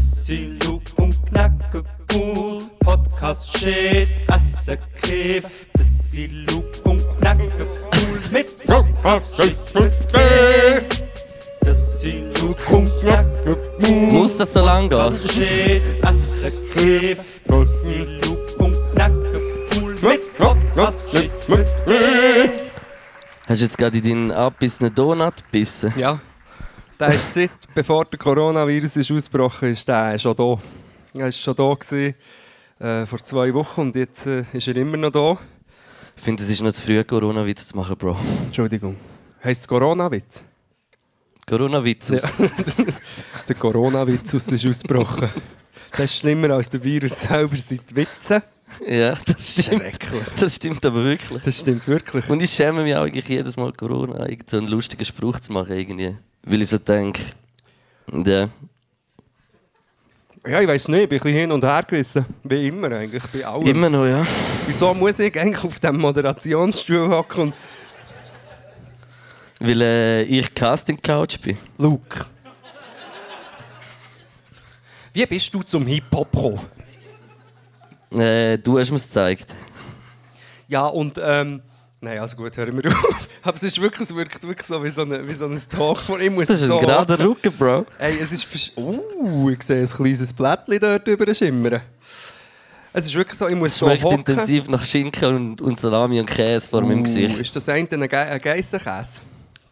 Sind Luke und Knacke cool. Podcast shit, Essen Kiff. Das Luke und Knacke cool. Mit Podcast shit und Kiff. Sind Luke und Knacke cool. Muss das so lang gehen? Podcast shit, Essen Kiff. Sind Luke und Knacke cool. Mit Podcast shit und. Hast du jetzt gerade in deinen abbissenen Donut gebissen? Ja. Der ist seit, bevor der Coronavirus ist ausgebrochen ist, der schon da. Er war schon da, gewesen, äh, vor zwei Wochen und jetzt äh, ist er immer noch da. Ich finde, es ist noch zu früh, Corona-Witz zu machen, Bro. Entschuldigung. Heißt es Corona-Witz? Corona-Witz aus. Der Coronavirus ist ausgebrochen. Das ist schlimmer als der Virus selber seit Witzen. Ja, das stimmt. Schrecklich. Das stimmt aber wirklich. Das stimmt wirklich. Und ich schäme mich auch eigentlich jedes Mal Corona, so einen lustigen Spruch zu machen irgendwie. Weil ich so denke, ja, Ja, ich weiß nicht, ich bin ein bisschen hin und her gerissen. Wie immer eigentlich, bei allem. immer noch, ja. Wieso muss ich eigentlich auf dem Moderationsstuhl hocken und... Weil äh, ich Casting-Couch bin. Luke. Wie bist du zum Hip-Hop gekommen? Äh, du hast mir es gezeigt. Ja, und ähm... Nein, also gut, hören wir auf. Aber es ist wirklich, es wirkt wirklich so wie so, eine, wie so ein Talk von ich muss Das ist so ein gerader Rücken, Bro. Ey, es ist... Uh, ich sehe ein kleines Blättchen dort drüber schimmern. Es ist wirklich so, ich muss Es so schmeckt hocken. intensiv nach Schinken und, und Salami und Käse vor meinem Uh, Gesicht. Ist das eine ein, Ge ein Geissenkäse?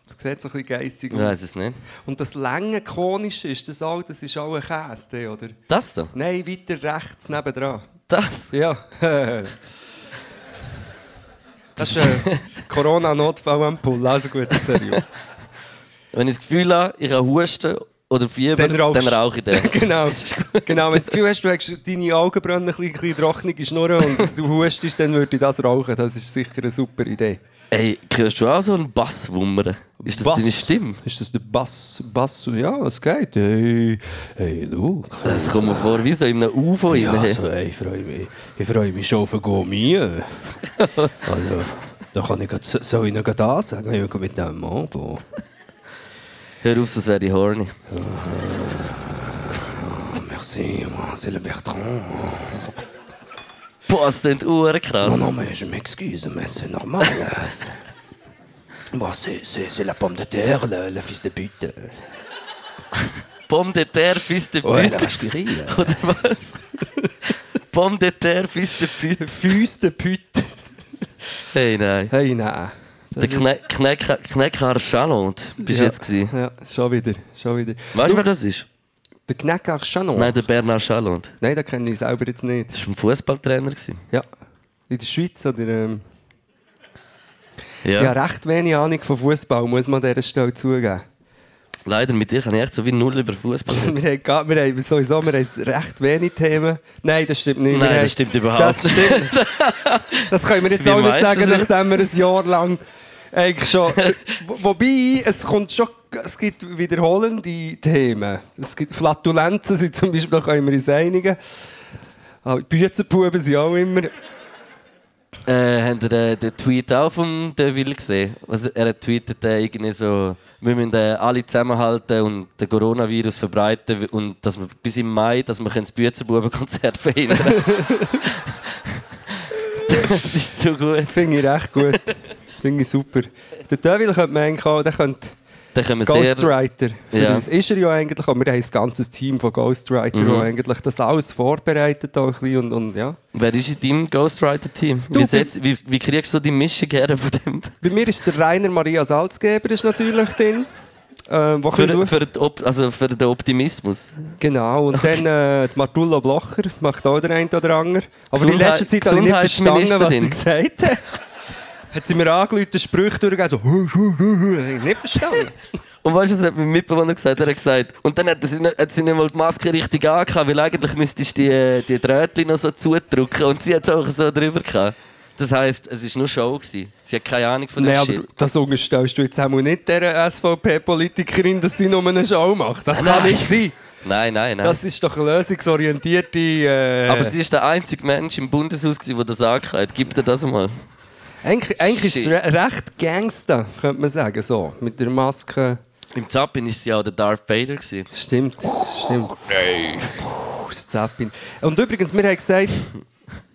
Das sieht so ein bisschen geissig Ich aus. weiß es nicht. Und das lange konische, ist das auch, das ist auch ein Käse, der, oder? Das da? Nein, weiter rechts nebendran. Das? Ja. das ist ein Corona-Notfallampulle, also gut, seriös. Wenn ich das Gefühl habe, ich habe Husten oder Fieber, Dann dann, rauche ich den. genau. genau. Wenn du das Gefühl hast, du hast deine Augenbrauen ein bisschen, ein bisschen trockene Schnurren und dass du hustest, dann würde ich das rauchen. Das ist sicher eine super Idee. Ey, hörst du auch so einen Bass wummern? Ist das Bass? deine Stimme? Ist das der Bass? Bass? Ja, es geht. Hey, hey, Luke. Das kommt mir vor wie so in einem UFO Ja, rein. also, ey, ich freue mich. Ich freue mich schon auf ein Gourmet. also, da kann ich grad, soll ich noch das sagen? Ich will mit dem anfangen. Hör auf, das wäre ich horny. Merci, c'est le Bertrand. Boah, das klingt urkrass. Non, non, mais je m'excuse, mais c'est normal. euh, c'est- la pomme de terre, le, le fils de pute. Pomme de terre, fils de Ouais, la pute. vacherie. Oder was? Pomme de terre, fils de pute. Füße de pute. Hey, nein. Hey, nein. Der Kne Kneck Kneckar Chalond bist du Ja. jetzt gewesen. Ja, schon wieder, schon wieder. Weißt du, wer das ist? Der Knecker Chanon? Nein, der Bernard Chalond. Nein, den kenne ich selber jetzt nicht. Das war ein Fußballtrainer. Ja. In der Schweiz oder... Ähm, Ja. ja. recht wenig Ahnung von Fußball, muss man an dieser Stelle zugeben. Leider, mit dir kann ich echt so wie null über Fußball reden. wir, haben, gar- wir haben sowieso wir haben recht wenig Themen. Nein, das stimmt nicht. Nein, Wir das haben- stimmt überhaupt Das stimmt. Das können wir jetzt Wie auch nicht sagen, das nachdem wir ein Jahr lang eigentlich schon... Wo- Wobei, es kommt schon... Es gibt wiederholende Themen. Es gibt Flatulenzen, sind zum Beispiel, da können wir uns einigen. Aber die Büzenbuben sind auch immer... Äh, habt ihr äh, den Tweet auch von Deville gesehen? Also, er hat tweetet äh, irgendwie so, wir müssen äh, alle zusammenhalten und den Coronavirus verbreiten und dass wir bis im Mai, dass wir das Büzenbubenkonzert verhindern Das ist so gut. Finde ich recht gut. Finde ich super. Der Devil könnte man eigentlich auch... Der könnte. Ghostwriter für Ja. uns. Ist er ja eigentlich, aber wir haben ein ganzes Team von Ghostwriter, Mhm. die eigentlich das alles vorbereitet auch ein bisschen und, und ja. Wer ist in deinem Ghostwriter-Team? Wie, wie, wie kriegst du die Mischung her von dem? Bei mir ist der Rainer Maria Salzgeber ist natürlich drin. Äh, Für, für, den also für den Optimismus. Genau, und dann äh, Martullo Blocher macht auch der eine oder andere. Aber in Gesundheit- letzter Zeit habe ich nicht verstanden, was sie gesagt hat. hat sie mir angerufen, Sprüche durchgegeben, so «Habe ich nicht verstanden. Und weißt du, was hat mein Mitbewohner gesagt? Er hat gesagt, und dann hat sie nicht, hat sie nicht mal die Maske richtig angehabt, weil eigentlich müsstest du die, die Drähtchen noch so zudrücken und sie hat es auch so drüber gehabt. Das heisst, es war nur Show. Gewesen. Sie hat keine Ahnung von dem Nein, aber Shit. das unterstellst du jetzt auch nicht der SVP-Politikerin, dass sie nur eine Show macht. Das kann Nein. nicht sein. Nein, nein, nein. Das ist doch eine lösungsorientierte... Äh, Aber sie ist der einzige Mensch im Bundeshaus, gewesen, der das angehört. Gib dir das mal. Eigentlich eigentlich ist es re recht Gangster, könnte man sagen, so. Mit der Maske. Im Zappin war sie ja auch der Darth Vader. Gewesen. Stimmt, stimmt. Nein. Das Zappin. Und übrigens, wir haben gesagt...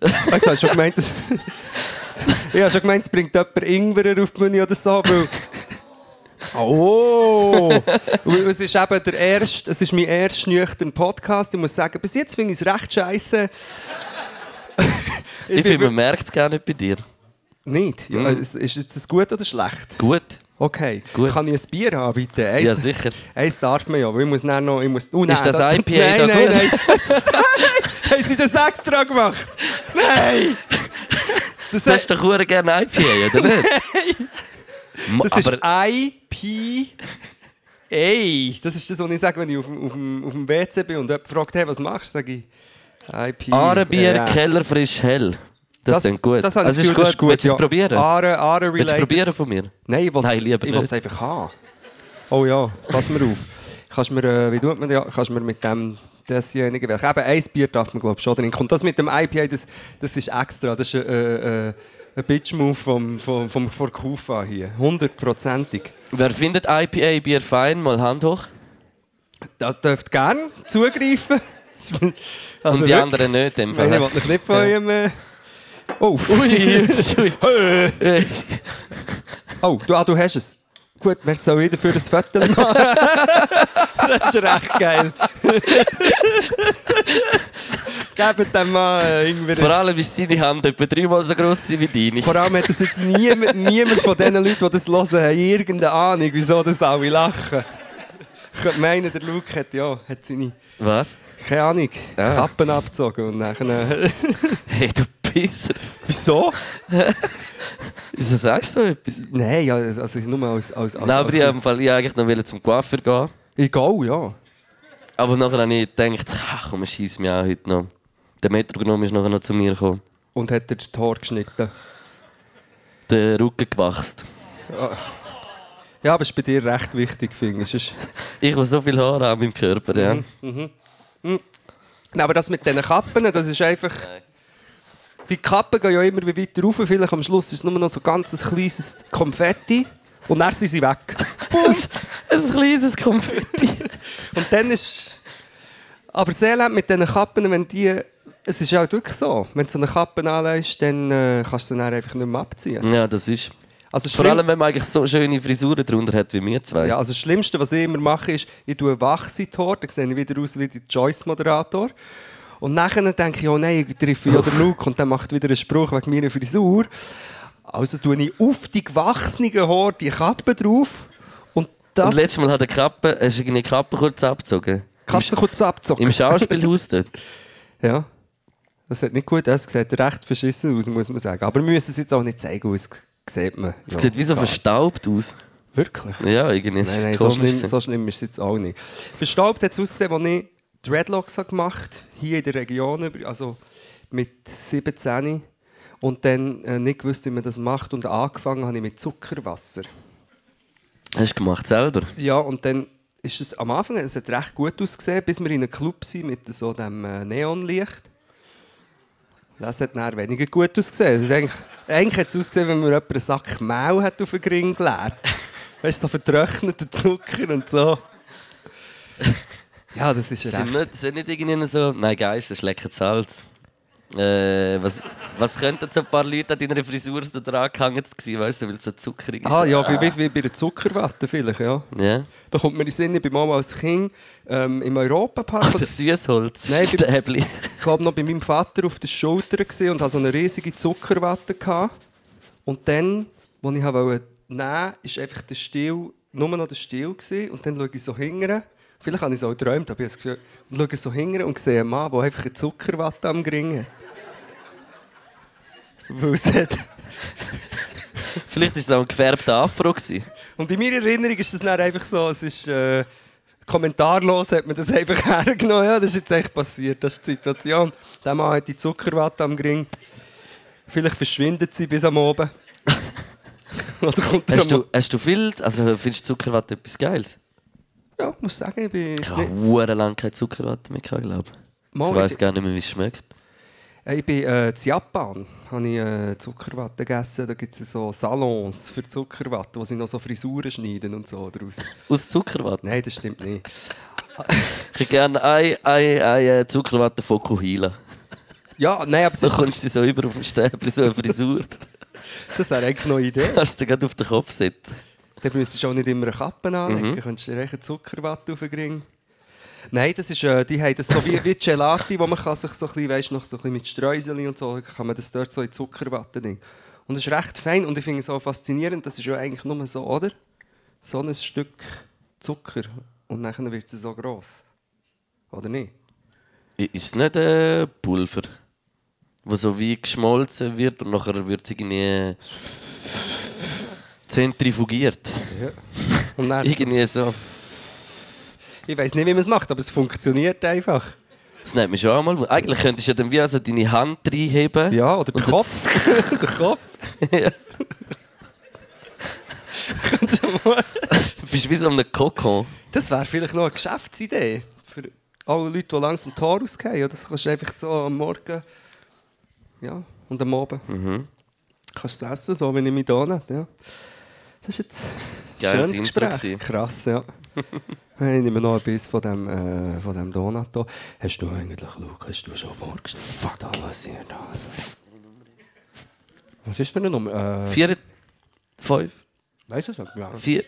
Jetzt hast du schon gemeint, dass... ich habe schon gemeint, es bringt jemand Ingwer auf die Bühne oder so, weil... Oh! Es ist eben der erste, es ist mein erster nüchtern Podcast. Ich muss sagen, bis jetzt finde ich es recht scheiße. Ich, finde, man merkt es gar nicht bei dir. Nicht? Ja, Mhm. ist, ist jetzt das gut oder schlecht? Gut. Okay. Gut. Kann ich ein Bier haben, bitte? Eins, Ja, sicher. Eins darf man ja, weil ich muss dann noch... Ich muss, oh, nein, Ist das da- IPA Nein, da nein, gut? nein. Haben sie das extra gemacht? Nein! Das, Das ist doch hure gerne IPA, oder nicht? Ma- das ist aber IP... Ey, das ist das, was ich sage, wenn ich auf, dem- auf, auf dem WC bin und jemand fragt, hey, was machst du, sage ich IP. Ahrenbier, Ja. Keller, frisch, hell. Das, ist gut. Das, ich Also das Gefühl, das ist gut. Willst du es ja. probieren? Aare, Aare Willst du es probieren von mir? Nein, ich will ich will nicht. es einfach haben. Oh ja, pass mir auf. Kannst mir, äh, wie tut man ja, kannst mir mit dem dasjenige welches? Eben, ein Bier darf man glaube ich schon trinken. Und das mit dem IPA, das, das ist extra. Das ist äh, äh, ein Bitch-Move vom, vom, vom, von Kufa hier. Hundertprozentig. Wer findet IPA-Bier fein? Mal Hand hoch. Das dürft gerne zugreifen. Also Und die wirklich, anderen nicht. Dem Ich Fall. will mich nicht von Ja. eurem... Oh, Ui, ui. oh du, ah, du hast es. Gut, wir sollen wieder für das Foto machen. das ist recht geil. Gebt dem mal äh, irgendwie... Vor allem ist seine Hand etwa dreimal so groß wie deine. Vor allem hat das jetzt niemand, niemand von den Leuten, die das hören, haben irgendeine Ahnung, wieso das alle lachen. Ich könnte meinen, der Luke hat, ja, hat seine, Was? keine Ahnung, Ah. Kappen abgezogen und nachher... Äh, Hey, du Pisser. wieso? Wieso sagst du so etwas? Nein, ja, also nur als... als, als Nein, aber als, ich wollte ich eigentlich noch zum Coiffeur gehen. Egal, ja. Aber nachher habe ich gedacht, ach komm, schieß mich auch heute noch. Der Metronom ist nachher noch zu mir gekommen. Und hat er das Haar geschnitten. Der Rücken gewachst. Ja, aber es ist bei dir recht wichtig, finde ich. Ich, der so viel Haare habe an meinem Körper, ja. Nein, aber das mit diesen Kappen, das ist einfach... Die Kappen gehen ja immer wie weiter rauf. Vielleicht am Schluss ist es nur noch so ganz ein kleines Konfetti. Und dann sind sie weg. Ein kleines Konfetti. Und dann ist... Aber sehr elend mit diesen Kappen, wenn die... Es ist ja halt wirklich so. Wenn du so eine Kappe anlegst, dann äh, kannst du sie dann einfach nicht mehr abziehen. Ja, das ist. Also Vor allem, wenn man eigentlich so schöne Frisuren drunter hat wie wir zwei. Ja, also das Schlimmste, was ich immer mache, ist, ich tue Wachse in die Haare, dann sehe ich wieder aus wie der Joyce-Moderator. Und nachher denke ich, oh nein, ich treffe ja den Luke und dann macht wieder einen Spruch wegen meiner Frisur. Also tue ich auf die gewachsenen Haare die Kappe drauf und das Und letztes Mal hat der Kappe, hast du die Kappe kurz abgezogen. Im, kurz abzocken. Im Schauspielhaus dort. Ja. Das hat nicht gut, das sieht recht beschissen aus, muss man sagen. Aber wir müssen es jetzt auch nicht zeigen, es sieht man. Es sieht wie so verstaubt aus. Wirklich? Ja, irgendwie. Nein, nein, so schlimm, so schlimm ist es jetzt auch nicht. Verstaubt hat es ausgesehen, als ich Dreadlocks habe gemacht hier in der Region, also mit 17. Und dann äh, nicht gewusst, wie man das macht. Und angefangen habe ich mit Zuckerwasser. Hast du gemacht selber? Ja, und dann ist es am Anfang, es hat recht gut ausgesehen, bis wir in einem Club sind mit so dem äh, Neonlicht. Das hat dann weniger gut ausgesehen. Es ist eigentlich, eigentlich hat es ausgesehen, wenn man jemand einen Sack Mehl hat auf den Ring geleert. Weißt du, so vertrockneter Zucker und so. Ja, das ist Sind recht. nicht, sind nicht irgendwie so. Nein, Geiss, das ist lecker Salz. Äh, was, was könnten so ein paar Leute an deiner Frisur so dran gehangen gewesen, weißt du, weil es so zuckrig ist? Ah, ja, wie, wie, wie bei der Zuckerwatte vielleicht, ja. ja. Da kommt mir in den Sinn, ich bin mal als Kind ähm, im Europapark. Der Süßholz. Nein, Stäbli. Ich war noch bei meinem Vater auf der Schulter und hatte so eine riesige Zuckerwatte. Gehabt. Und dann, als ich wollte nehmen, war einfach der Stiel, nur noch der Stiel. Gewesen. Und dann schaue ich so hinten. Vielleicht habe ich es auch geträumt, aber ich habe das Gefühl, und schaue so hinten und sehe einen Mann, der einfach eine Zuckerwatte am Gring hat. Weil es hat. Vielleicht war es auch ein gefärbter Afro. Gewesen. Und in meiner Erinnerung ist das dann einfach so, es ist äh, kommentarlos, hat man das einfach hergenommen. Ja, das ist jetzt echt passiert, das ist die Situation. Der Mann hat die Zuckerwatte am Gring. Vielleicht verschwindet sie bis am Oben. Oder kommt Hast du, hast du viel. Also findest du Zuckerwatte etwas Geiles? Ja, ich muss sagen, ich bin Ich habe nicht... lange keine Zuckerwatte mehr, glaube ich. Mal, Ich weiß gar nicht mehr, wie es schmeckt. Äh, Ich bin äh, in Japan, habe ich äh, Zuckerwatte gegessen. Da gibt es so Salons für Zuckerwatte, wo sie noch so Frisuren schneiden und so draus. Aus Zuckerwatte. Nein, das stimmt nicht. Ich hätte gerne eine, eine, eine Zuckerwatte von Kuhila. Ja, nein, aber Da kommst du so über auf dem Stäbli, so eine Frisur. das wäre eigentlich noch eine Idee. Kannst du dir gerade auf den Kopf setzen. Dann müsstest du auch nicht immer eine Kappe anlegen. Mhm. Du könntest dir echt eine Zuckerwatte auf den Ring. Nein, das ist, äh, die haben das so wie, wie Gelati, wo man kann sich so ein bisschen, weißt, noch so ein bisschen mit Streuseln und so, kann man das dort so in Zuckerwatte nehmen. Und das ist recht fein und ich finde es auch faszinierend, das ist ja eigentlich nur so, oder? So ein Stück Zucker und dann wird es so gross. Oder nicht? Ist es nicht ein Pulver, wo so wie geschmolzen wird und nachher wird es irgendwie zentrifugiert? Ja. Und Irgendwie so. ich weiß nicht, wie man es macht, aber es funktioniert einfach. Das nennt mich schon einmal. Eigentlich könntest du ja dann wie also deine Hand reinheben. Ja, oder so- Kopf. der Kopf. Ja. Du bist wie so ein Kokon. Das wäre vielleicht noch eine Geschäftsidee für alle Leute, die langsam Tor ausgehen. Das kannst du einfach so am Morgen ja, und am Abend Mhm. kannst du es essen, so wie ich mich da nicht. Ja. Das ist jetzt ein schönes Gespräch. Krass, ja. ich nehme noch ein bisschen von dem, äh, von dem Donut hier. Hast du eigentlich, Luke, hast du schon vorgestellt, was da passiert? Also. Was ist für eine Nummer? Äh, Vier, fünf, Weißt du schon? Ja. vier.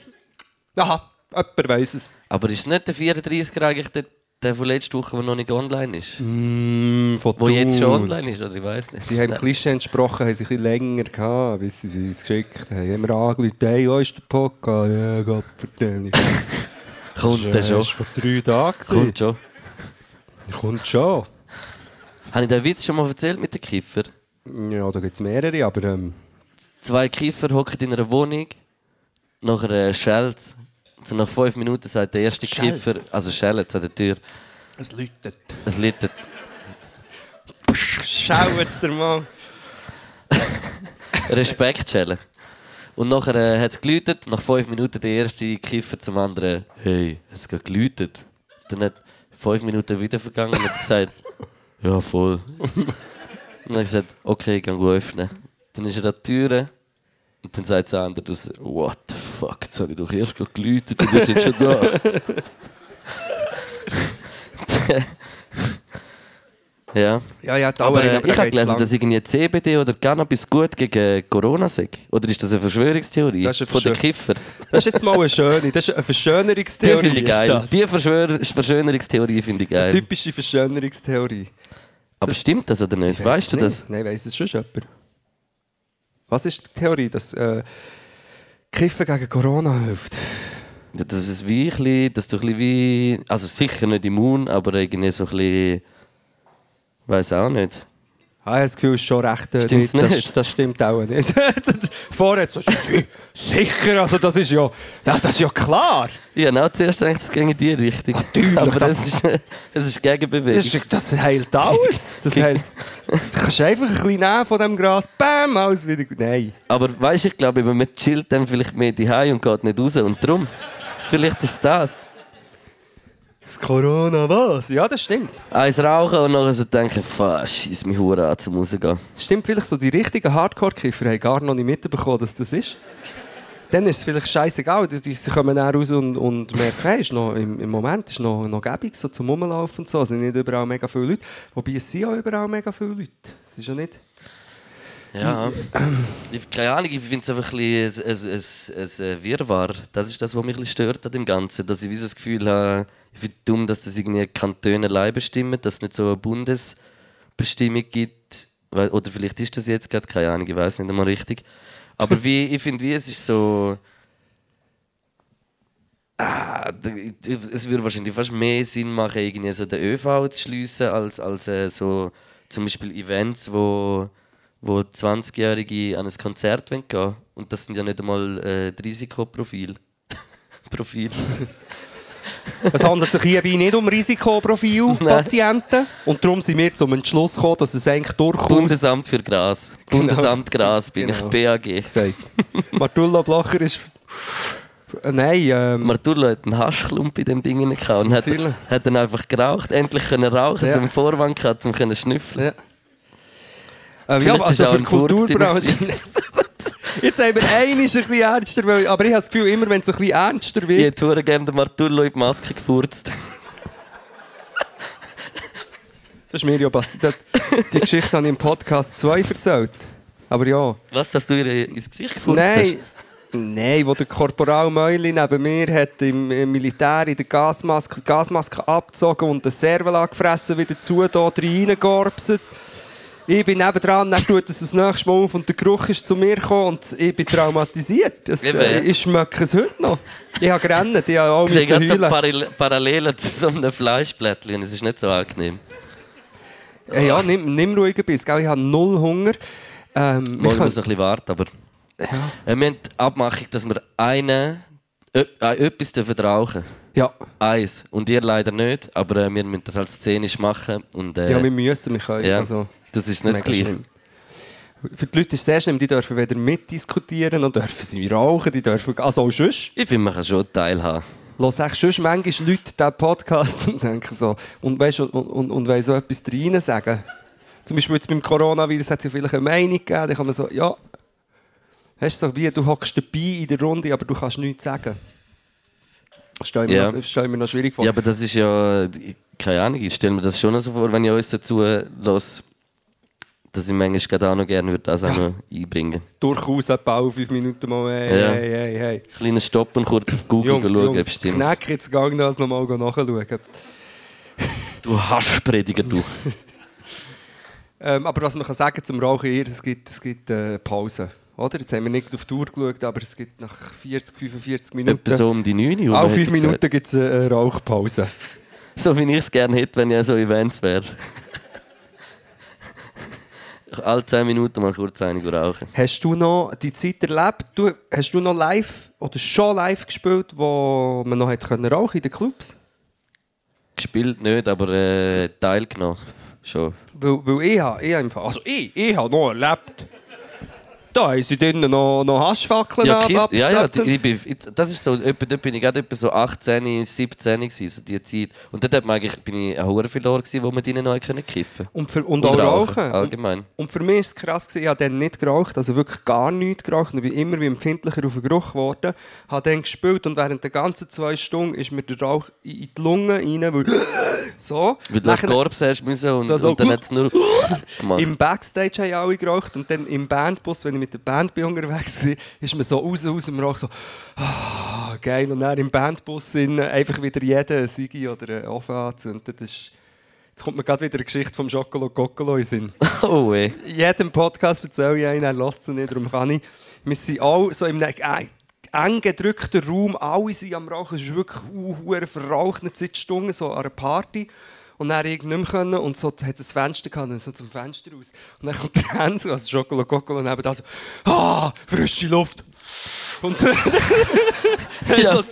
Aha, jemand weiss es. Aber ist nicht der 34er eigentlich der, der von letzter Woche, der noch nicht online ist? Mm, von Wo jetzt schon online ist, oder ich weiß nicht. Die haben. Klischee entsprochen, haben sich ein bisschen länger gehabt, bis sie es geschickt haben. Haben wir angerufen, hey, wo ist der Podcast? Ja, Gott, vertell Kommt der schon. Das war vor drei Tagen. Kommt schon. Kommt schon. Habe ich den Witz schon mal erzählt mit den Kiffer? Ja, da gibt es mehrere, aber ähm, Zwei Kiffer hocken in einer Wohnung, nachher äh, schellt so nach fünf Minuten sagt der erste Schellt's? Kiffer, also schellt an der Tür, es läutet. es läutet. Schau jetzt der Mann. Respekt schellen. Und nachher äh, hat es geläutet, nach fünf Minuten der erste Kiffer zum anderen, hey, hat es gerade geläutet? Dann hat fünf Minuten wieder vergangen und hat gesagt, ja voll. Und dann hat gesagt, okay, ich kann öffnen. Dann ist er an die Tür und dann sagt der andere, what the fuck, jetzt habe ich doch erst geläutet und wir sind schon da. ja. Ja, ja, die Aber äh, aber ich habe gelesen, lang. dass irgendwie CBD oder Cannabis gut gegen Corona sei. Oder ist das eine Verschwörungstheorie Das ist eine von den Verschwör- Kiffer? Das ist jetzt mal eine schöne, das ist eine Die Verschönerungstheorie. finde ich geil. das. Die Verschwör Verschwörungstheorie finde ich geil. Typische Verschönerungstheorie. Aber stimmt das oder nicht? Weißt du es das? nicht. Nein, weiss es schon jemand. Was ist die Theorie, dass äh, Kiffen gegen Corona hilft? Das ist wie ein bisschen, dass du ein bisschen wie, also sicher nicht immun, aber irgendwie so ein bisschen, weiß auch nicht. Ah, das Gefühl, ist schon recht. Äh, Stimmt's das, nicht? das stimmt auch nicht. Vorher so, si- sicher, also das ist ja, das ist ja klar. Ja, genau, zuerst denke ich, es ging in die Richtung. Natürlich, aber das- es ist, es ist Gegenbewegung. Das, ist, das heilt alles. Das heilt, du kannst einfach ein bisschen nehmen von dem Gras, bam, alles wieder gut. Nein. Aber weißt du, ich glaube, man chillt dann vielleicht mehr daheim und geht nicht raus. Und darum, vielleicht ist das. Das Corona was? Ja, das stimmt. Eins rauchen und nachher so denken, fuck, scheiss mich Hure an zum Rausgehen. Stimmt vielleicht so, die richtigen Hardcore-Kiffer haben gar noch nicht mitbekommen, dass das ist. Dann ist es vielleicht scheißegal. Sie kommen dann raus und, und merken, hey, ist noch, im, im Moment ist noch, noch gäbig so zum Rumlaufen und so. Es sind nicht überall mega viele Leute. Wobei es sind auch überall mega viele Leute. Es ist ja nicht... Ja. Ich, keine Ahnung, ich finde es einfach ein, bisschen ein, ein, ein, ein Wirrwarr. Das ist das, was mich ein bisschen stört an dem Ganzen. Dass ich wie das Gefühl habe, ich finde dumm, dass das irgendwie Kantone allein bestimmen, dass es nicht so eine Bundesbestimmung gibt. Oder vielleicht ist das jetzt gerade, keine Ahnung, ich weiß nicht einmal richtig. Aber wie, ich finde, wie es ist so. Ah, es würde wahrscheinlich fast mehr Sinn machen, irgendwie so den ÖV zu schliessen, als, als äh, so zum Beispiel Events, wo, wo 20-Jährige an ein Konzert wollen gehen Und das sind ja nicht einmal äh, Risikoprofil. Profil. Es handelt sich hierbei nicht um Risikoprofil-Patienten. Und darum sind wir zum Entschluss gekommen, dass es eigentlich durchaus... Bundesamt für Gras. Bundesamt Gras bin Genau. ich, BAG. Martullo Blacher ist... Nein, ähm... Martullo hat einen Haschklump in dem Ding gehabt und hat, hat dann einfach geraucht. Endlich können rauchen, Ja. so einen Vorwand gehabt, um können schnüffeln. Ja. Ähm, ja, also für Furz Kulturbranche. Jetzt haben wir einmal ein bisschen ernster, weil, aber ich habe das Gefühl, immer wenn es ein bisschen ernster Ich wird, hätte hure gerne den Martullo in die Maske gefurzt. das ist mir ja passiert. Die Geschichte habe ich im Podcast 2 erzählt. Aber ja. Was, dass du ihr ins Gesicht gefurzt Nein, hast? nein, wo der Korporal Meuli neben mir hat im, im Militär in der Gasmaske, die Gasmaske abgezogen und den Servola gefressen, wieder zu, da reingegorbset. Ich bin nebendran, dann tut es das nächste Mal auf und der Geruch ist zu mir gekommen und ich bin traumatisiert. Es, Eben, äh, ja. ich schmecke es heute noch. Ich habe gerannt, ich habe auch Ich sehe so Parallelen zu so einem Fleischblättchen. Es ist nicht so angenehm. Äh, Ja, nimm, nimm ruhig ein bisschen. Ich habe null Hunger. Ähm, wir Mal muss ein bisschen warten, aber... Äh, wir haben die Abmachung, dass wir einen, ö, äh, etwas dürfen rauchen ja. Eins. Und ihr leider nicht, aber äh, wir müssen das als szenisch machen. Und, äh, ja, wir müssen, wir können. ja, Also, das ist nicht das mega Gleiche. schlimm. Für die Leute ist es sehr schlimm, die dürfen weder mitdiskutieren, noch dürfen sie rauchen, die dürfen... Also auch sonst. Ich finde, man kann schon teilhaben. Lass echt sonst manchmal Leute diesen Podcast und denken so... Und weißt und, und, und wollen so etwas rein sagen. Zum Beispiel jetzt beim Coronavirus hat es ja vielleicht eine Meinung gegeben, dann kann man so... Ja, hast du so wie, du hockst dabei in der Runde, aber du kannst nichts sagen. Das stelle ich mir, Ja. noch- das stelle ich mir noch schwierig vor. Ja, aber das ist ja, keine Ahnung, ich stelle mir das schon so vor, wenn ich uns dazu los, dass ich manchmal gerade auch noch gerne würde das auch noch einbringen. Durchaus ein Bau, fünf Minuten mal... Hey, Ja. hey, hey, hey. Kleinen Stopp und kurz auf Google Jungs, schauen, ob Jungs, es stimmt. Kneck, jetzt gang das nochmal nachschauen. Du Haschprediger, du. Ähm, aber was man kann sagen zum Rauchen hier, es gibt, es gibt äh, Pause. Oder? Jetzt haben wir nicht auf die Uhr geschaut, aber es gibt nach 40, 45 Minuten... Etwa so um die 9 Uhr. Alle hätte ich fünf gesagt. Minuten gibt es eine Rauchpause. So wie ich es gerne hätte, wenn ich an so Events wäre. Alle 10 Minuten mal kurz einig rauchen. Hast du noch die Zeit erlebt? Du, hast du noch live oder schon live gespielt, wo man noch hat können rauchen in den Clubs? Gespielt nicht, aber äh, teilgenommen. Schon. Weil, weil ich habe, ich habe, also ich, ich habe noch erlebt. Da haben sie drinnen noch, noch Haschfackeln Ja, ab, ab, ja, ja, die- ich bin, ich- das ist so, etwa, dort bin ich gerade etwa so 18, 17 gewesen, so die Zeit. Und dort hat man eigentlich, bin ich ein hoher verloren gewesen, wo man drinnen noch können kiffen und, für, und, auch rauchen. Und, allgemein. und für mich war es krass, gewesen, ich habe dann nicht geraucht, also wirklich gar nichts geraucht. Und ich bin immer wie empfindlicher auf den Geruch geworden. Habe dann gespielt und während der ganzen zwei Stunden ist mir der Rauch in die Lungen rein. Weil so. Weil du Nachher- Korps hast müssen und, und dann hat es nur gemacht. Im Backstage haben alle geraucht und dann im Bandbus, wenn ich mit der Band bin unterwegs war, ist mir so raus aus dem Rauch so ah, geil. Und dann im Bandbus sind einfach wieder jeder Sigi oder einen Ofen anzünden. Das ist, jetzt kommt mir gerade wieder eine Geschichte vom Schokolo Kokolo in Sinn. oh ey. In jedem Podcast erzähle ich einen, er lässt es nicht, darum kann ich. Wir sind alle so einem äh, eng gedrückten Raum, alle sind am Rauchen. Es ist wirklich uh, verraucht, eine Zeitstunde, so an einer Party. Und dann irgendwie nicht mehr können und so hat es ein Fenster gehabt, dann so zum Fenster raus. Und dann kommt der Hänsel, also Schokolo Kokolo, neben da so, ah, frische Luft. Und dann ist das,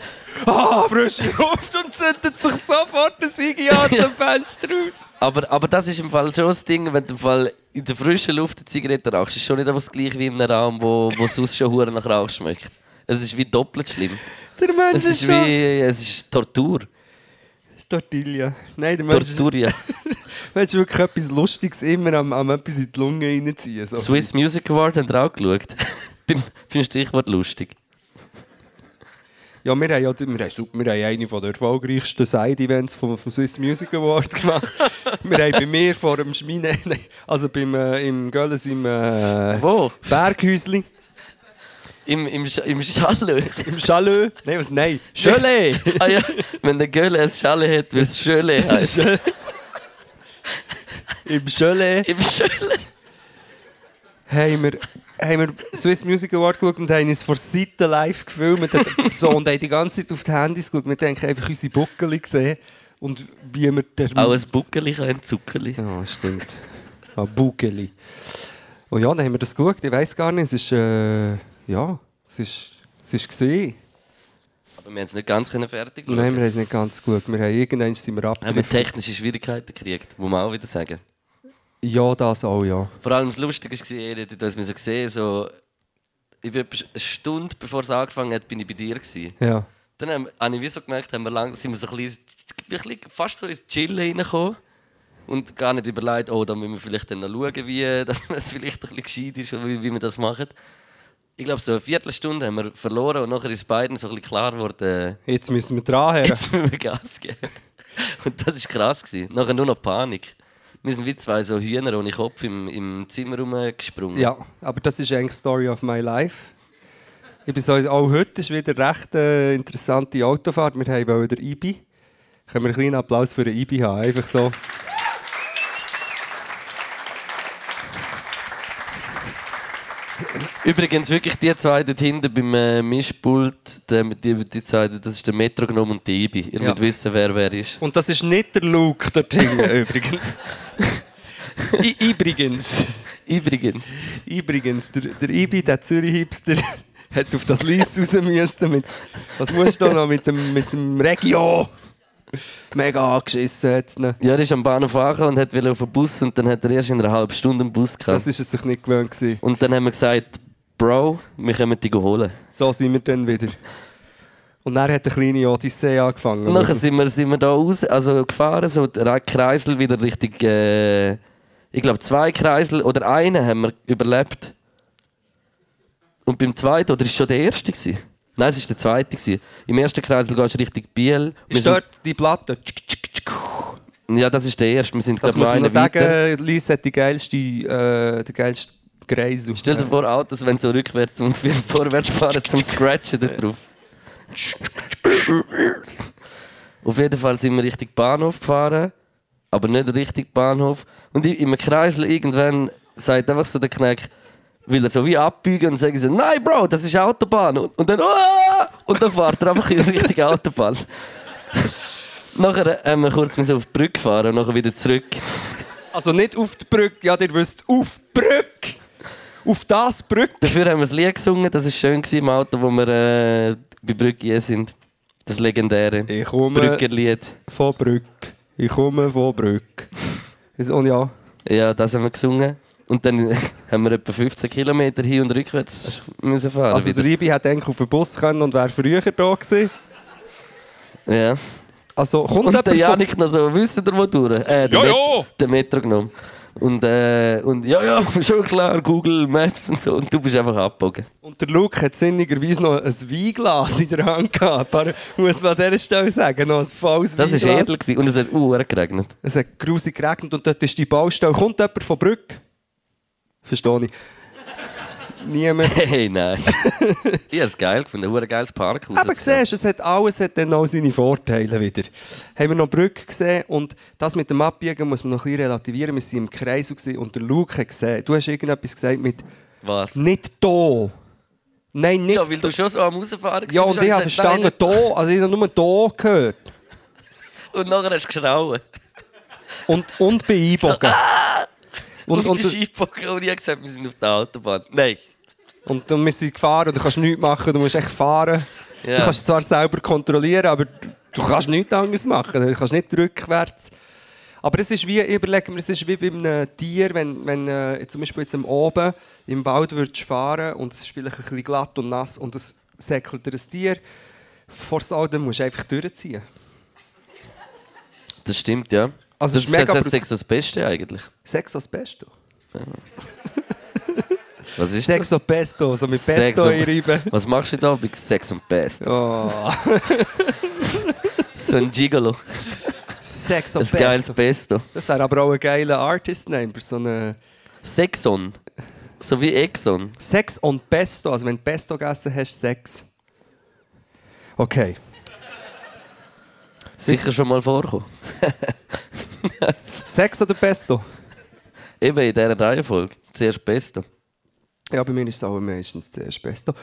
ah, frische Luft und zündet sich sofort der Sigi an zum Fenster raus. Aber, aber das ist im Fall schon das Ding, wenn du im Fall in der frischen Luft eine Zigarette rauchst, ist schon nicht einfach das gleiche wie in einem Raum, wo, wo sonst schon hure nach Rauch schmeckt. Es ist wie doppelt schlimm. Der Mensch Es ist, ist wie, es ist Tortur. Tortilla. Nein, der Mensch. Mensch ist wirklich etwas Lustiges, immer am, am etwas in die Lunge reinziehen. So. Swiss Music Award haben wir auch geschaut. beim, beim Stichwort lustig. Ja, wir haben, ja, wir, haben, super- wir haben eine der erfolgreichsten Side-Events vom, vom Swiss Music Award gemacht. wir haben bei mir vor dem Schmine, also beim, äh, im Gölles im äh, Wo? Berghäusli, Im, im, im Chalet. im Chalet, nein, was, nein, Chalet! ah ja, wenn der Gölle ein Chalet hat, wie es Chalet heisst. Im Chalet Im Chalet. haben wir, haben wir Swiss Music Award geschaut und haben uns von Seite live gefilmt und, so, und haben die ganze Zeit auf die Handys geschaut. Wir haben einfach unsere Buckel gesehen und wie wir... Der Auch ein Buckeli, ein Zuckerli. Ja, stimmt. Ah, Bugeli. Und ja, dann haben wir das geschaut. Ich weiß gar nicht, es ist... Äh, ja, es ist... Es ist gesehen. Aber wir haben es nicht ganz fertig schauen. Nein, wir haben es nicht ganz gut. Wir haben irgendwann sind wir haben wir technische Schwierigkeiten gekriegt, muss man auch wieder sagen. Ja, das auch, ja. Vor allem das Lustige war, ihr hättet uns müssen sehen, so, ich bin eine Stunde bevor es angefangen hat, bin ich bei dir. Gewesen. Ja. Dann haben, habe ich wie so gemerkt, haben wir lang, sind wir so ein bisschen, fast so ins Chillen reingekommen. und gar nicht überlegt, oh, da müssen wir vielleicht dann noch schauen, wie dass es vielleicht ein bisschen gescheit ist wie, wie wir das machen. Ich glaube, so eine Viertelstunde haben wir verloren und nachher ist beiden so ein bisschen klar geworden, äh, Jetzt müssen wir dran jetzt müssen wir Gas geben. Und das war krass. Gewesen. Nachher nur noch Panik. Wir sind wie zwei so Hühner ohne Kopf im, im Zimmer rumgesprungen. Ja, aber das ist eigentlich Story of my life. Ich bin so, auch heute ist wieder eine recht äh, interessante Autofahrt. Wir haben wieder IBI. Können wir einen kleinen Applaus für den IBI haben? Einfach so. Übrigens, wirklich die zwei dort hinten beim äh, Mischpult, die, die, die zwei, das ist der Metronom und die Ibi. Ihr Ja. müsst wissen, wer wer ist. Und das ist nicht der Luke dort hinten übrigens. I übrigens. Übrigens. Übrigens, der, der Ibi, der Zürich-Hipster, hat auf das Lies raus müssen. Mit, was musst du noch mit dem, mit dem Regio? Mega angeschissen hat. Ja, er ist am Bahnhof angekommen und hat will auf den Bus und dann hat er erst in einer halben Stunde einen Bus gehabt. Das ist es sich nicht gewöhnt gewesen. Und dann haben wir gesagt, Bro, wir können dich holen. So sind wir dann wieder. Und dann hat eine kleine Odyssee angefangen. Und nachher sind wir, sind wir da raus, also gefahren, so der Kreisel wieder richtig, äh, ich glaube zwei Kreisel oder einen haben wir überlebt. Und beim zweiten, oder ist schon der erste gewesen? Nein, es war der zweite. Gewesen. Im ersten Kreisel gehst du Richtung Biel. Ist dort die Platte? ja, das ist der erste. Wir sind Das muss man sagen. Lies hat die geilste, äh, der geilste Kreisel. Stell dir vor, Autos, wenn so rückwärts und vorwärts fahren zum Scratchen da drauf. Auf jeden Fall sind wir Richtung Bahnhof gefahren, aber nicht Richtung Bahnhof. Und i- im Kreisel irgendwann sagt einfach so der Knecht, will er so wie abbiegen und sagen so, nein Bro, das ist Autobahn. Und, und dann, «Ah!» und dann fährt er einfach in Richtung Autobahn. nachher haben wir kurz müssen auf die Brücke fahren und nachher wieder zurück. Also nicht auf die Brücke, ja, ihr wisst, auf die Brücke! Auf das Brücke! Dafür haben wir das Lied gesungen, das war schön im Auto, wo wir äh, bei Brücke sind. Das legendäre Ich komme Brückerlied. von Brücke. Ich komme von Brücke. Ist- Und ja, Ja, das haben wir gesungen. Und dann haben wir etwa 15 Kilometer hin und rückwärts müssen fahren. also der wieder. Ibi hätte eigentlich auf den Bus können und wäre früher da gewesen. ja. Also kommt Und der Janik noch so, wisst ihr wo durch? Äh, der, Ja, Met- ja. der Metro genommen. Und, äh, und ja, ja, schon klar, Google Maps und so. Und du bist einfach abgebogen. und der Luke hat sinnigerweise noch ein Weinglas in der Hand gehabt. Aber muss man an dieser Stelle sagen, noch ein volles Das war edel gewesen. und es hat uh, geregnet. Es hat grusig geregnet und dort ist die Baustelle. Kommt jemand von Brücke? Verstehe ich. Niemand. Hey, nein. ich habe es geil gefunden, ein geiles Parkhaus. Aber siehst du, es hat alles hat dann auch seine Vorteile wieder. Haben wir noch Brücke gesehen und das mit dem Abbiegen muss man noch ein bisschen relativieren. Wir waren im Kreis und der Luke hat gesehen, du hast irgendetwas gesagt mit Was? «nicht da». Nein, nicht Ja, weil du schon so am Rausfahren Ja, und warst, ich habe verstanden «da», also ich habe nur «da» gehört. Und nachher hast du geschrauen. Und, und bei Einbogen. Und, Und, und, und, die Scheibe und ich habe gesagt, wir sind auf der Autobahn. Nein. und, und wir sind gefahren und du kannst nichts machen, du musst echt fahren. Ja. Du kannst zwar selber kontrollieren, aber du kannst nichts anderes machen. Du kannst nicht rückwärts. Aber es ist wie, überlegen wir, es ist wie bei einem Tier, wenn, wenn äh, zum Beispiel jetzt am oben im Wald würdest fahren und es ist vielleicht ein bisschen glatt und nass und es säckelt dir ein Tier vor das Auto, dann musst du einfach durchziehen. Das stimmt, ja. Also das ist mega das, das ist das Beste eigentlich. Sex als Pesto. Was ist Sex das? als Pesto, so mit Sex Pesto und- einreiben. Was machst du da bei Sex und Pest? Oh. So ein Gigolo. Sex Ein als geiles Pesto. Pesto. Das wäre aber auch ein geiler Artist-Name für so eine... Sexon. So wie Exxon. Sex und Pesto, also wenn du Pesto gegessen hast, Sex. Okay. Sicher schon mal vorkommen. Sex oder Pesto? Eben in dieser Reihenfolge. Zuerst Pesto. Ja, bei mir ist es auch meistens zuerst Pesto.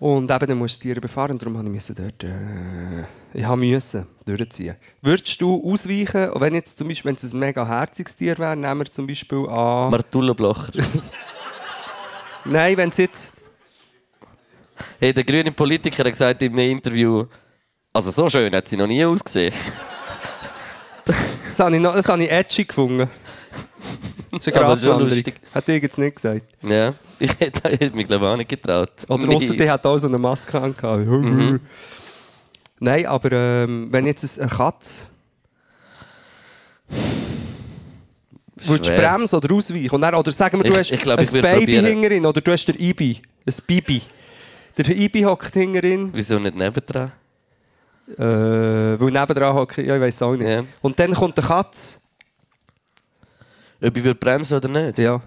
Und eben, dann musst du Tiere befahren darum habe ich dort... Äh, ich habe müssen durchziehen. Würdest du ausweichen, wenn jetzt zum Beispiel, wenn es ein mega herziges Tier wäre, nehmen wir zum Beispiel an... Martullo Blocher. Nein, wenn es jetzt... Hey, der grüne Politiker hat gesagt in einem Interview, also so schön hat sie noch nie ausgesehen. Das habe ich, noch, das habe ich edgy gefunden. Das ist eine Aber schon Gratwanderung. lustig. Hat ich jetzt nicht gesagt. Ja, ich hätte, ich hätte mich glaube ich auch nicht getraut. Oder ausser die hat auch so eine Maske angehabt. Mhm. Nein, aber ähm, wenn jetzt eine Katze. Willst du Schwer. bremsen oder ausweichen? Und dann, oder sagen wir, du Ich- hast ich glaub, ich ein würd Baby probieren. hinterin oder du hast der Ibi, ein Bibi. Der Ibi hockt hinterin, Wieso nicht nebendran? Äh, weil nebendran hockt, ja, ich weiß auch nicht. Ja. Und dann kommt der Katz. Ob ich würde bremsen oder nicht? Ja,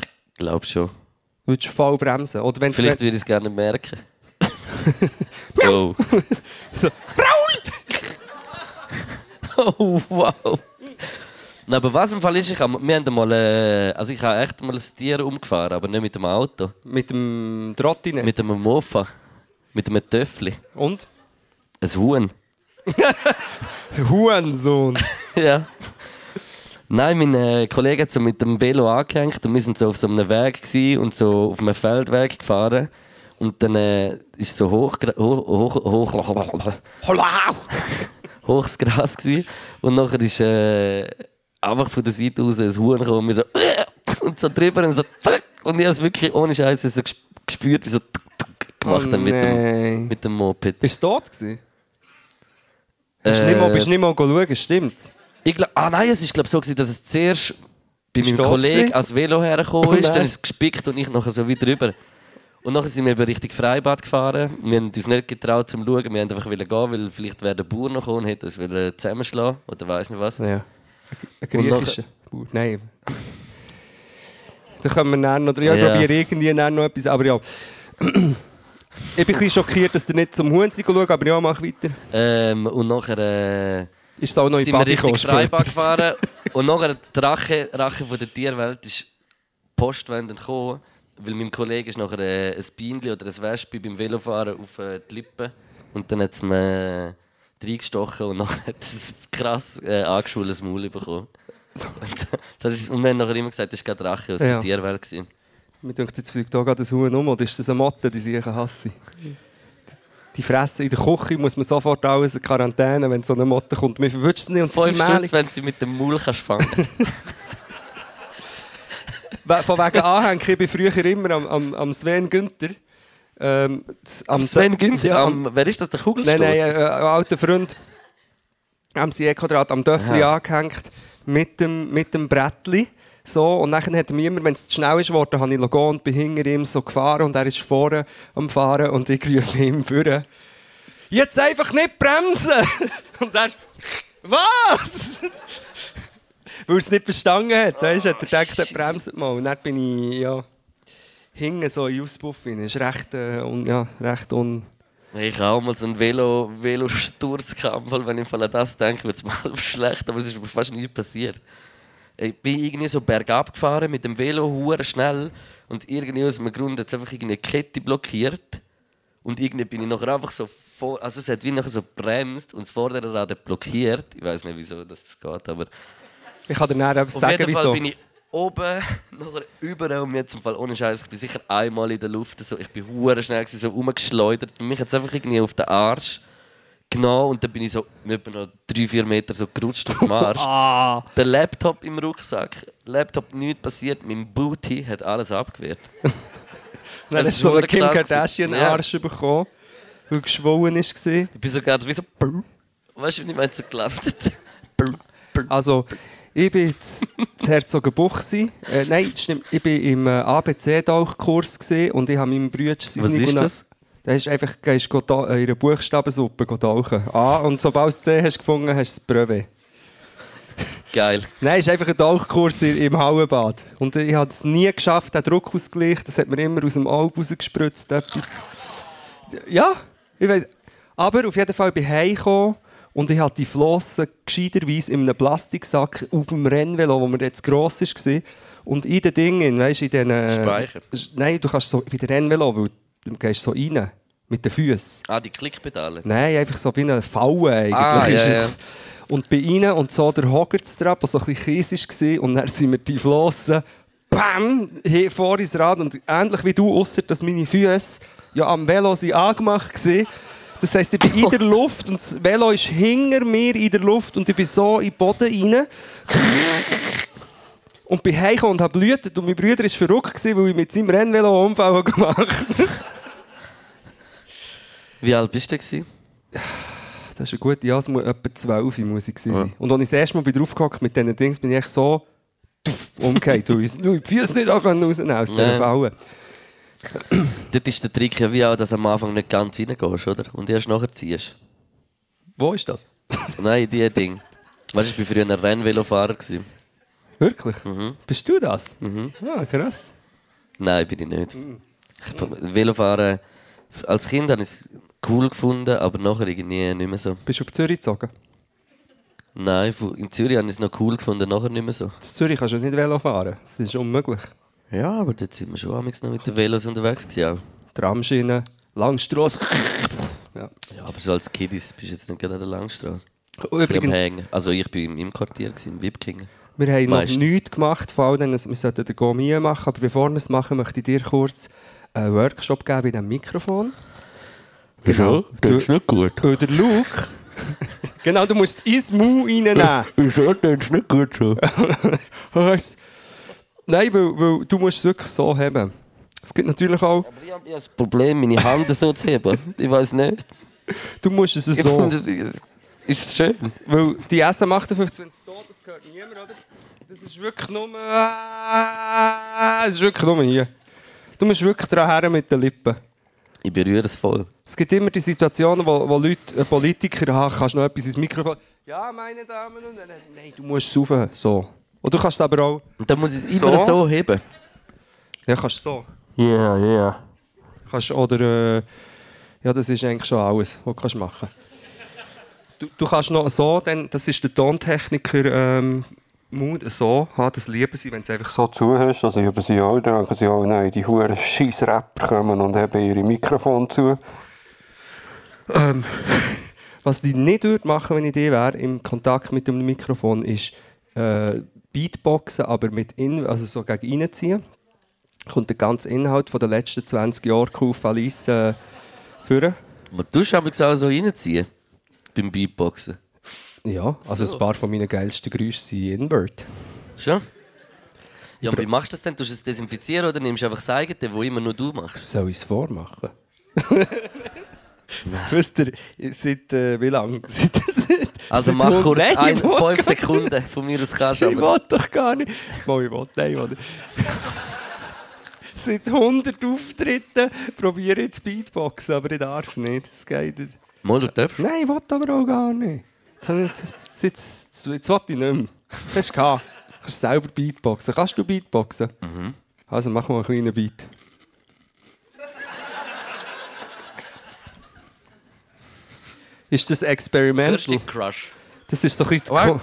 Ich glaube schon. willst du voll bremsen? Oder wenn, Vielleicht wenn, würde ich es gerne merken. oh. oh, wow. Nein, aber was im Fall ist, ich hab, wir haben mal, äh, also ich habe echt mal ein Tier umgefahren, aber nicht mit dem Auto. mit dem Trottinett. Mit einem Mofa. Mit einem Töffli. Und? Ein Huhn. Hurensohn. ja. Nein, mein äh, Kollege hat so mit dem Velo angehängt und wir sind so auf so einem Weg gewesen und so auf einem Feldweg gefahren. Und dann äh, ist so hoch, hoch, hoch, hoch, hochs Gras gewesen. Und nachher ist äh, einfach von der Seite aus ein Huhn gekommen und, so, und so drüber und so und ich habe es wirklich ohne Scheiß so ges- gespürt, wie so gemacht haben mit, dem, mit dem Moped. Bist du tot gewesen? Bist du Äh, nicht mal, bist du nicht mal schauen, stimmt? Ich glaub, ah nein, es ist glaub, so, gewesen, dass es zuerst bei meinem Kollegen als Velo hergekommen Oh ist, dann nein. ist es gespickt und ich nachher so wieder rüber. Und nachher sind wir eben Richtung Freibad gefahren. Wir haben uns nicht getraut zum Schauen, wir haben einfach gehen, weil vielleicht wäre der Bauer noch gekommen und hätte uns zusammenschlagen oder weiß nicht was. Ja. Ein griechischer. Bauer. Nein. Da können wir dann noch... Ja, ich Ja. probiere irgendwie dann noch etwas, aber ja. Ich bin ein bisschen schockiert, dass ihr nicht zum Huhn schauen, aber ja, mach weiter. Ähm, und nachher äh, Ist es auch noch in sind wir Richtung Freibad gefahren und nachher die Rache, Rache von der Tierwelt ist postwendend gekommen, weil meinem Kollegen ist nachher äh, ein Bienchen oder ein Wespe beim Velofahren auf äh, die Lippen und dann hat es mir äh, reingestochen und nachher hat es ein krass äh, angeschwollenes Maul bekommen. Und, das ist, und wir haben nachher immer gesagt, das war gerade Rache aus Ja. der Tierwelt. Gewesen. Mir denkt, jetzt fliegt da gerade ein Huhn um, oder ist das eine Motte, die sich hasse? Die fressen in der Küche, muss man sofort alles in Quarantäne, wenn so eine Motte kommt. Man verwünscht es nicht und sie sind Stutz, wenn sie mit dem Maul kannst fangen Von wegen Anhängen, ich bin früher immer am, am, am Sven Günther. Ähm, am Sven Günther, Ja, am, wer ist das, der nein, Kugelstoß? nein, äh, ein alter Freund. Am Quadrat am Döffli angehängt mit dem, mit dem Brettli. So, und dann hat er mir immer, wenn es zu schnell ist geworden, habe ich gehen und bin hinter ihm so gefahren und er ist vorne am Fahren und ich rufe ihm vorne. Jetzt einfach nicht bremsen! Und er, was? Weil er es nicht verstanden hat. Weißt, hat er gedacht, er bremst mal. Und dann bin ich, ja, hinten so in Auspuff rein. Das ist recht, äh, un, ja, recht un... Ich habe auch mal so einen Velo, Velo-Sturz gehabt, wenn ich an das denke, wird es halb schlecht, aber es ist mir fast nie passiert. Ich bin irgendwie so bergab gefahren mit dem Velo hure schnell und irgendwie aus einem Grund hat es einfach irgendeine Kette blockiert und irgendwie bin ich nachher einfach so vor, also es hat wie nachher so bremst und das vordere Rad blockiert. Ich weiß nicht, wieso das geht, aber Ich kann dir eben auf sagen, jeden Fall wieso. bin ich oben, nachher überall und jetzt im Fall ohne Scheiß, ich bin sicher einmal in der Luft, so, ich bin hure schnell so rumgeschleudert und mich hat einfach irgendwie auf den Arsch genommen und dann bin ich so etwa noch drei, vier Meter so gerutscht auf dem Arsch. Ah! Der Laptop im Rucksack, Laptop nichts passiert, mein Booty hat alles abgewehrt. Dann Das hast du so einen Kim. Kardashian-Arsch bekommen, weil geschwollen war. Ich bin sogar wie so, weißt du, wie ich meine, so gelandet. Also, ich bin zu Herzogenbuchsi. Äh, nein, das stimmt. Ich war im äh, ABC-Tauchkurs und ich habe meinem Bruder Was ist Nicola- das? Da ist einfach gehst äh, in einer Buchstabensuppe tauchen. Ah, und sobald du C hast gefunden, hast du das Brevet. Geil. Nein, es ist einfach ein Tauchkurs im Hallenbad. Und ich habe es nie geschafft, den Druckausgleich, das hat mir immer aus dem Auge rausgespritzt. Etwas. Ja, ich weiß. Aber auf jeden Fall bin ich heimgekommen und ich hatte die Flossen gescheiterweise in einem Plastiksack auf dem Rennvelo, wo mir jetzt gross war. Und in den Dingen, weißt du, in den... Speicher. Nein, du kannst so wie der Rennvelo, weil du gehst so rein. Mit den Füßen. Ah, die Klickpedale. Nein, einfach so wie eine Falle eigentlich. Ah, ja, ja. Und bei ihnen und so der Hoggertstrap, der so ein bisschen Kies war, und dann sind wir die Flossen bam, hier vor ins Rad und ähnlich wie du, ausser dass meine Füße ja am Velo sind angemacht waren. Das heisst, ich bin in der Luft und das Velo ist hinter mir in der Luft und ich bin so in den Boden rein. Und bin heimgekommen und habe blühtet und mein Bruder war verrückt, weil ich mit seinem Rennvelo einen Unfall gemacht habe. Wie alt bist du? Gewesen? Das ist eine gute, ja, es muss etwa 12 Uhr Musik sein. Und als ich das erste Mal bin draufgehockt mit diesen Dings, bin ich echt so umgekehrt. Du, ich die Füße nicht auch rausnehmen aus Ja. dieser Falle. Dort ist der Trick ja wie auch, dass du am Anfang nicht ganz reingehst, oder? Und erst nachher ziehst. Wo ist das? Nein, die Ding. Weißt du, ich war früher ein Rennvelofahrer. Wirklich? Mhm. Bist du das? Ah, krass. Nein, bin ich nicht. Ich, Velofahren, als Kind habe ich es cool gefunden, aber nachher irgendwie nicht mehr so. Bist du auf Zürich gezogen? Nein, in Zürich habe ich es noch cool gefunden, nachher nicht mehr so. In Zürich kannst du nicht Velo fahren. Das ist unmöglich. Ja, aber dort sind wir schon noch mit den Velos unterwegs gewesen. Auch. Tramschiene, Langstrasse. ja. Ja, aber so als Kiddies bist du jetzt nicht gerade an der Langstrasse. Und Übrigens. Hängen. Also ich bin im, im Quartier, gewesen, im Wipkingen. wir haben noch Meistens. nichts gemacht, vor allem, wir sollten den Gomie machen, aber bevor wir es machen, möchte ich dir kurz einen Workshop geben bei diesem Mikrofon. Genau. das ist nicht gut. Und der Luke, genau, du musst es ins Mau reinnehmen. Wieso, das ist nicht gut so. Nein, weil, weil du musst es wirklich so haben. Es gibt natürlich auch, Aber ich habe das Problem, meine Hand so zu heben. Ich weiß nicht. du musst es Ich so. finde, das ist es schön. Weil die SM58, wenn es tot das gehört niemand, oder? Das ist wirklich nur. Es ist wirklich nur hier. Du musst wirklich dran her mit den Lippen. Ich berühre es voll. Es gibt immer die Situationen, wo, wo Leute, äh, Politiker, ah, kannst du noch etwas ins Mikrofon. Ja, meine Damen und Herren. Nein, du musst es rauf. So. Und du kannst es aber auch. Und dann muss ich es immer So? so heben. Ja, kannst so. Ja, ja. Kannst, oder. Äh, ja, das ist eigentlich schon alles, was du kannst machen du, du kannst noch so, denn das ist der Tontechniker. Ähm, Mut so haben, das lieben sie, wenn sie einfach so zuhörst. Also über sie auch, dann denken sie auch, nein, die huren scheiß Rapper kommen und haben ihre Mikrofon zu. Ähm, was die nicht würde machen, wenn ich die wäre, im Kontakt mit dem Mikrofon, ist äh, Beatboxen, aber mit in, also so gegen reinziehen. Kommt der ganze Inhalt von den letzten 20 Jahren auf Alice äh, führen. Aber du musst auch so reinziehen. Beim Beatboxen. Ja, also ein paar von meinen geilsten Geräusche sind Invert. Schon? Ja, aber wie machst du das denn? Tust du es desinfizieren oder nimmst du einfach das eigene, wo immer nur du machst? Soll ich es vormachen? Wisst ihr, seit äh, wie lange? Seit, seit, Also seit mach hund- kurz Nein, ein, ich will fünf gar- Sekunden von mir aus kannst du Ich will doch gar nicht. Mal, ich will, nein, oder? Seit 100 Auftritten probiere ich zu Beatboxen, aber ich darf nicht. Das geht nicht. Mal, du darfst. Nein, ich will aber auch gar nicht. Jetzt, jetzt, jetzt, will ich nicht mehr. Das du gehabt. Du kannst selber Beatboxen. Kannst du Beatboxen? Also mach mal einen kleinen Beat. Ist das experimental? Kirsty Crush. Das ist doch ein bisschen...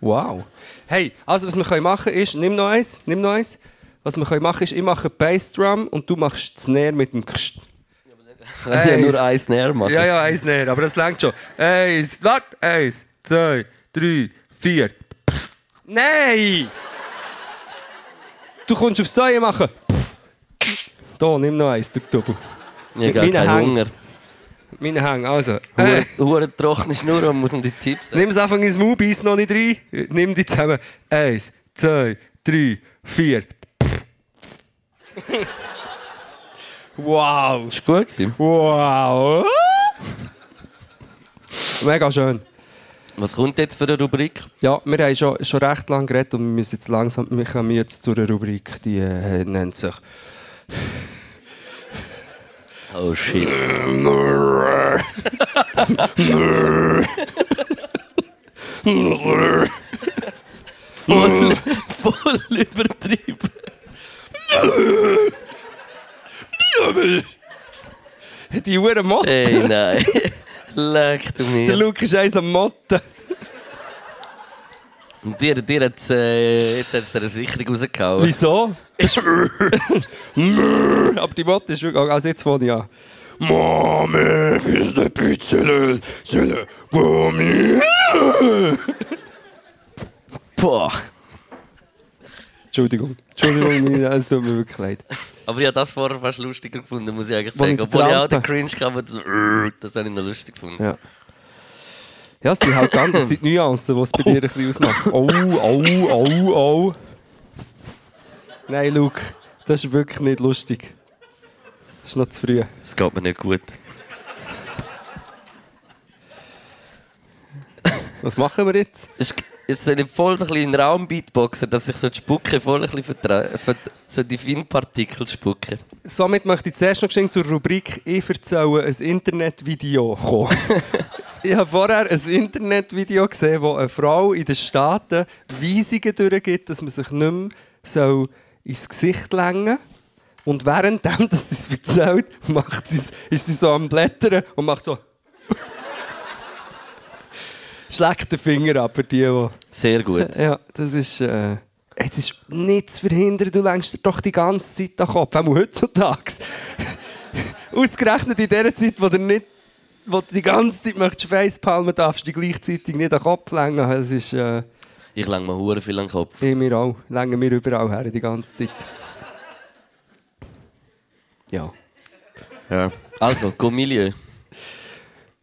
Wow. Hey, also was wir können machen ist, nimm noch eins, nimm noch eins. Was wir können machen ist, ich mache Bassdrum und du machst das Snare mit dem Kst. Ich kann ja nur eins näher machen. Ja, ja, eins Snare, aber das langt schon. Eins, warte, eins, zwei, drei, vier. Nein! Du kommst aufs Zwei machen. Da, nimm noch eins, der Double. Ich habe keinen. Hunger. Meine Hänge, also. Äh, Hure- trockene Schnur, man muss noch die Tipps nimm es einfach ins Maul, beiß noch nicht rein. Nimm die zusammen. Eins, zwei, drei, vier. wow! Das war gut. gewesen. Wow! Mega schön. Was kommt jetzt für eine Rubrik? Ja, wir haben schon, schon recht lange geredet und wir müssen jetzt langsam, wir kommen jetzt zu einer Rubrik, die äh, nennt sich Oh shit. voll, voll übertrieben. die Uhr Motte. Ey, nein. Leck du Der mir. Luke ist eins am Motte. Und dir, dir hat äh, jetzt hat er eine Sicherung rausgehauen. Wieso? Aber die Motte ist wirklich, also jetzt fange ich an. Mami, ist der Pizzele, Zelle, Gummi. Boah. Entschuldigung, Entschuldigung, es tut mir wirklich leid. Aber ich habe das vorher fast lustiger gefunden, muss ich eigentlich Wo sagen. Obwohl ich auch den Cringe kam, das, das habe ich noch lustig gefunden. Ja. Ja, es sind halt anders, es sind die Nuancen, die es bei dir ein bisschen ausmachen. Oh, oh, oh, oh. Nein, Luke, das ist wirklich nicht lustig. Das ist noch zu früh. Es geht mir nicht gut. Was machen wir jetzt? Es ist soll ich voll so ein bisschen Raum dass ich so die Spucke voll ein bisschen vertra- so die Finpartikel spucke. Somit möchte ich zuerst noch geschenkt zur Rubrik «Ich erzähle ein Internetvideo» kommen. ich habe vorher ein Internetvideo gesehen, wo eine Frau in den Staaten Weisungen durchgibt, dass man sich nicht mehr ins Gesicht lenken Und währenddem, dass sie es erzählt, macht ist sie so am Blättern und macht so... Schlägt den Finger ab für die, die... Sehr gut. Ja, das ist. Äh, es ist nicht zu verhindern, du lenkst dir doch die ganze Zeit den Kopf. Auch heutzutage. Ausgerechnet in der Zeit, wo du nicht. Wo du die ganze Zeit möchtest facepalmen darfst, du die gleichzeitig nicht an den Kopf lenken. Das ist. Äh, Ich lenke mir hure viel an den Kopf. ich mir auch. Lenken wir überall her die ganze Zeit. Ja. Ja. Also, go Milieu.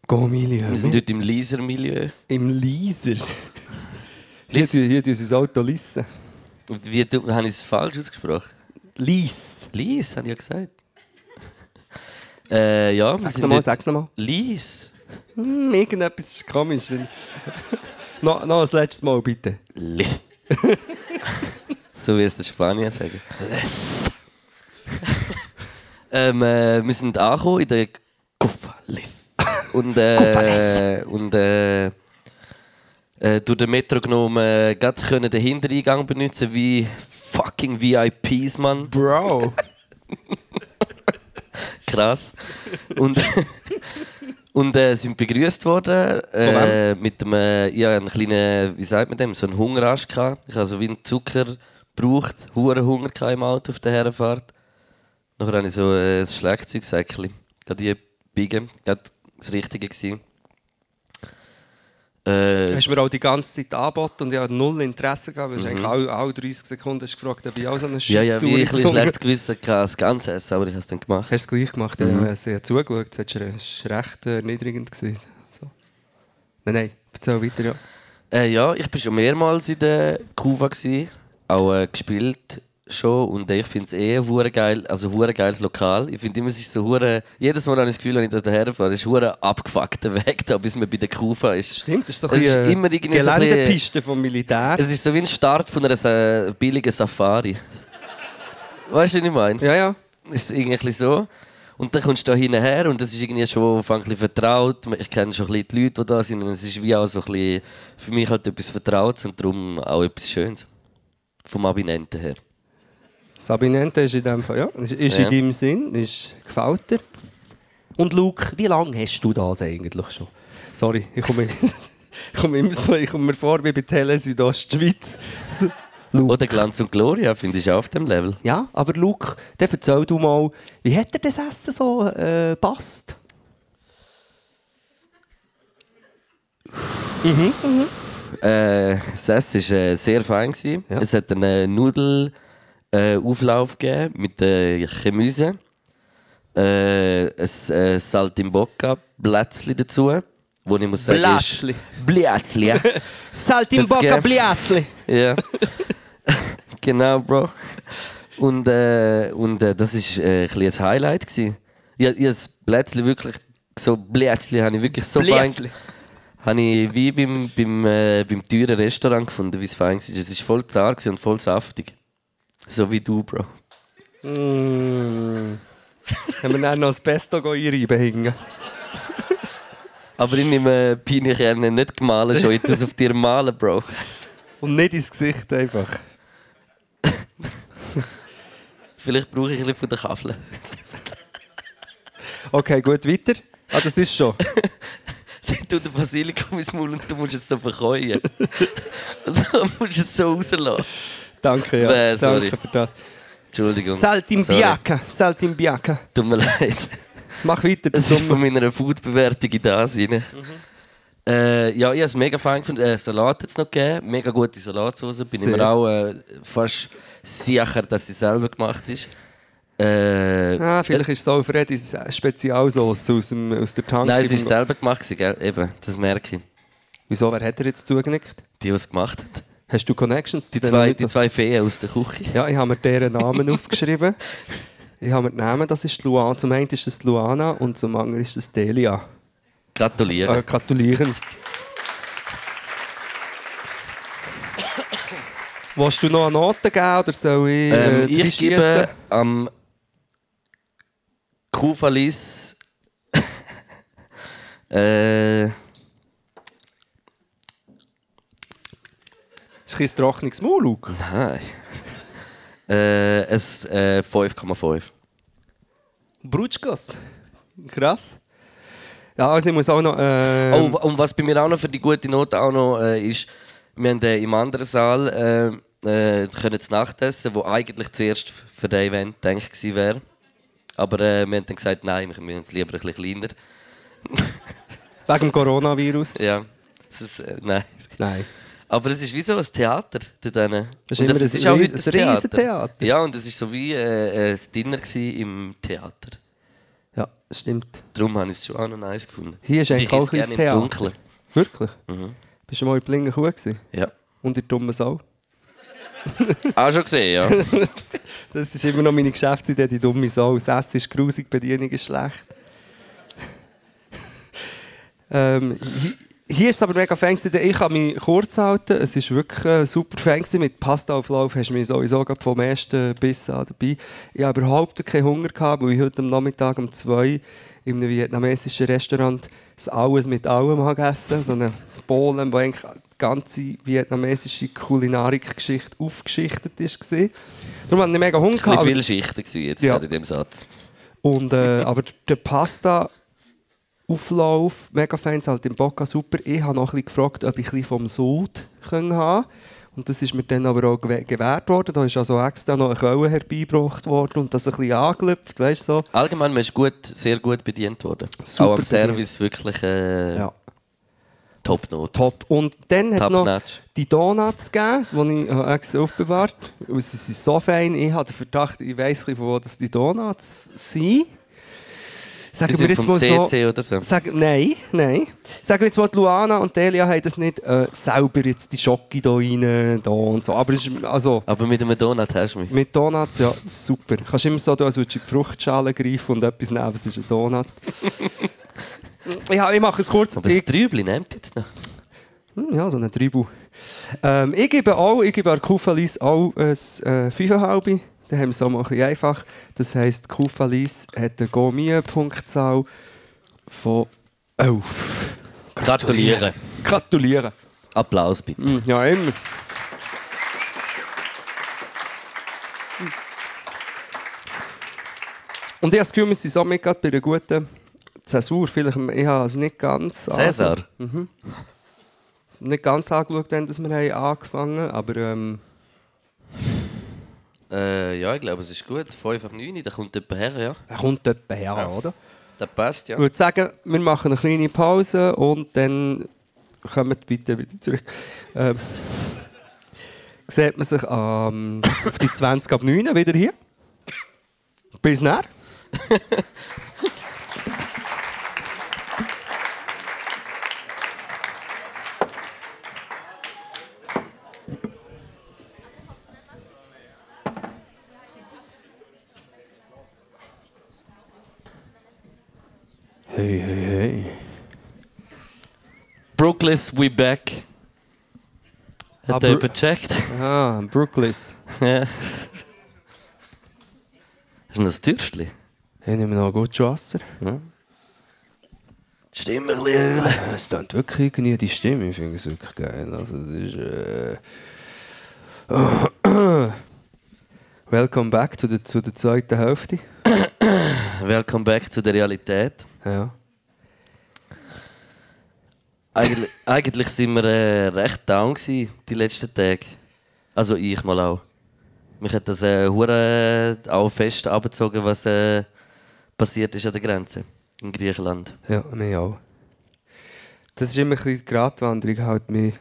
Go, Milio. Wir sind dort im Leaser-Milieu. Im Leaser. Hier, tun- hier tun sie das Auto leisen. Wie du- habe ich es falsch ausgesprochen? Lies. Lies, habe ich ja gesagt. Äh, ja, Sag's nochmal, sag's nochmal. Lies. Hm, irgendetwas ist komisch. Wenn... noch, noch das letzte Mal, bitte. Lies. so wie es der Spanier sagen. ähm, äh, wir sind angekommen in der Kuffa Lies. Und, äh, und äh, äh, durch den Metro genommen, äh, können den Hintereingang benutzen wie fucking VIPs, Mann. Bro. Krass. Und, und äh, sind begrüßt worden äh, mit dem, äh, ja, einen kleinen, wie sagt man dem, so einen Hungerrasch gehabt. Ich habe so wie einen Zucker gebraucht, hohen Hunger im Auto auf der Herfahrt. Nachher habe ich so äh, ein Schlagzeugsäckchen, gerade die biegen, gerade das Richtige gewesen. Äh, Hast du mir auch die ganze Zeit angeboten und ich hatte null Interesse gehabt. Du hast eigentlich alle, alle 30 Sekunden hast gefragt, ob ich auch so eine ja, ja, wie ich ein schlecht gewissen hatte, das Ganze essen, aber ich habe es dann gemacht. Hast du es gleich gemacht? Mhm. ja, sie hat zugeschaut. Das war recht äh, erniedrigend. Gewesen. So. Nein, nein, erzähl weiter, ja. Äh, ja, ich war schon mehrmals in der gewesen, auch äh, gespielt schon und ich finde es eh hure geil, also hure geiles Lokal. Ich finde immer, es ist so hure, jedes Mal habe ich das Gefühl, wenn ich da herfahre, ist hure abgefuckter Weg da, bis man bei der Kuva ist. Stimmt, das ist so Es ist immer irgendwie so ein Geländepiste vom Militär. Es ist so wie ein Start von einer billigen Safari. Weißt du, was ich meine? ja, ja. ist irgendwie so. Und dann kommst du da hinher und das ist irgendwie schon ein bisschen vertraut. Ich kenne schon ein bisschen die Leute, die da sind. Und es ist wie auch so ein bisschen für mich halt etwas Vertrautes und darum auch etwas Schönes. Vom Abinenten her. Sabinente ist in dem Fall, ja. Ist, ist Ja. in deinem Sinn, ist, gefällt dir. Und Luke, wie lange hast du das eigentlich schon? Sorry, ich komme, ich komme immer so, ich komme mir vor wie bei Tele Südostschweiz. Luke. Oder Glanz und Gloria, finde ich auch auf dem Level. Ja, aber Luke, dann erzähl du mal, wie hat dir das Essen so äh, passt? Äh, das Essen war äh, sehr fein. Gewesen. Ja. Es hat einen Nudelauflauf äh, Auflauf gegeben mit äh, Gemüse. Äh, ein äh, Saltimbocca, Blätzli dazu. Wo ich muss sagen, Blätzli. Blätzli. ja. Saltimbocca? Bliatzli. Ja. genau, Bro. Und, äh, und äh, das war äh, ein, ein Highlight. Gewesen. Ich, ich das Plätzchen wirklich so Plätzli habe ich wirklich so Bliatzli. fein habe ich wie beim, beim, äh, beim teuren Restaurant gefunden, wie es fein war. Es war voll zart und voll saftig. So wie du, Bro. Mm. Haben wir dann noch das Pesto einreiben hingen? Aber ich nehme Pinienkerne nicht gemahlen, schon es auf dir malen, Bro. Und nicht ins Gesicht einfach. Vielleicht brauche ich ein bisschen von der Kaffel. Okay, gut, weiter. Ah, das ist schon. Ich tue den Basilikum ins Maul und du musst es so verkäuen. du musst es so rauslassen. Danke, ja. Bäh, sorry. Danke für das. Entschuldigung. Saltimbiaca. Saltimbiaca. Tut mir leid. Mach weiter. Es der ist von meiner Food-Bewertung in das rein. Äh, ja, ich habe es mega fein gefunden. Äh, Salat hat es noch gegeben. Mega gute Salatsauce. Bin ich mir auch äh, fast sicher, dass sie selber gemacht ist. Äh, Ah, vielleicht ist es auch Freddy's Spezialsauce aus, dem, aus der Tanke. Nein, es ist selber gemacht, gell? Eben, das merke ich. Wieso, wer hat er jetzt zugenickt? Die, die es gemacht hat. Hast du Connections zu die zwei, Die zwei Feen aus der Küche. Ja, ich habe mir deren Namen aufgeschrieben. Ich habe mir den Namen, das ist Luana. Zum einen ist es Luana und zum anderen ist es Delia. Gratulieren. Äh, gratulieren. Willst du noch eine Note geben oder soll ich? Äh, ähm, ich gebe am ähm, Kufalis. äh, Ist ein trockenes Maul, Luke. nein. äh, es äh, 5,5. Brutschkas. Krass. Ja, also ich muss auch noch... Äh, Oh, und was bei mir auch noch für die gute Note auch noch äh, ist, wir haben äh, im anderen Saal äh, äh, können zu Nacht essen, wo eigentlich zuerst für das Event gedacht gewesen wäre. Aber äh, wir haben dann gesagt, nein, wir machen es lieber ein bisschen kleiner. Wegen dem Coronavirus. Ja, ist, äh, nein. Nein. Aber es ist wie so ein Theater dort drinnen. Das ist ein es ist auch heute ein Riesentheater. Ja, und es ist so wie äh, ein Dinner im Theater. Ja, stimmt. Darum habe ich es schon auch noch nice gefunden. Hier ist eigentlich ich auch ein gerne im Theater. Dunkeln. Wirklich? Mhm. Bist du mal in Blingen Kuh gewesen? Ja. Und in Dummen Sau? Auch schon gesehen, ja. Das ist immer noch meine Geschäftsidee, die dumme Sau. Das Essen ist grusig, die Bedienung ist schlecht. ähm, hier ist es aber mega fancy. Ich kann mich kurz halten. Es ist wirklich äh, super fancy. Mit Pasta-Auflauf hast du mich sowieso vom ersten Biss an dabei. Ich habe überhaupt keinen Hunger gehabt, weil ich heute am Nachmittag um zwei in einem vietnamesischen Restaurant das Alles mit allem habe gegessen So eine Bohlen, wo eigentlich die ganze vietnamesische Kulinarikgeschichte aufgeschichtet ist. war. Darum hatte ich mega Hunger. Bisschen aber- viele Schichten jetzt Ja. in dem Satz. und, äh, aber der Pasta Auflauf, mega Fans halt im Bocca super. Ich habe noch ein bisschen gefragt, ob ich ein bisschen vom Sud haben und das ist mir dann aber auch gew- gewährt worden. Da ist also extra noch eine Quelle herbeigebracht worden und das ein bisschen angelüpft, weißt so. Allgemein, man ist gut, sehr gut bedient worden. Super auch am. Service wirklich äh, Ja, Top-Note. top. Und dann hat es noch Top-Notch. die Donuts gegeben, die ich äh, extra aufbewahrt habe. Sie sind so fein. Ich habe den Verdacht, ich weiss von wo das die Donuts sind. Sagen wir jetzt mal so... CC oder so. Sag, nein, nein. Sagen wir jetzt mal, die Luana und Delia haben das nicht äh, selber jetzt die Schocke da rein da und so. Aber ist, also, Aber mit einem Donut hast du mich. mit Donuts, ja, super. Du kannst immer so, tun, als würdest du in die Fruchtschale greifen und etwas nehmen, es ist ein Donut. ja, ich mache es kurz. Aber das Trübli nimmt jetzt noch. Hm, ja, so ein Tribut. Ähm, ich gebe auch, ich gebe an Kufalis auch ein äh, 5,5. Dann haben wir es auch mal ein bisschen einfach. Das heisst, Kufalis hat eine Gourmet-Punktzahl von 11. Gratulieren. Gratulieren. Applaus bitte. Mm, Ja, immer. Und ich habe das Gefühl, wir sind somit gerade bei einer guten Zäsur. Vielleicht, ich habe es nicht ganz Cäsar. angeschaut- nicht ganz angeschaut, wenn das wir angefangen haben, aber ähm, Äh, ja, ich glaube, es ist gut. 5 ab 9, da kommt jemand her, ja. er kommt etwa her, Ja. oder? Das passt, ja. Ich würde sagen, wir machen eine kleine Pause und dann die bitte wieder zurück. Ähm, sieht man sich ähm, auf die 20 ab 9 wieder hier. Bis dann. Hey, hey, hey. Brooklis, we back. Ah, Hat Bru- jemand gecheckt? Ah, Brooklis. ja. Hast du noch ein Türstchen? Hey, nehmen wir noch gut Wasser. Stimme ein bisschen ölen. Es klingt wirklich irgendwie die Stimme, ich finde es wirklich geil. Also, das ist. Äh... Welcome back to the, zu der zweiten Hälfte. Welcome back zu der Realität. Ja. Eigentlich, eigentlich sind wir äh, recht down gewesen, die letzten Tage. Also ich mal auch. Mich hat das äh, hure auch fest abgezogen, was äh, passiert ist an der Grenze in Griechenland. Ja, mir auch. Das ist immer ein bisschen die Gratwanderung. Halt. Man,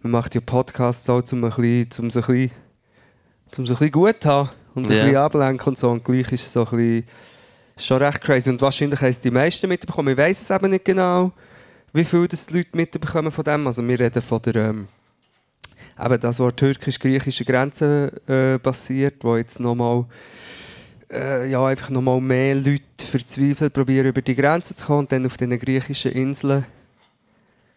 man macht ja Podcasts auch, um, ein bisschen, um so ein bisschen, um so ein bisschen gut zu haben und ein Ja. bisschen ablenken und so. Und gleich ist es so ein bisschen, schon recht crazy. Und wahrscheinlich haben es die meisten mitbekommen. Ich weiß es eben nicht genau, wie viel das die Leute mitbekommen von dem. Also wir reden von der, ähm, eben das, was türkisch-griechische Grenze äh, passiert, wo jetzt nochmal äh, ja, einfach nochmal mehr Leute verzweifelt probieren, über die Grenze zu kommen und dann auf den griechischen Inseln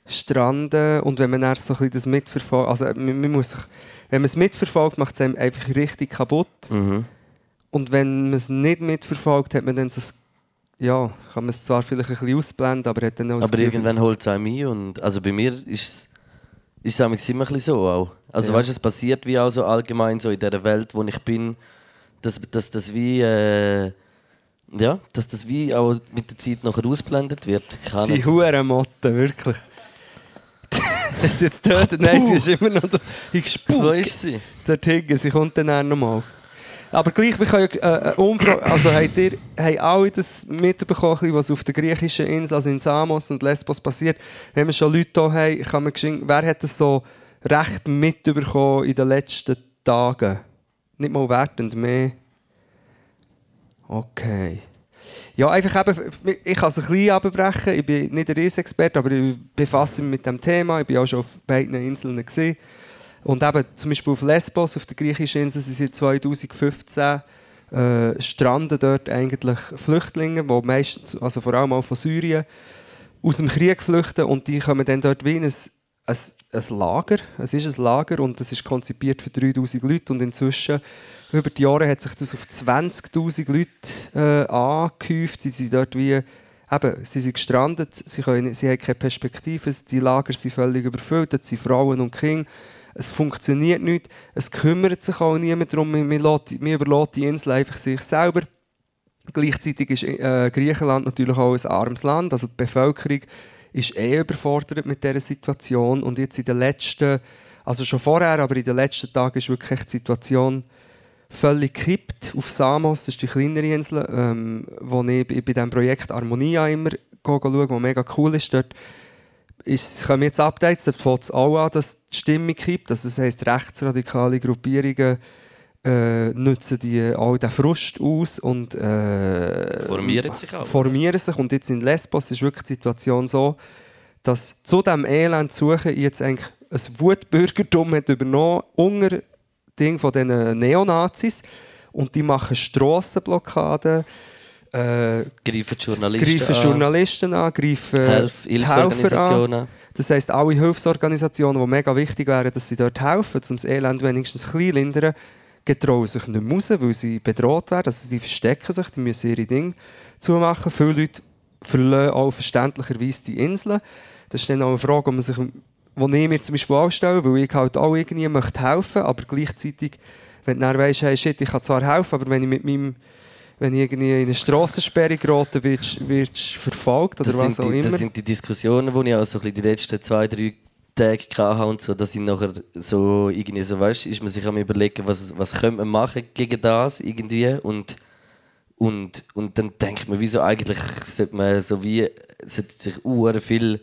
stranden und wenn man dann so ein bisschen das mitverfolgt, also man, man muss sich, wenn man es mitverfolgt, macht es einem einfach richtig kaputt. Mhm. Und wenn man es nicht mitverfolgt, hat man dann so das, ja, kann man es zwar vielleicht ein bisschen ausblenden, aber hat dann auch Aber irgendwann holt es einem ein und also bei mir ist es immer ein bisschen so auch. Also Ja. weißt du, es passiert wie auch so allgemein so in der Welt, wo ich bin, dass, dass das wie äh, ja, dass das wie auch mit der Zeit nachher ausblendet wird. Die. Hurenmotte, wirklich. ist sie jetzt tot? Nein, sie ist immer noch da. Ich Wo spuck ist sie? dort hinten. Sie kommt dann auch nochmal. Aber gleich, wir können ja, äh, eine Umfrage, also habt ihr, haben alle das mitbekommen, was auf der griechischen Insel, also in Samos und Lesbos passiert? Wenn wir schon Leute hier haben, kann man geschwind- wer hat das so recht mitbekommen in den letzten Tagen? Nicht mal wertend, mehr. Okay. Ja, einfach eben, ich kann es ein bisschen abbrechen. Ich bin nicht ein Riesenexperte, aber ich befasse mich mit dem Thema. Ich bin auch schon auf beiden Inseln. Gewesen. Und eben zum Beispiel auf Lesbos, auf der griechischen Insel, sind seit 2015 äh, stranden dort eigentlich Flüchtlinge, die meistens, also vor allem auch von Syrien, aus dem Krieg flüchten und die kommen dann dort wie in ein, ein, ein Lager. Es ist ein Lager und es ist konzipiert für 3000 Leute und inzwischen über die Jahre hat sich das auf 20'000 Leute äh, angehäuft. Die sind dort wie, eben, sie sind gestrandet, sie, können, sie haben keine Perspektive, die Lager sind völlig überfüllt, dort sind Frauen und Kinder. Es funktioniert nicht, es kümmert sich auch niemand darum, man überlässt die Insel einfach sich selber. Gleichzeitig ist äh, Griechenland natürlich auch ein armes Land, also die Bevölkerung ist eh überfordert mit dieser Situation und jetzt in den letzten, also schon vorher, aber in den letzten Tagen ist wirklich die Situation völlig gekippt. Auf Samos, das ist die kleinere Insel, ähm, wo ich bei diesem Projekt Harmonia immer schaue, wo mega cool ist. Dort ist, kommen jetzt Updates, dort fängt es auch an, dass die Stimmung kippt. Also das heisst, rechtsradikale Gruppierungen äh, nutzen die, all den Frust aus und äh, Formieren sich auch. formieren sich. Und jetzt in Lesbos ist wirklich die Situation so, dass zu diesem Elend suchen jetzt eigentlich ein Wutbürgertum hat übernommen unter Ding von diesen Neonazis und die machen Strassenblockaden, äh, Greifen die Journalisten greifen an, Journalisten an, greifen Helf die Helfer an. Hilfsorganisationen. Das heisst, alle Hilfsorganisationen, die mega wichtig wären, dass sie dort helfen, um das Elend wenigstens ein bisschen lindern, getrauen sich nicht mehr raus, weil sie bedroht werden. Also sie verstecken sich, die müssen ihre Dinge zumachen. Viele Leute verlassen auch verständlicherweise die Inseln. Das ist dann auch eine Frage, die man sich, wo ich mir zum Beispiel auch stelle, weil ich halt auch irgendwie möchte helfen, aber gleichzeitig, wenn du dann weisst, hey, shit, ich kann zwar helfen, aber wenn ich mit meinem wenn irgendwie in eine Strassensperre gerate, wirst wirst verfolgt oder Das was sind, auch die, immer. das sind die Diskussionen, die ich auch so ein bisschen die letzten zwei, drei Tage hatte und so, dass ich nachher so irgendwie so, weißt, ist man sich am überlegen, was, was könnte man machen gegen das irgendwie und und, und dann denkt man, wieso eigentlich sollte man so wie sollte sich uhr viel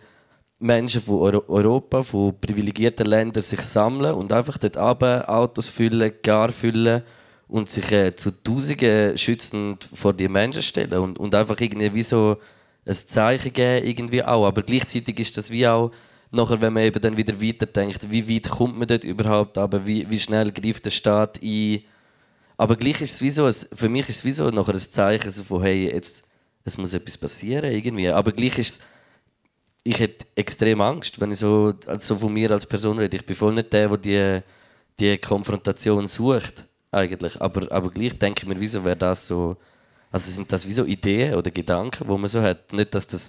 Menschen von Euro Europa, von privilegierten Ländern sich sammeln und einfach dort runter Autos füllen, Gar füllen und sich äh, zu Tausenden schützend vor die Menschen stellen und, und einfach irgendwie wie so ein Zeichen geben, irgendwie auch. Aber gleichzeitig ist das wie auch, nachher, wenn man eben dann wieder weiterdenkt, wie weit kommt man dort überhaupt, aber wie, wie schnell greift der Staat ein. Aber gleich ist es wie so, für mich ist es wie so nachher ein Zeichen so von, hey, jetzt es muss etwas passieren irgendwie. Aber gleich ist es, ich hätte extrem Angst, wenn ich so, also so von mir als Person rede. Ich bin voll nicht der, der die, die Konfrontation sucht, eigentlich. Aber, aber gleich denke ich mir, wieso wäre das so. Also sind das wie so Ideen oder Gedanken, wo man so hat. Nicht, dass das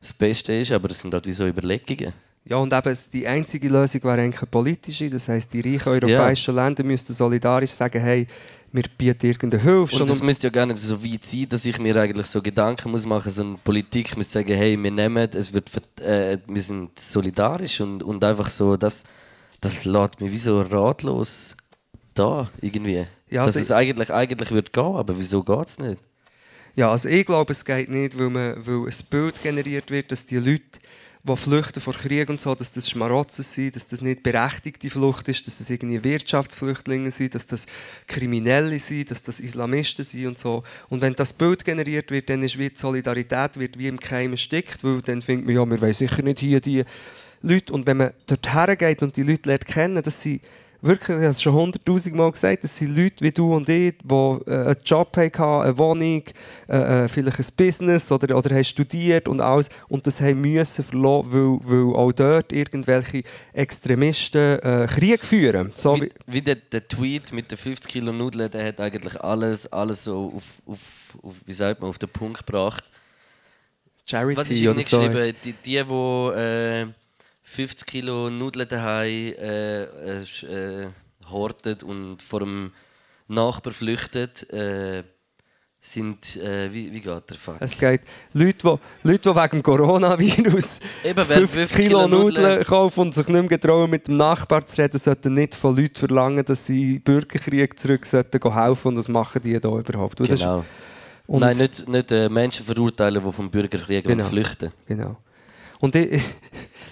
das Beste ist, aber es sind halt wie so Überlegungen. Ja, und eben es- die einzige Lösung wäre eigentlich eine politische. Das heisst, die reichen europäischen Länder müssten solidarisch sagen, hey, wir bieten irgendeine Hilfe. Und um, müsste ja gar nicht so weit sein, dass ich mir eigentlich so Gedanken muss machen muss, sondern Politik muss sagen, hey, wir nehmen, es wird, äh, wir sind solidarisch und, und einfach so, das, das lässt mich wie so ratlos da irgendwie. Ja, dass also es eigentlich, eigentlich wird gehen, aber wieso geht es nicht? ja, also ich glaube, es geht nicht, weil, man, weil ein Bild generiert wird, dass die Leute, die flüchten vor Krieg und so, dass das Schmarotzen sind, dass das nicht berechtigte Flucht ist, dass das irgendwie Wirtschaftsflüchtlinge sind, dass das Kriminelle sind, dass das Islamisten sind und so. Und wenn das Bild generiert wird, dann ist wie die Solidarität wird wie im Keim erstickt, weil dann findet man, ja, wir wollen sicher nicht hier die Leute. Und wenn man dort hergeht und die Leute lernt kennen, das sind wirklich, ich habe es schon hunderttausend Mal gesagt, das sind Leute wie du und ich, die äh, einen Job hatten, eine Wohnung, äh, äh, vielleicht ein Business oder, oder haben studiert und alles und das haben müssen verlassen, weil, weil auch dort irgendwelche Extremisten äh, Krieg führen. So wie, wie der, der Tweet mit den 50 Kilo Nudeln, der hat eigentlich alles, alles so auf, auf, auf, wie sagt man, auf den Punkt gebracht. Charity Was ist irgendwie so. geschrieben? Die, die, die äh, 50 Kilo Nudeln daheim äh, äh, äh, hortet und vor dem Nachbar flüchtet, äh, sind, äh, wie, wie geht der Fuck? Es geht Leute, die, Leute, die wegen Coronavirus Eben, wer 50 Kilo Nudeln kaufen und sich nicht mehr getrauen, mit dem Nachbar zu reden, sollten nicht von Leuten verlangen, dass sie Bürgerkrieg zurück sollten gehen helfen und das machen die da überhaupt. Genau. Und, Nein, nicht, nicht äh, Menschen verurteilen, die vom Bürgerkrieg Genau. flüchten Genau. Und ich,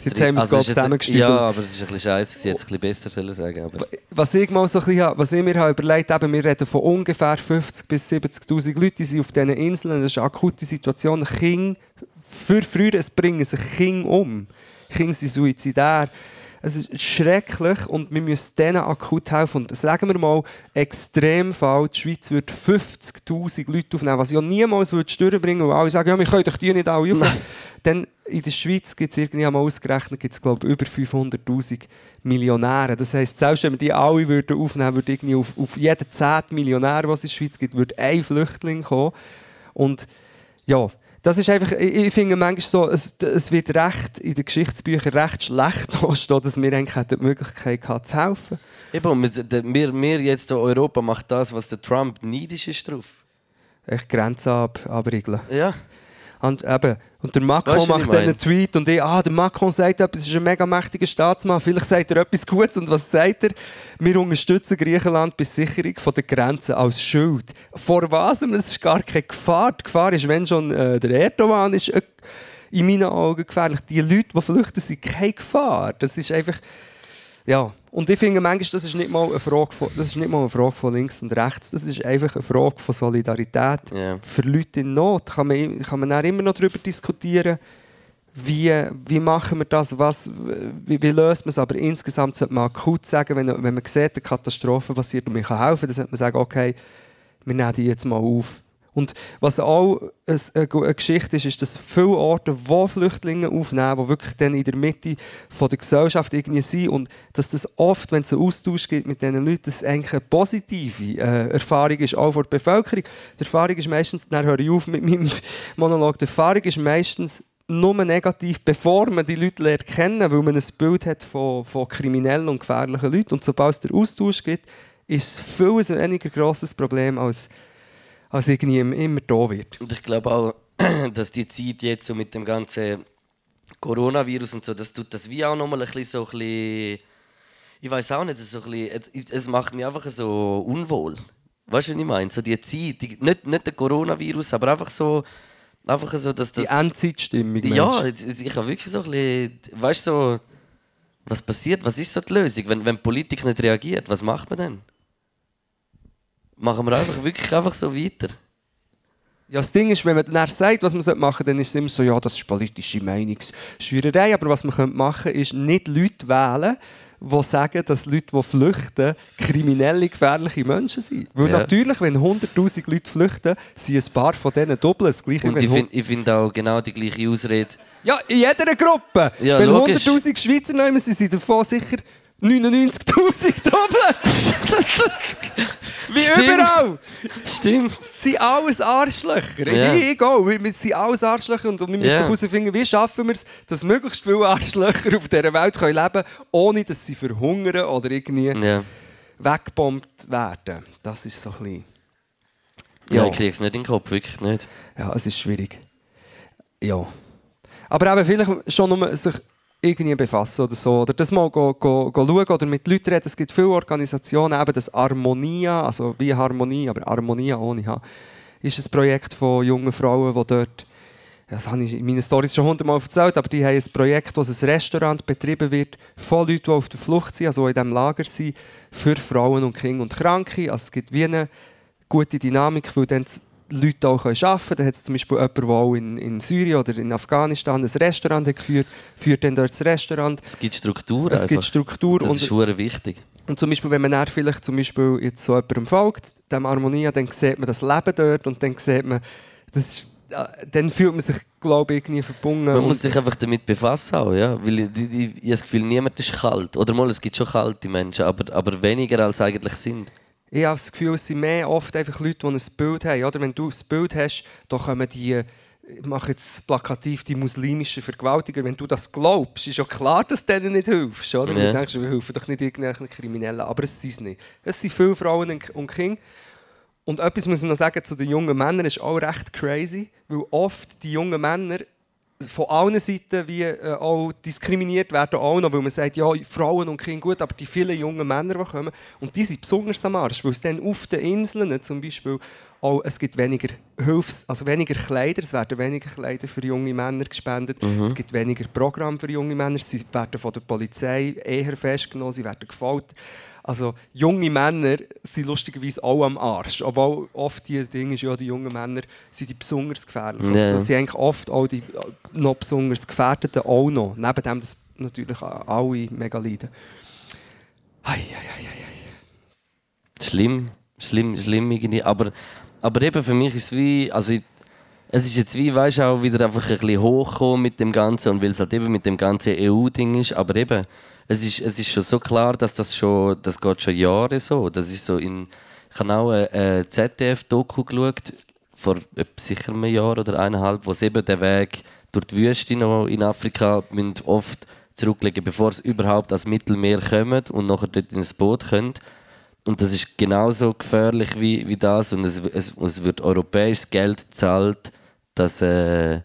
jetzt haben wir es Also jetzt- zusammengestützt. Ja, aber es ist ein bisschen scheiße, ich hätte es ein bisschen besser sollen sagen aber Was ich mal so ein bisschen, was ich mir habe überlegt habe, wir reden von ungefähr 50 bis 70'000 Leuten, die sind auf diesen Inseln, das ist eine akute Situation. Kinder, für früher, es bringen sich Kinder um. Kinder sind suizidär. Es ist schrecklich und wir müssen denen akut helfen. Und sagen wir mal, Extremfall, die Schweiz würde 50'000 Leute aufnehmen, was ja niemals würde durchbringen weil alle sagen, ja, wir können doch die nicht alle aufnehmen. Dann in der Schweiz gibt es irgendwie einmal ausgerechnet, gibt es glaube über 500'000 Millionäre. Das heisst, selbst wenn wir die alle würden aufnehmen würde irgendwie auf, auf jeden 10 Millionär, was es in der Schweiz gibt, würde ein Flüchtling kommen. Und ja, das ist einfach, ich, ich finde manchmal so, es, es wird recht in den Geschichtsbüchern recht schlecht dastehen, dass wir eigentlich die Möglichkeit gehabt, zu helfen. Eben, wir, wir jetzt in Europa macht das, was der Trump neidisch ist drauf. Echt Grenzen ab, abriegeln. Ja. Und, eben, und der Macron Weißt macht dann einen? Tweet und ich, ah, der Macron sagt etwas, ist ein mega mächtiger Staatsmann, vielleicht sagt er etwas Gutes und was sagt er? Wir unterstützen Griechenland bei Sicherung von der Grenzen als Schuld. Vor was? Es ist gar keine Gefahr. Die Gefahr ist, wenn schon äh, der Erdogan ist äh, in meinen Augen gefährlich. Die Leute, die flüchten, sind keine Gefahr. Das ist einfach... Ja, und ich finde manchmal, das ist nicht mal eine Frage von, das ist nicht mal eine Frage von links und rechts, das ist einfach eine Frage von Solidarität Ja. für Leute in Not. Kann man, kann man dann immer noch darüber diskutieren, wie, wie machen wir das, was, wie, wie löst man es, aber insgesamt sollte man akut sagen, wenn, wenn man sieht, eine Katastrophe passiert und man kann helfen, dann sollte man sagen, okay, wir nehmen die jetzt mal auf. Und was auch ein- eine Geschichte ist, ist, dass viele Orte, wo Flüchtlinge aufnehmen, die wirklich dann in der Mitte von der Gesellschaft irgendwie sind und dass das oft, wenn es einen Austausch gibt mit diesen Leuten, das eigentlich eine positive äh, Erfahrung ist, auch für die Bevölkerung. Die Erfahrung ist meistens, dann höre ich auf mit meinem Monolog, die Erfahrung ist meistens nur negativ, bevor man die Leute lernt kennen, weil man ein Bild hat von, von kriminellen und gefährlichen Leuten. Und sobald es den Austausch gibt, ist es viel weniger grosses Problem, als, als irgendwie immer da wird. Und ich glaube auch, dass die Zeit jetzt so mit dem ganzen Coronavirus und so, das tut das wie auch nochmal ein bisschen so ein bisschen, ich weiß auch nicht, so ein bisschen, es- macht mich einfach so unwohl. Weißt du, was ich meine? So die Zeit, die, nicht, nicht der Coronavirus, aber einfach so, einfach so, dass das... Die Endzeitstimmung. Ja, jetzt- ich habe wirklich so ein bisschen, weißt du, so, was passiert, was ist so die Lösung, wenn, wenn die Politik nicht reagiert, was macht man dann? Machen wir einfach wirklich einfach so weiter? Ja, das Ding ist, wenn man dann sagt, was man machen sollte, dann ist es immer so, ja, das ist politische Meinungsschürerei. Aber was man könnte machen ist, nicht Leute wählen, die sagen, dass Leute, die flüchten, kriminelle, gefährliche Menschen sind. Weil Ja. natürlich, wenn 100'000 Leute flüchten, sind ein paar von denen doppelt das Gleiche. Und ich finde find auch genau die gleiche Ausrede. ja, in jeder Gruppe. Ja, wenn logisch. 100'000 Schweizer nehmen, sind sie davon sicher 99'000 doppelt. Wie Stimmt. überall. Stimmt. Es sind alles Arschlöcher. Ja. Ich, ich auch. Wir sind alles Arschlöcher und wir müssen doch herausfinden, wie schaffen wir es, dass möglichst viele Arschlöcher auf dieser Welt können leben können, ohne dass sie verhungern oder irgendwie Ja. weggebombt werden. Das ist so ein bisschen... Ja, Ja. ich krieg's nicht in den Kopf, wirklich nicht. Ja, es ist schwierig. Ja. Aber eben vielleicht schon nur sich irgendwie befassen oder so. Oder das mal go, go, go schauen oder mit Leuten reden. Es gibt viele Organisationen, eben das Harmonia, also wie Harmonie, aber Harmonia ohne H, ist ein Projekt von jungen Frauen, die dort, das habe ich in meinen Stories schon hundertmal erzählt, aber die haben ein Projekt, wo ein Restaurant betrieben wird von Leuten, die auf der Flucht sind, also in diesem Lager sind, für Frauen und Kinder und Kranke. Also es gibt wie eine gute Dynamik, weil dann Leute auch arbeiten können. Dann hat es zum Beispiel jemand, der auch in, in Syrien oder in Afghanistan ein Restaurant hat geführt, führt dann dort das Restaurant. Es gibt Struktur Es gibt einfach. Struktur Das ist schwer wichtig. Und zum Beispiel, wenn man dann vielleicht zum Beispiel jetzt so jemandem folgt, dem Harmonia, dann sieht man das Leben dort und dann sieht man, das ist, äh, dann fühlt man sich, glaube ich, irgendwie verbunden. Man muss sich einfach damit befassen auch, ja. Weil ich, die, die, ich habe das Gefühl, niemand ist kalt. Oder mal, es gibt schon kalte Menschen, aber, aber weniger als eigentlich sind. Ich habe das Gefühl, es sind mehr oft einfach Leute, die ein Bild haben. Oder wenn du ein Bild hast, dann kommen die, ich mache jetzt plakativ die muslimischen Vergewaltiger. Wenn du das glaubst, ist ja klar, dass du denen nicht hilfst. Oder? Ja. Du denkst, wir helfen doch nicht irgendwelchen Kriminellen. Aber es sind es nicht. Es sind viele Frauen und- und Kinder. Und etwas muss ich noch sagen zu den jungen Männern, ist auch recht crazy, weil oft die jungen Männer von allen Seiten wie, äh, auch diskriminiert werden, auch noch, weil man sagt, ja, Frauen und Kinder gut, aber die vielen jungen Männer, die kommen, und die sind besonders am Arsch, weil es dann auf den Inseln zum Beispiel auch, es gibt weniger Hilfs-, also weniger Kleider, es werden weniger Kleider für junge Männer gespendet, es gibt weniger Programme für junge Männer, sie werden von der Polizei eher festgenommen, sie werden gefoltert. Also junge Männer sind lustigerweise auch am Arsch. Obwohl oft die Dinge ist, ja, die jungen Männer sind die besonders gefährlich. Ja. Also, sie sind eigentlich oft auch die noch besonders Gefährdeten auch noch. Neben dem, dass natürlich alle mega leiden. Ei, ei, ei, ei. Schlimm, schlimm, schlimm irgendwie. Aber, aber eben für mich ist es wie, also es ist jetzt wie, weißt du, auch wieder einfach ein bisschen hochgekommen mit dem Ganzen und weil es halt eben mit dem ganzen EU-Ding ist, aber eben, es ist, es ist schon so klar, dass das schon, das geht schon Jahre so. Das ist so in, ich habe auch eine, eine ZDF-Doku geschaut, vor sicher einem Jahr oder eineinhalb, wo sie eben den Weg durch die Wüste noch in Afrika oft zurücklegen, bevor sie überhaupt ans Mittelmeer kommen und nachher dort ins Boot können. Und das ist genauso gefährlich wie, wie das. Und es, es, es wird europäisches Geld gezahlt, dass, äh,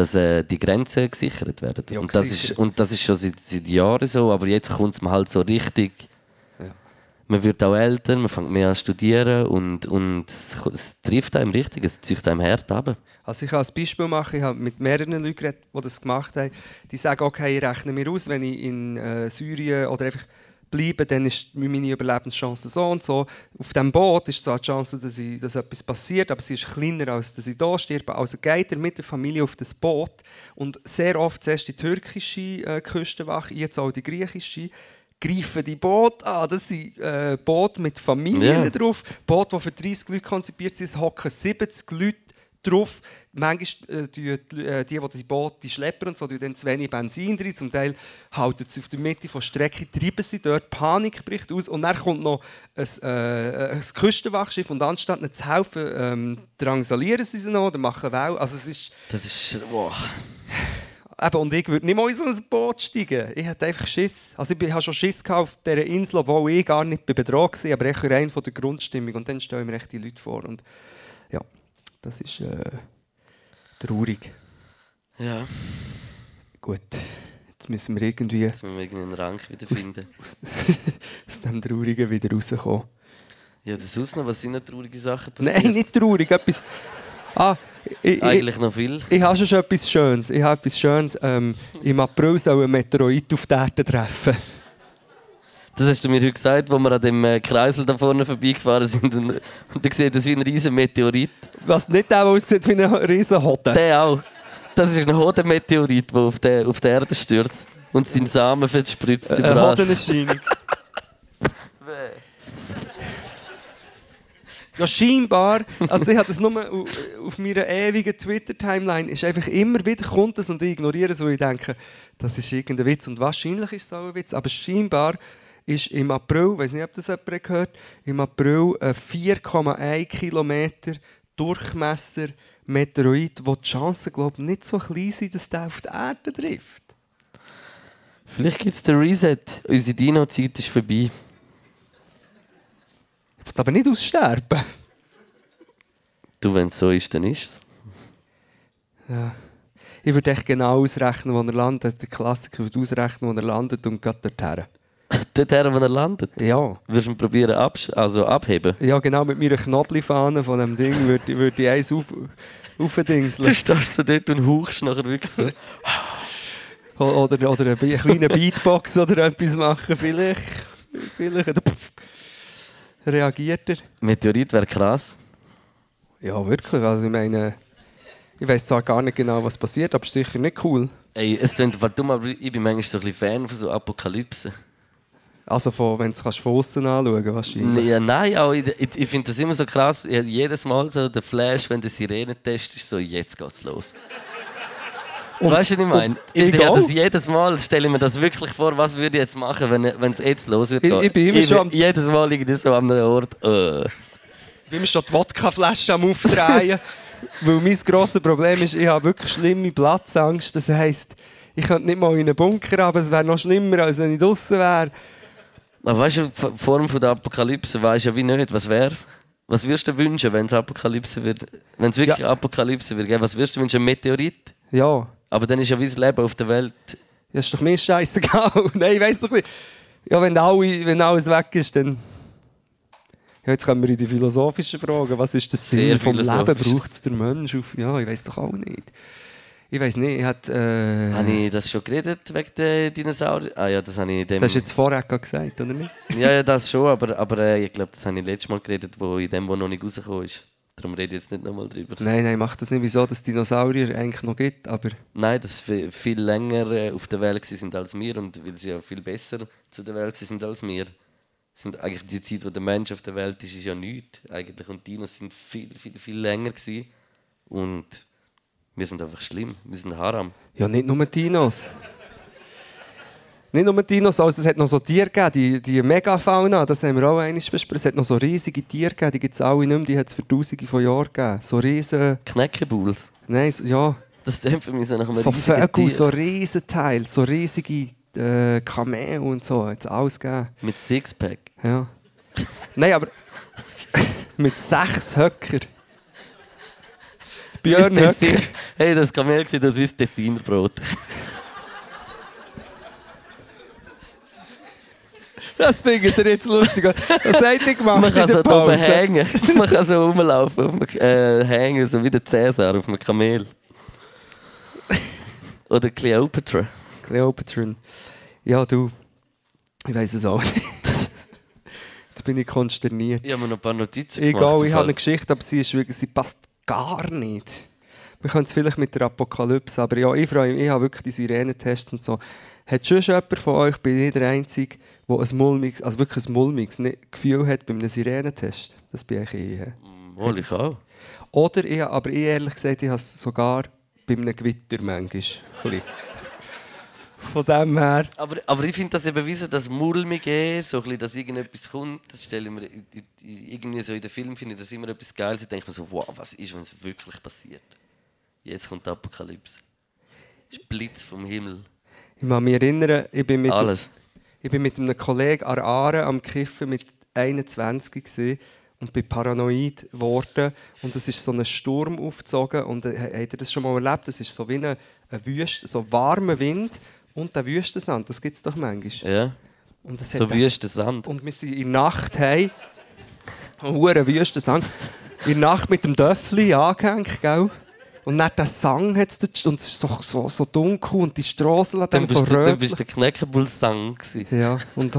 dass äh, die Grenzen gesichert werden. Ja, und, das ist, gesichert. und das ist schon seit, seit Jahren so, aber jetzt kommt es mir halt so richtig. Ja. Man wird auch älter, man fängt mehr an zu studieren und, und es, es trifft einem richtig, es zieht einem hart ab. Also ich kann ein Beispiel machen, ich habe mit mehreren Leuten geredet, die das gemacht haben. Die sagen, okay, ich rechne mir aus, wenn ich in äh, Syrien oder einfach bleibe, dann ist meine Überlebenschance so und so. Auf dem Boot ist zwar die Chance, dass, ich, dass etwas passiert, aber sie ist kleiner, als dass ich da sterbe. Also geht er mit der Familie auf das Boot und sehr oft zuerst die türkische äh, Küstenwache, jetzt auch die griechische, greifen die Boote an. Das sind äh, Boote mit Familien Ja. drauf, Boote, die für 30 Leute konzipiert sind, es hocken 70 Leute drauf. Manchmal äh, die, äh, die, die das Boot, die Schlepper und so, die dann zu wenig Benzin drin. Zum Teil halten sie auf der Mitte der Strecke, treiben sie dort, Panik bricht aus und dann kommt noch ein, äh, ein Küstenwachschiff und anstatt ihnen zu helfen, ähm, drangsalieren sie sie noch oder machen Wellen. Also es ist... Das ist. Wow. Eben, und ich würde nicht mal in so ein Boot steigen. Ich hatte einfach Schiss. Also ich hatte schon Schiss auf dieser Insel, obwohl ich gar nicht bedroht war, aber echt rein von der Grundstimmung. Und dann stellen wir echt die Leute vor. Und ja, das ist äh, traurig. Ja, Gut, jetzt müssen wir irgendwie jetzt müssen wir irgendeinen Rang wiederfinden. aus, aus dem Traurigen wieder rauskommen. Ja, das aus noch, was sind noch traurige Sachen passiert? Nein, nicht traurig, etwas... Ah, ich, ich, Eigentlich noch viel. ich habe schon etwas Schönes. Ich habe etwas Schönes. Ähm, Im April soll ein Meteorit auf die Erde treffen. Das hast du mir heute gesagt, wo wir an dem äh, Kreisel da vorne vorbeigefahren sind. Und, und da sieht das wie ein riesen Meteorit. Was nicht auch aussieht wie ein riesen Hotte. Der auch. Das ist ein Hodenmeteorit, der auf die, auf die Erde stürzt und seinen Samen verspritzt Eine überall. Hodenerscheinung. Ja, scheinbar. Also ich habe das nur au- auf meiner ewigen Twitter-Timeline. Ist einfach immer wieder kommt das und ich ignoriere es, weil ich denke, das ist irgendein Witz. Und wahrscheinlich ist es auch ein Witz. Aber scheinbar ist im April, ich weiß nicht, ob das jemand gehört, im April ein 4,1 Kilometer Durchmesser Meteorit, wo die Chancen, glaube ich, nicht so klein sind, dass der auf die Erde trifft. Vielleicht gibt es den Reset. Unsere Dino-Zeit ist vorbei. Ich aber nicht aussterben. Du, wenn es so ist, dann ist es. Ja. Ich würde echt genau ausrechnen, wo er landet. Der Klassiker würde ausrechnen, wo er landet und geht dorthin. Dort her, wo er landet. Ja. Wirst du ihn probieren absch also abheben? ja, genau mit meiner Knoblauchfahne von dem Ding würde, würde ich eins auf, Du aufdingseln. stehst so dort und hauchst nachher wirklich so. Oder, oder eine bi- kleine Beatbox oder etwas machen. Vielleicht. Vielleicht. Pff, reagiert er. Meteorit wäre krass. Ja, wirklich. Also ich meine, ich weiß zwar gar nicht genau, was passiert, aber es ist sicher nicht cool. Ey, es klingt einfach dumm, aber ich bin manchmal so ein bisschen Fan von so Apokalypse. Also von, wenn du es von außen anschauen kannst, wahrscheinlich. Ja, nein, auch ich, ich, ich finde das immer so krass. Ja, jedes Mal so der Flash, wenn der Sirenentest ist, so jetzt geht's los. Und- weißt du, was ich meine? Ich, ich das jedes Mal stelle ich mir das wirklich vor, was würde ich jetzt machen, wenn wenn es jetzt los wird. Ich- ich bin immer schon am- Jedes Mal irgendwie so an einem Ort. Äh. Ich bin mir schon die Wodkaflasche am Aufdrehen. weil mein grosses Problem ist, ich habe wirklich schlimme Platzangst. Das heisst, ich könnte nicht mal in einen Bunker, aber es wäre noch schlimmer, als wenn ich draußen wäre. Aber weißt du, die Form von der Apokalypse weißt ja wie nicht, was wär's? Was würdest du wünschen, wenn es Apokalypse wird? Wenn es wirklich Ja. Apokalypse wird, gell? was würdest du wünschen? Ein Meteorit? Ja, Aber dann ist ja wie das Leben auf der Welt. das ist doch mir scheißegal. Nein, ich weiss doch nicht. Ja, wenn, alle, wenn alles weg ist, dann... Ja, jetzt kommen wir in die philosophischen Fragen. Was ist das Sinn vom Leben? Braucht es der Mensch? Auf? Ja, ich weiß doch auch nicht. Ich weiß nicht, ich hatte... Äh, Habe ich das schon geredet wegen der Dinosaurier? Ah ja, das habe ich dem... das hast du jetzt vorher gesagt, oder nicht? Ja, ja, das schon, aber, aber äh, ich glaube, das habe ich letztes Mal geredet, wo in dem, wo noch nicht rausgekommen ist. Darum rede ich jetzt nicht nochmal drüber. Nein, nein, mach das nicht. Wieso, dass es Dinosaurier eigentlich noch gibt, aber... Nein, dass sie viel länger äh, auf der Welt sind als wir und weil sie ja viel besser zu der Welt sind als wir. Sind eigentlich die Zeit, wo der Mensch auf der Welt ist, ist ja nichts eigentlich. Und Dinos sind viel, viel, viel länger gewesen. Und wir sind einfach schlimm. Wir sind Haram. Ja, nicht nur Dinos. Nicht nur Dinos, also es hat noch so Tiere gegeben, die, die Megafauna, das haben wir auch einmal besprochen. Es hat noch so riesige Tiere gegeben, die gibt es alle nicht mehr, die hat es für tausende von Jahren gegeben. So riesen... Knäckebuls. Nein, so, ja, Das tönt für mich so nach einem so Vögel, so Riesenteile, so riesige äh, Kamele und so, hat es alles gegeben. Mit Sixpack. Ja. Nein, aber mit sechs Höcker. Björn Das Höcker. Hey, das Kamel sieht aus wie das Tessinerbrot. Das findet ihr jetzt lustig. Was habt ihr gemacht Man kann so oben hängen. Man kann so rumlaufen, auf einem, äh, hängen, so wie der Cäsar auf einem Kamel. Oder Cleopatra. Cleopatra. Ja, du. Ich weiß es auch nicht. Jetzt bin ich konsterniert. Ich habe mir noch ein paar Notizen Egal, gemacht. ich im habe eine. Geschichte, aber sie, ist wirklich, sie passt gar nicht. Wir können es vielleicht mit der Apokalypse, aber ja, ich freue mich, ich habe wirklich die Sirenentests und so. Hat schon jemand von euch, bin ich der Einzige, der ein mulmiges, also wirklich ein mulmiges ne- Gefühl hat bei einem Sirenentest? Das bin ich ich. hä? Wohl, ich auch. Oder, ich, aber ich ehrlich gesagt, ich habe es sogar bei einem Gewitter manchmal. Ein. Von dem her. Aber, aber ich finde das eben wie so das Mulmige, so ein bisschen, dass irgendetwas kommt, das stelle ich mir irgendwie so in den Filmen finde ich das immer etwas Geiles. Ich denke mir so, wow, was ist, wenn es wirklich passiert? Jetzt kommt die Apokalypse. Ist Blitz vom Himmel. Ich kann mich erinnern, ich bin mit, Alles. ich bin mit einem Kollegen an Aare am Kiffen mit 21 gewesen und bin paranoid geworden. Und es ist so ein Sturm aufgezogen. Und äh, habt ihr das schon mal erlebt? Es ist so wie eine Wüste, so warmer Wind und der Wüstensand. Das gibt es doch manchmal. Ja. Und es So hat wüster Sand. Und wir sind in der Nacht heim. Hure Wüstensand. In der Nacht mit dem Döffli angehängt, gell? Und dann der Sang hat es und es ist so, so, so dunkel und die Straßen Dann so bist, du, dann rötlich. bist du der Knäckebull-Sang. gewesen. Ja, und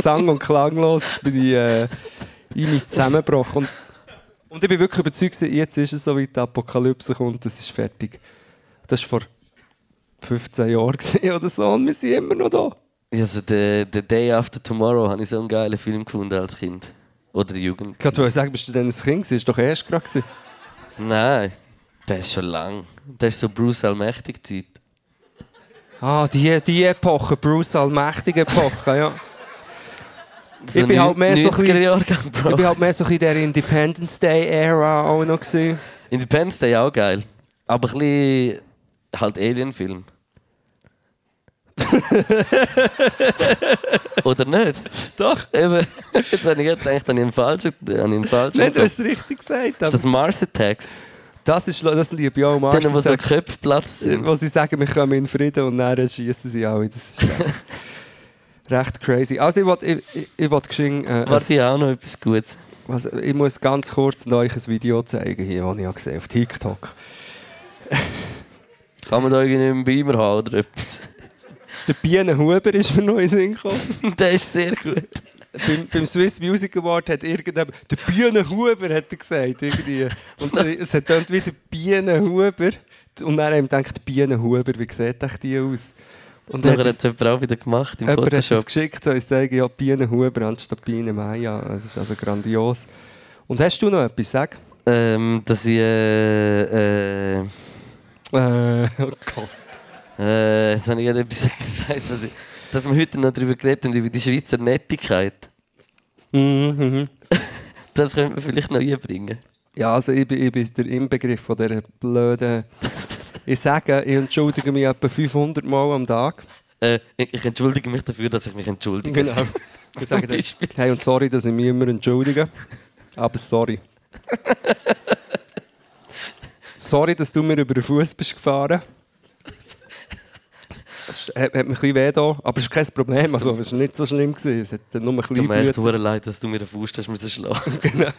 sang- und klanglos bin ich äh, in mich zusammengebrochen. Und, und ich bin wirklich überzeugt, jetzt ist es so weit, die Apokalypse kommt, das ist fertig. Das war vor 15 Jahren gewesen oder so und wir sind immer noch da. Also the, the Day After Tomorrow habe ich so einen geilen Film gefunden als Kind. Oder Jugend. Ich wollte sagen, bist du denn ein Kind? Das war doch erst gerade. Nein, der ist schon lang. Der ist so Bruce Allmächtig Zeit. Ah, die, die Epoche, Bruce Allmächtige Epoche, ja. So bin halt mehr so ein 90er bisschen- Jahrgang, Ich bin halt mehr so in der Independence Day Ära auch noch. Gewesen. Independence Day auch geil. Aber ein bisschen halt Alien-Film. Oder nicht? Doch. Eben, jetzt habe ich gedacht, habe ich falschen, habe ich einen falschen Nein, du hast es richtig gesagt. Ist das Mars Attacks? Das, ist, das liebe ich auch Mars. Denen, wo so. Köpfe Platz sind. wo sie sagen, wir kommen in Frieden und dann schießen sie alle. Das ist recht, crazy. Also ich wollte ich, ich, ich wollt geschwind, äh, Warte, ich auch noch etwas Gutes. was, ich muss ganz kurz noch euch ein Video zeigen, hier, das ich habe gesehen auf TikTok. Kann man da irgendwie einen Beamer haben oder etwas? Der Bienenhuber ist mir noch in den Sinn gekommen. Der ist sehr gut. beim, beim Swiss Music Award hat irgendjemand, der Bienenhuber hat er gesagt, irgendwie. Und dann- es hat dann wieder Bienenhuber. Und dann haben wir gedacht, Bienenhuber, wie sieht echt die aus? Und Nachher hat hat es- jemand auch wieder gemacht im jemand hat es Photoshop. geschickt, so ich sage ja Bienen Huber anstatt Bienen Maya. Es ist also grandios. Und hast du noch etwas zu sagen? Ähm, dass ich. Äh, äh, Äh, oh Gott. äh, jetzt habe ich gerade etwas gesagt. Was ich, dass wir heute noch darüber geredet haben, über die Schweizer Nettigkeit. Mhm, mhm. Das könnte man vielleicht noch einbringen. Ja, also ich bin, ich bin der Inbegriff von dieser blöden... Ich sage, ich entschuldige mich etwa 500 Mal am Tag. Äh, ich, entschuldige mich dafür, dass ich mich entschuldige. Genau. Ich sage hey, und sorry, dass ich mich immer entschuldige. Aber sorry. Sorry, dass du mir über den Fuß bist gefahren. Es hat, hat mir ein bisschen weh da, aber es ist kein Problem. Also, es war nicht so schlimm. Gewesen. Es hat nur ein Tut bisschen mir echt geblutet. verdammt leid, dass du mir den Fuß hast müssen schlagen. Genau.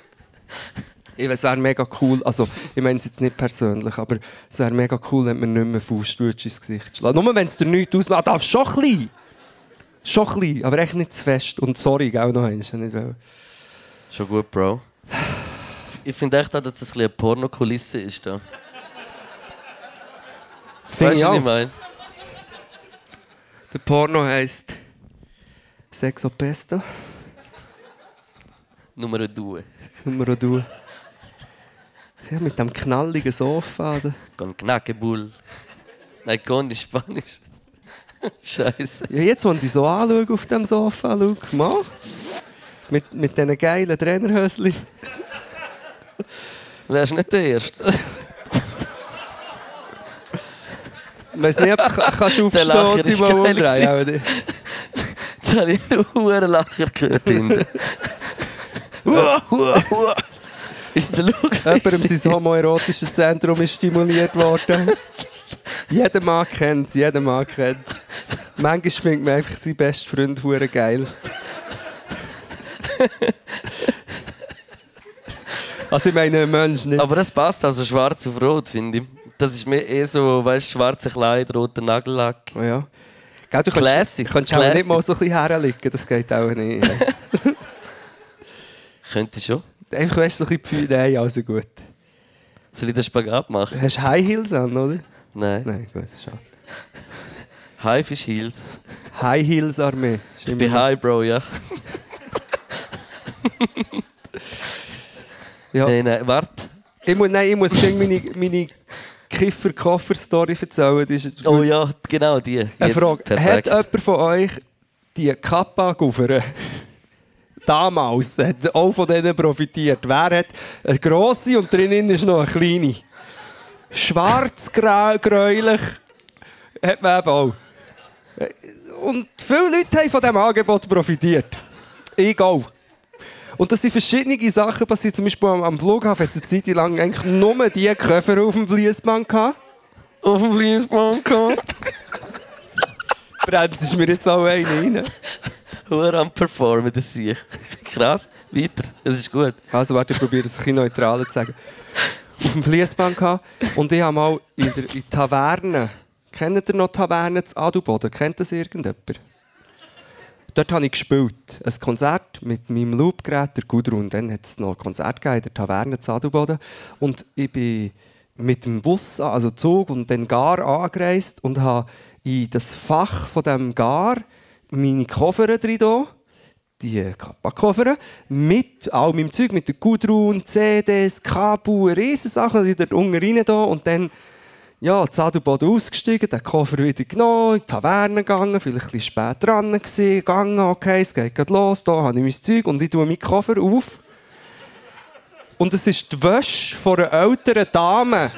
Es wäre mega cool. Also, ich meine es jetzt nicht persönlich, aber es wäre mega cool, wenn man nicht mehr Faust ins Gesicht schlägt. Nur wenn es dir nichts ausmacht. Ah, darf schon ein bisschen. Schon ein bisschen, aber echt nicht zu fest. Und sorry, gell, noch eins. Schon gut, Bro. Ich finde echt auch, dass das ein bisschen eine Pornokulisse ist. Da. Finde Weißt du, was ich meine? Der Porno heisst Sexo Pesto. Nummer 2. Nummer du. Ja, mit dem knalligen Sofa. oder? Con Knackebull. Nein, con ist Spanisch. Scheiße. Ja, jetzt, wenn ich so anschaue auf dem Sofa, schau mal. Mit, mit diesen geilen Trainerhöschen. Wärst nicht der Erste? Weiß nicht, ob du kannst aufstehen Lacher und dich mal umdrehen. Jetzt habe ich einen hohen Lacher gehört. hinten. Ist der Luke? Jemandem sein homoerotisches Zentrum ist stimuliert worden. jeder Mann kennt es, jeder Mann kennt es. Manchmal findet man einfach seinen besten Freund geil. Also ich meine, ein Mensch nicht. Aber das passt also schwarz auf rot, finde ich. Das ist mir eh so, weißt du, schwarze Kleid, roter Nagellack. Oh ja. Gell, du Classic, kannst, kannst auch nicht mal so ein bisschen herliegen, das geht auch nicht. Könnte schon. Einfach weißt du, so ein bisschen nein, also gut. Soll ich den Spagat machen? Hast du High Heels an, oder? Nein. Nein, gut, schade. Haifisch Heels. High Heels Armee. Ist Ich bin High, Bro, ja. Ja. Nein, nein, warte. Ich muss, nein, ich muss meine, meine Kiffer-Koffer-Story erzählen. Die ist Oh ja, genau die. Eine Jetzt Frage. Hat Perfekt. jemand von euch die Kappa gauffert? Damals hat auch von denen profitiert. Wer hat eine grosse und drinnen ist noch eine kleine? Schwarz, grau- gräulich hat man eben auch. Und viele Leute haben von diesem Angebot profitiert. Ich auch. Und das sind verschiedene Sachen passiert. Zum Beispiel am, am Flughafen hat es eine Zeit lang eigentlich nur die Köffer auf dem Fließband gehabt. Auf dem Fließband gehabt. Bremst ist mir jetzt auch eine rein. Hure am Performen, das sehe ich. Krass. Weiter. Es ist gut. Also warte, ich probiere es ein bisschen neutraler zu sagen. Auf dem Fließband gehabt und ich habe mal in der in Taverne, kennt ihr noch Taverne zu Adelboden? Kennt das irgendjemand? Dort habe ich gespielt. Ein Konzert mit meinem Loopgerät, der Gudrun. Dann hat es noch ein Konzert gegeben in der Taverne zu Adelboden. Und ich bin mit dem Bus, also Zug und dann Gar angereist und habe in das Fach von dem Gar meine Koffer drin die Kappa-Koffer mit all meinem Zeug, mit der Gudrun, CDs, Kabel, Riesensachen, die dort unten rein und dann ja, das Adelboden ausgestiegen, den Koffer wieder genommen, in die Taverne gegangen, vielleicht ein bisschen spät dran gewesen, gegangen, okay, es geht gerade los, da habe ich mein Zeug und ich tue meinen Koffer auf. Und es ist die Wäsche von einer älteren Dame.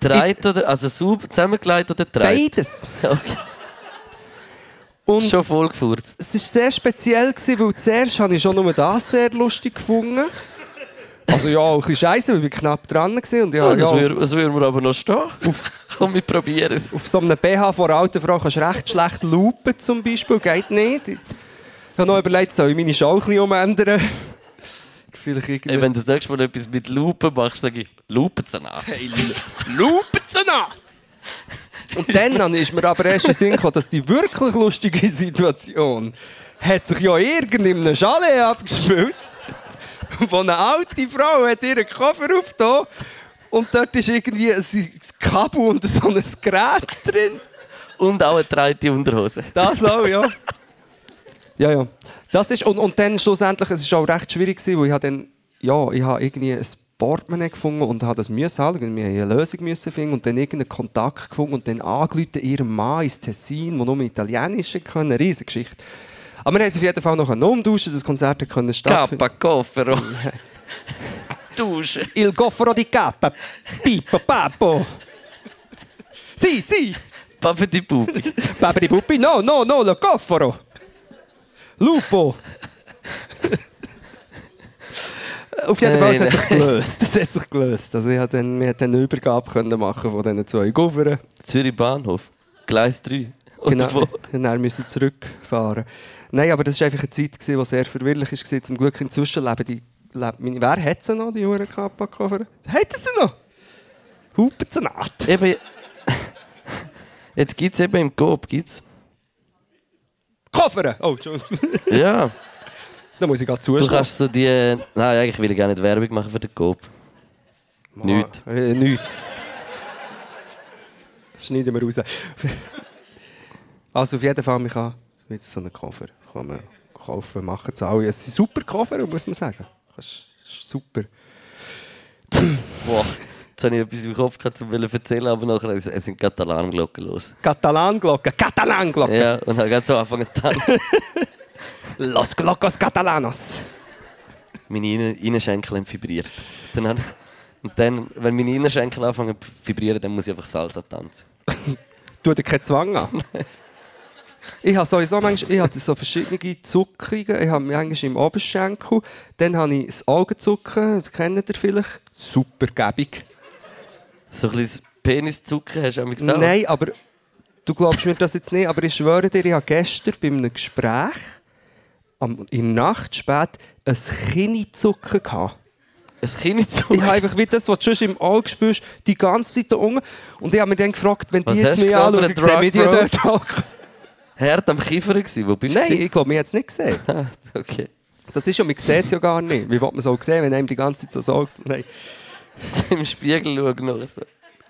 Dreit oder, also sauber zusammengelegt oder dreit? Beides. Okay. Und Schon voll gefurzt. es war sehr speziell, gewesen, weil zuerst habe ich schon nur das sehr lustig gefunden. Also ja, auch ein bisschen scheiße, weil ich knapp dran war. Und ja, Ja, ja, das auf, würde würd mir aber noch stehen. Komm, wir probieren es. auf so einem BH von einer alten Frau kannst du recht schlecht lupen zum Beispiel, geht nicht. Ich habe noch überlegt, soll ich meine Schau ein bisschen umändern? Vielleicht irgendwie... Ey, wenn du das nächste Mal etwas mit Lupen machst, sage ich, Lupensalat. Lupenzenat! Und dann ist mir aber erst in Sinn gekommen, dass die wirklich lustige Situation hat sich ja irgendeinem Chalet abgespielt, wo eine alte Frau hat ihren Koffer aufgetan Und dort ist irgendwie ein Kabel und so ein Gerät drin. Und auch eine dreite Unterhose. Das auch, ja. Ja, ja. Das ist, und, und dann schlussendlich, es war auch recht schwierig, gewesen, weil ich dann, ja, ich habe irgendwie ein Portemonnaie gefunden und habe das halten. Wir mussten eine Lösung müssen finden und dann irgendeinen Kontakt gefunden und dann angerufen ihrem Mann ins Tessin, der nur Italienisch können. Eine riesige Geschichte. Aber wir haben es auf jeden Fall noch umtauschen, das Konzert konnte stattfinden. Kappa Koffero. Duschen. Il goffero di cappa. Pippo, papo. Sì, sì. Papa di Pupi. Papri puppi, no, no, no, lo goffero. Lupo. Auf jeden Fall, es hat sich gelöst. Es hat sich gelöst. Also ich dann, wir konnten eine Übergabe können machen von diesen zwei Gofferen. Zürich Bahnhof. Gleis 3. Und Genau. Und dann müssen zurückfahren. Nein, aber das war einfach eine Zeit, gewesen, die sehr verwirrlich war. Zum Glück inzwischen leben die... Meine, wer hat sie noch, die Uhren Kappa-Koffer? Hat sie noch? Hupen sie nicht. Eben, jetzt gibt es eben im Coop, gibt's. Koffer! Oh, Entschuldigung. Ja, da muss ich gerade du zuschlagen. kannst so die... Nein, eigentlich will ich gar nicht Werbung machen für den Coop. Nicht. Äh, nichts. Das schneiden wir raus. Also auf jeden Fall, man kann mit so einem Koffer kann man kaufen, machen es alle. Es sind super Koffer, muss man sagen. Das ist super. Boah, jetzt habe ich etwas im Kopf gehabt, um zu erzählen, aber nachher sind Alarmglocken los. Katalanglocke, Katalanglocke. Ja, und habe gerade so angefangen zu tanzen. Los Glocos Catalanos. Meine Innen- Innenschenkel haben vibriert. Dann habe- und dann, wenn meine Innenschenkel anfangen zu vibrieren, dann muss ich einfach Salsa tanzen. Tu dir keinen Zwang an. Ich habe sowieso manchmal, ich hatte so verschiedene Zuckungen. Ich habe manchmal im Oberschenkel. Dann habe ich das Augenzucken, das kennt ihr vielleicht. Super gäbig. So ein bisschen Peniszucken hast du auch gesagt. Nein, aber du glaubst mir das jetzt nicht, aber ich schwöre dir, ich habe gestern bei einem Gespräch am, in der Nacht spät ein Kinizucken gehabt. Ein Kinderzucken. Ich habe einfach wie das, was du schon im Auge spürst, die ganze Zeit da unten. Und ich habe mich dann gefragt, wenn Was die jetzt mich anschauen, sehen wir die dort auch. Herd am Kiefer gewesen. Wo bist du? Nein, ich glaube, wir haben es nicht gesehen. Okay. Das ist ja, man sieht es ja gar nicht. Wie will man es auch sehen, wenn einem die ganze Zeit so sagt, nein. Im Spiegel schauen noch so.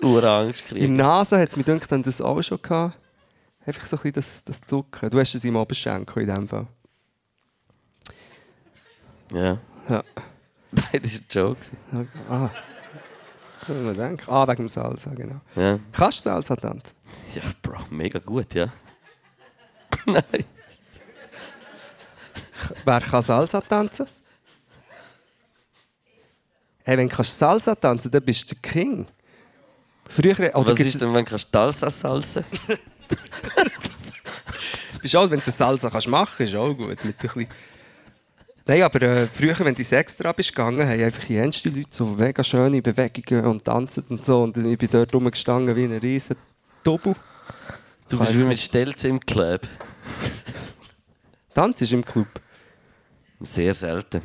Urangst In kriegen. der Nase hat es mir gedacht, das auch schon gehabt. Einfach so ein bisschen das, das Zucken. Du hast es im Oberschenkel in dem Fall. Ja. Ja. Nein, das war ein Joke. gewesen. Ah. Kann man denken. Ah, wegen dem Salsa, genau. Ja. Kannst du Salsa tanzen? ja, Bro, mega gut, ja. Nein. Wer kann Salsa tanzen? Hey, wenn du kannst Salsa tanzen dann bist du der King. Früher, oder Was ist denn, wenn du Salsa salzen Bist auch, wenn du Salsa kannst machen ist auch gut. Mit ein bisschen Nein, aber äh, früher, wenn du ins Extra bist gegangen, haben einfach die Leute so mega schöne Bewegungen und tanzen und so. Und ich bin dort rumgestanden wie ein riesen Double. Du bist wie mit Stelzen im Club. Tanz ist im Club. Sehr selten.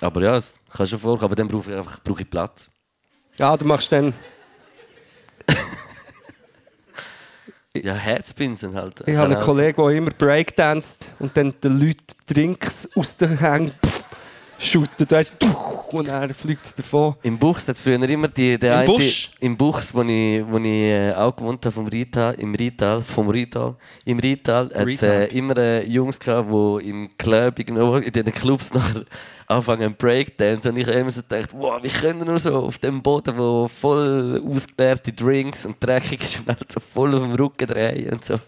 Aber ja, es kann schon vorkommen, aber dann brauche ich einfach brauche ich Platz. Ja, du machst dann... Ja, Herzpinseln halt. Ich habe einen Kollegen, der immer breakdanzt und dann den Leuten Drinks aus den Hängen schüttet. Weißt du, und er fliegt davon. Im Buchs hat früher immer die, der Im eine, Busch? Im Buchs, wo ich, wo ich äh, auch gewohnt habe, vom Rital, im Rital, vom Rital. Im Rital hat es äh, immer äh, Jungs gehabt, die im Club, irgendwo in den Clubs nachher anfangen Breakdance. Und ich habe immer so gedacht, wow, wie können nur so auf dem Boden, wo voll ausgeleerte Drinks und dreckig ist und halt so voll auf dem Rücken drehen und so.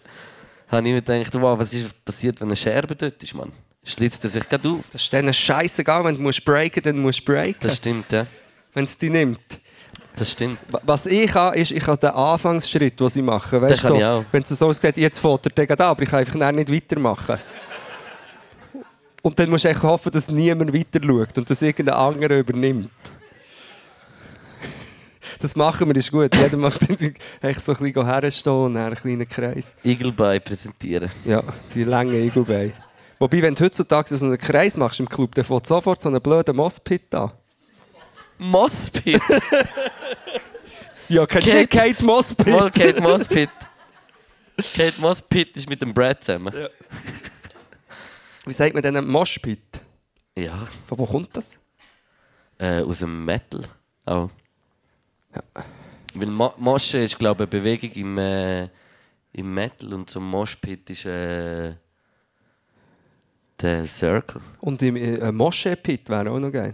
Habe ich mir gedacht, wow, was ist passiert, wenn eine Scherbe dort ist, Mann? Schlitzt er sich gerade auf? Das ist dann scheißegal, wenn du musst breaken dann musst du breaken. Das stimmt, ja. Wenn es dich nimmt. Das stimmt. Wa- Was ich kann, ist, ich habe den Anfangsschritt, den sie machen. Weißt, Den kann so, ich auch. Wenn es so aussieht, jetzt fährt er an, aber ich kann einfach nicht weitermachen. Und dann musst du echt hoffen, dass niemand weiter schaut und dass irgendein anderer übernimmt. Das machen wir, ist gut. Jeder macht echt so ein bisschen herstehen und einen kleinen Kreis. Eagle präsentieren. Ja, die lange Egelbeine. Wobei, wenn du heutzutage so einen Kreis machst im Club, dann fährt sofort so einen blöden Mosspit an. Mosspit. Ja, kennst Kate- du Kate Mosspit? Mal Kate Mosspit. Kate Mosspit ist mit dem Brad zusammen. Wie sagt man denn Moshpit? Ja. Von wo kommt das? Äh, aus dem Metal. Auch. Weil Mo Mosche ist, glaube ich, eine Bewegung im, äh, im Metal und zum Moshpit ist äh, der Circle. Und im äh, Moschee-Pit wäre auch noch geil.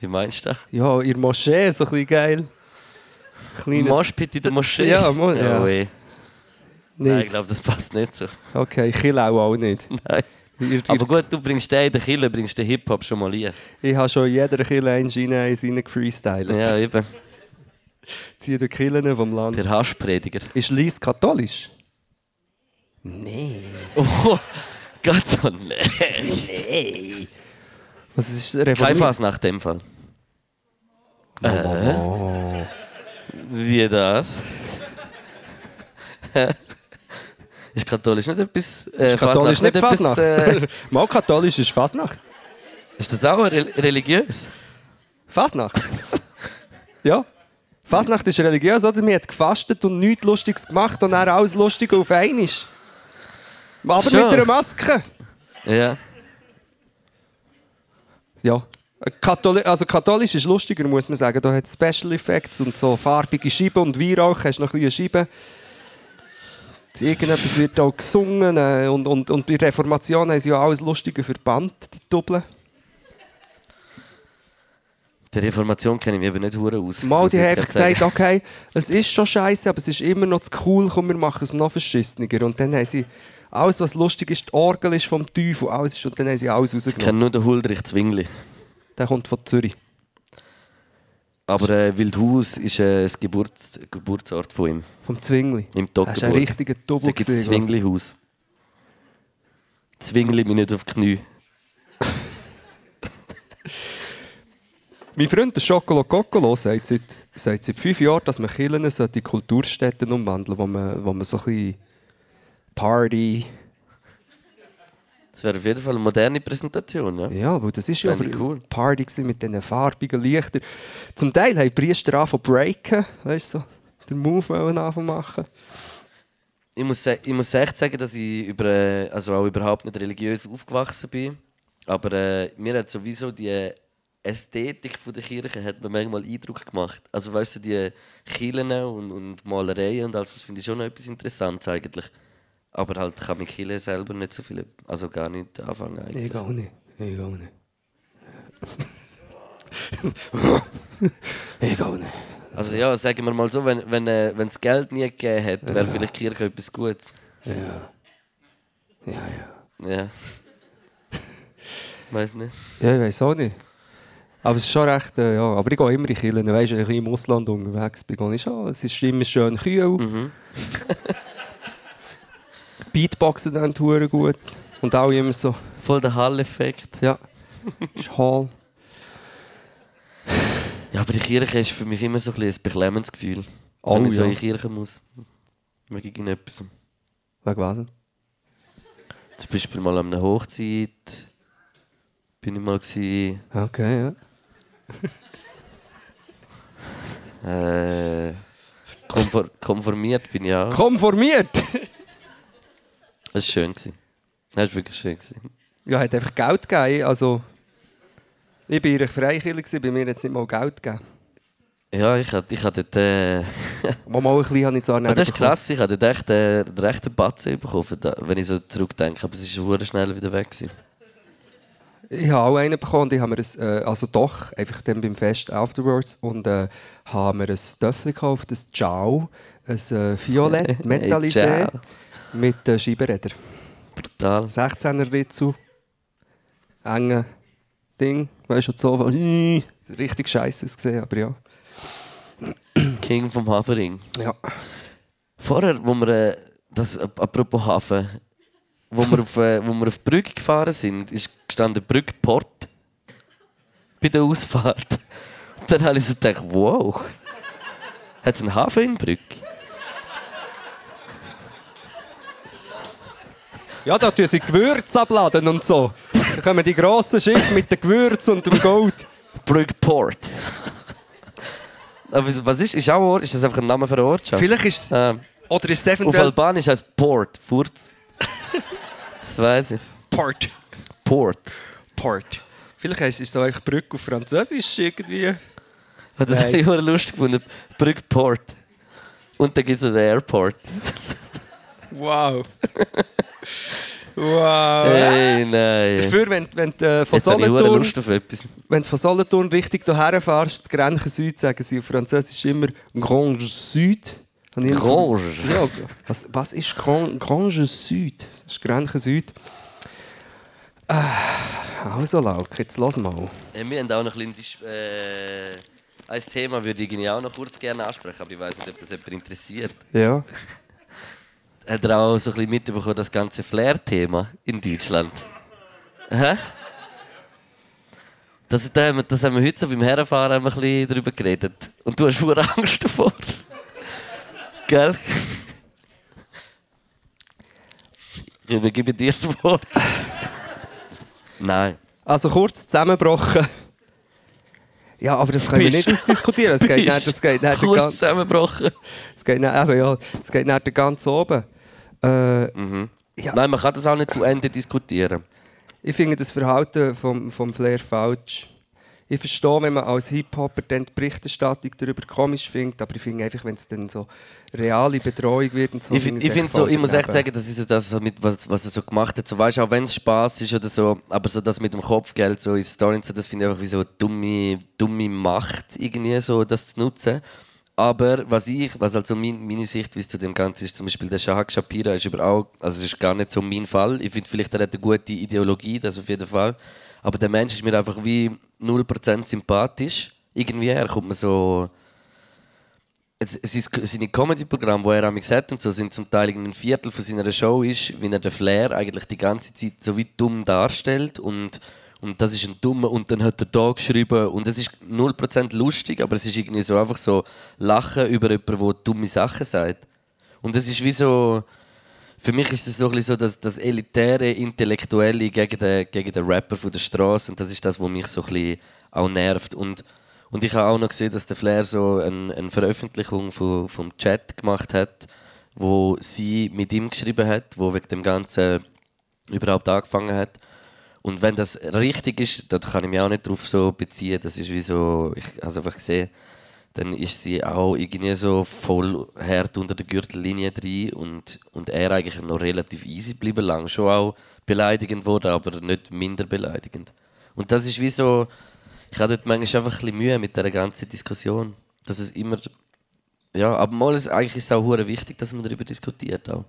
Wie meinst du das? Ja, in der Moschee, so ein bisschen geil. Kleiner- Moshpit in der Moschee? Ja, Mo- ja. Oh, weh. Nein, ich Nicht. glaube, das passt nicht so. Okay, Kill auch, auch nicht. Nein. Ihr, ihr, Aber gut, du bringst den in der Kille, bringst den Hip-Hop schon mal ein. ich habe schon in jeder Kill eins rein, eins rein gefreestylt. Ja, eben. Ziehe die Killen vom Land. Der Haschprediger. Ist Lies katholisch? Oh, Gott, so nee. Was ist? Fass nach dem Fall. Äh? Wie das? ist katholisch nicht etwas. Äh, Ist katholisch nicht Fasnacht? Etwas, äh, Mal katholisch ist Fasnacht. ist das auch re religiös? Fasnacht? ja. Fasnacht ist religiös, oder? Man hat gefastet und nichts Lustiges gemacht und dann alles lustig auf einmal. Aber Schon. mit einer Maske. Ja. Ja. Katholi also katholisch ist lustiger, muss man sagen. Da hat es Special Effects und so farbige Scheiben und Weihrauch, hast noch ein bisschen Scheiben. Irgendetwas wird auch gesungen äh, und, und, und bei Reformation haben sie ja alles Lustige verbannt, die Doppeln. Der Reformation kenne ich mich eben nicht hure aus. Mal, die haben einfach gesagt, okay, es ist schon scheiße, aber es ist immer noch zu cool, komm, wir machen es noch verschissener. Und dann haben sie alles, was lustig ist, die Orgel ist vom Teufel, alles ist, und dann haben sie alles Ich rausgenommen. kenne nur den Huldrich Zwingli. Der kommt von Zürich. Aber äh, Wildhaus ist äh, das Geburts Geburtsort von ihm. Vom Zwingli. Im Das ist ein Toggenburg. richtiger Da Double. gibt es Zwingli-Haus. Zwingli mich nicht auf die Knie. Mein Freund, der Schokolo Kokolo, sagt seit, seit fünf Jahren, dass man Kirchen sollte in Kulturstätten umwandeln wo man, wo man so ein bisschen Party... Das wäre auf jeden Fall eine moderne Präsentation, ja. Ja, weil das ist ja ich cool. Party mit diesen farbigen Lichtern. Zum Teil haben Priester angefangen zu breaken, weißt du, so, den Move anfangen machen. Ich muss, ich muss echt sagen, dass ich über, äh, also auch überhaupt nicht religiös aufgewachsen bin. Aber äh, mir hat sowieso die Ästhetik von der Kirche hat mir manchmal Eindruck gemacht. Also weißt du, die Kirchen und, und Malereien und alles, das finde ich schon noch etwas Interessantes eigentlich. Aber halt kann mit Kirche selber nicht so viel, also gar nicht anfangen eigentlich. Ich auch nicht. Ich auch nicht. ich auch nicht. Also ja, sagen wir mal so, wenn es wenn, äh, wenn es Geld nie gegeben hat, wäre vielleicht Kirche etwas Gutes. Ja. Ja, ja. Ja. Weiß nicht. Ja, ich weiß auch nicht. Aber es ist schon recht, äh, ja. Aber ich gehe immer in Kirchen. Weißt du, im Ausland unterwegs bin, ich schon. Es ist immer schön kühl. Beatboxen dann hure gut. Und auch immer so, Voll der Hall-Effekt. ja. ist Hall. Ja, aber die Kirche ist für mich immer so ein, ein beklemmendes Gefühl. Oh, wenn ich so ja. in die Kirche muss. Wegen irgendetwas. Wegen was? Zum Beispiel mal an einer Hochzeit. Bin ich mal gewesen, Okay, ja. äh, konfor konformiert bin ich auch. Konformiert! Das war schön. Gewesen. Das war wirklich schön. Gewesen. ja, hat einfach Geld gegeben. Also, ich war in Freikirche, gewesen, bei mir hat es nicht mal Geld gegeben. Ja, ich hatte ich hatte dort... Äh, mal ein bisschen habe ich zwar Aber das ist krass, ich hatte dort echt, äh, den rechten Batzen bekommen, wenn ich so zurückdenke. Aber es schon schnell wieder weg. Gewesen. Ich habe auch einen bekommen und ich habe mir ein, äh, also doch, einfach dann beim Fest afterwards und äh, habe mir ein Töffel gekauft, ein Ciao, ein äh, Violett, metallisé ciao. Mit äh, Scheibenrädern. Brutal. 16er Ritzu, enge Ding, weißt du, so richtig scheiße gesehen, aber ja. King vom Hafering. Ja. Vorher, wo wir, äh, das, ap- apropos Hafen, wo wir, auf, äh, wo wir auf die Brücke gefahren sind, ist gestanden Brücke Port. Bei der Ausfahrt. Und dann habe ich so gedacht, wow, hat es einen Hafen in Brücke? Ja, da tun sie Gewürze abladen und so. Da kommen die grossen Schiffe mit den Gewürzen und dem Gold. Brücke Port. Aber was ist, ist auch ein Ort? Ist das einfach ein Name für eine Ortschaft? Vielleicht ist es, Ähm, oder ist es auf eventuell Albanisch heißt Port, Furz. Das weiß ich. Port. Port. Port. Vielleicht ist es so eigentlich Brücke auf Französisch irgendwie. Das habe ich immer lustig gefunden. Brückport. Und dann gibt es den Airport. Wow. wow. Hey, nein. Dafür, wenn, wenn du äh, von Solothurn Lust auf etwas. wenn du von Solothurn richtig hierher fährst, das Grenchen Süd, sagen sie auf Französisch immer Grange Süd. Grange? Ja, was, was ist Gran- Grange Süd? Das ist Grenchen Süd. Ah, also, Lauk, jetzt lass mal. Äh, Wir haben auch noch ein bisschen... Äh, ein Thema würde ich auch noch kurz gerne ansprechen, aber ich weiß nicht, ob das jemand interessiert. Ja. Hat er auch so ein bisschen mitbekommen, das ganze Flair-Thema in Deutschland? Hä? Das, da haben wir, das haben wir heute so beim Herrenfahren ein bisschen darüber geredet. Und du hast schon Angst davor. Gell? Ich übergebe dir das Wort. Nein. Also kurz zusammengebrochen. Ja, aber das können wir nicht ausdiskutieren. Es geht nicht, das geht nicht, Kurz ganz, zusammengebrochen. es geht nicht, eben, ja, es geht nicht ganz oben. Äh, Ja. Nein, man kann das auch nicht zu Ende diskutieren. Ich finde das Verhalten vom, vom Flair falsch. Ich verstehe, wenn man als Hip-Hopper dann die Berichterstattung darüber komisch findet, aber ich finde einfach, wenn es dann so reale Betreuung wird und so. Ich, find, ich, es find so, ich muss echt sagen, das ist so das, mit, was, was er so gemacht hat. So, weißt, auch wenn es Spaß ist oder so, aber so das mit dem Kopfgeld so in so, das finde ich einfach wie so dumme, dumme Macht, irgendwie so, das zu nutzen. Aber was ich, was also mein, meine Sichtweise zu dem Ganzen ist, zum Beispiel der Shahak Shapira ist aber auch, also es ist gar nicht so mein Fall. Ich finde vielleicht, er hat eine gute Ideologie, das auf jeden Fall. Aber der Mensch ist mir einfach wie 0% sympathisch. Irgendwie, er kommt mir so seine Comedy-Programme, die er am hat und so, sind zum Teil ein Viertel von seiner Show ist, wie er den Flair eigentlich die ganze Zeit so wie dumm darstellt und, und das ist ein dummer und dann hat er da geschrieben und es ist 0% lustig, aber es ist irgendwie so einfach so Lachen über jemanden, der dumme Sachen sagt. Und es ist wie so, für mich ist es so, ein bisschen so das, das elitäre Intellektuelle gegen den, gegen den Rapper von der Straße und das ist das, was mich so ein bisschen auch nervt. Und, und ich habe auch noch gesehen, dass der Flair so ein, eine Veröffentlichung von, vom Chat gemacht hat, wo sie mit ihm geschrieben hat, wo wegen dem Ganzen überhaupt angefangen hat. Und wenn das richtig ist, dann kann ich mich auch nicht darauf so beziehen. Das ist wie so, ich habe es einfach gesehen, dann ist sie auch irgendwie so voll hart unter der Gürtellinie drin und, und er eigentlich noch relativ easy geblieben lang. Schon auch beleidigend wurde, aber nicht minder beleidigend. Und das ist wie so, ich habe dort manchmal einfach ein bisschen Mühe mit der ganzen Diskussion. Dass es immer, ja, aber mal ist, eigentlich ist es auch wichtig, dass man darüber diskutiert auch.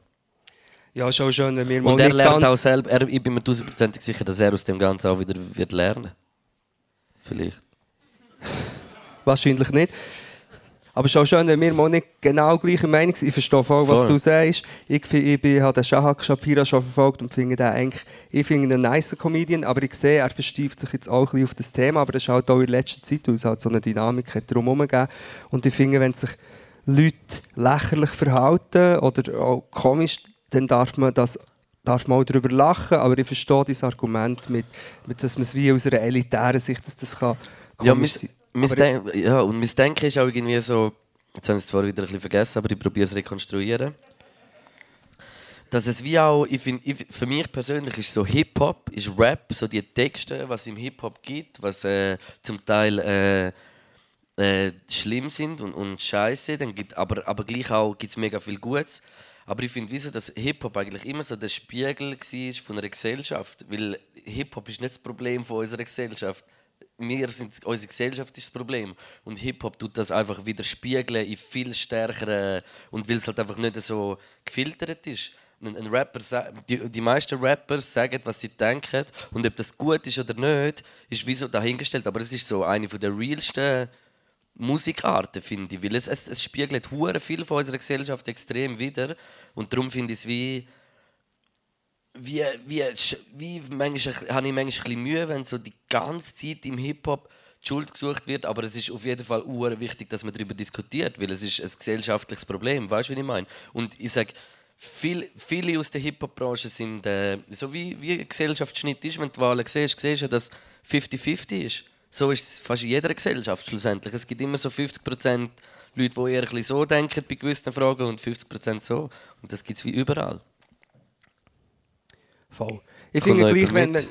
Ja, auch schön, wenn wir mal Und er lernt auch selber, er, ich bin mir tausendprozentig sicher, dass er aus dem Ganzen auch wieder wird lernen. Vielleicht. Wahrscheinlich nicht. Aber auch schön, wenn wir mal nicht genau gleicher Meinung sind. Ich verstehe voll, was Voll. du sagst. Ich, ich, bin- habe den Shahak Shapira schon verfolgt und finde den eigentlich, ich finde ihn einen nice Comedian, aber ich sehe, er verstieft sich jetzt auch ein bisschen auf das Thema, aber das ist halt auch in letzter Zeit, weil es halt so eine Dynamik hat drumherum gegeben. Und ich finde, wenn sich Leute lächerlich verhalten oder auch komisch, dann darf man das darf auch darüber lachen, aber ich verstehe dieses Argument, mit, mit, dass man es wie aus einer elitären Sicht, dass das kann Ja, mis, mis denk, ja, und mein Denken ist auch irgendwie so, jetzt habe ich es zwar wieder ein bisschen vergessen, aber ich probiere es rekonstruieren. Dass es wie auch, ich find, ich, für mich persönlich ist so Hip-Hop, ist Rap, so die Texte, was es im Hip-Hop gibt, was äh, zum Teil äh, äh, schlimm sind und, und scheiße, dann gibt, aber, aber gleich auch gibt es mega viel Gutes. Aber ich finde, wieso, dass Hip-Hop eigentlich immer so der Spiegel war von einer Gesellschaft. Weil Hip-Hop ist nicht das Problem von unserer Gesellschaft. Wir sind, unsere Gesellschaft ist das Problem. Und Hip-Hop tut das einfach wieder spiegeln in viel stärkeren. Und weil es halt einfach nicht so gefiltert ist. Ein, ein Rapper, die, die meisten Rapper sagen, was sie denken. Und ob das gut ist oder nicht, ist wie so dahingestellt. Aber es ist so eine der realsten Musikarten, finde ich. Weil es, es, es spiegelt hure viel von unserer Gesellschaft extrem wieder. Und darum finde ich es wie. Wie, wie, wie manchmal, habe ich manchmal ein Mühe, wenn so die ganze Zeit im Hip-Hop die Schuld gesucht wird, aber es ist auf jeden Fall hure wichtig, dass man darüber diskutiert, weil es ist ein gesellschaftliches Problem, weißt du, wie ich meine? Und ich sage, viel, viele aus der Hip-Hop-Branche sind, äh, so wie, wie ein Gesellschaftsschnitt ist, wenn du die Wahlen siehst, siehst du, dass 50-50 ist. So ist es fast in jeder Gesellschaft schlussendlich. Es gibt immer so 50% Leute, die eher ein bisschen so denken bei gewissen Fragen und 50% so. Und das gibt es wie überall. Voll. Ich finde gleich, wenn, mit?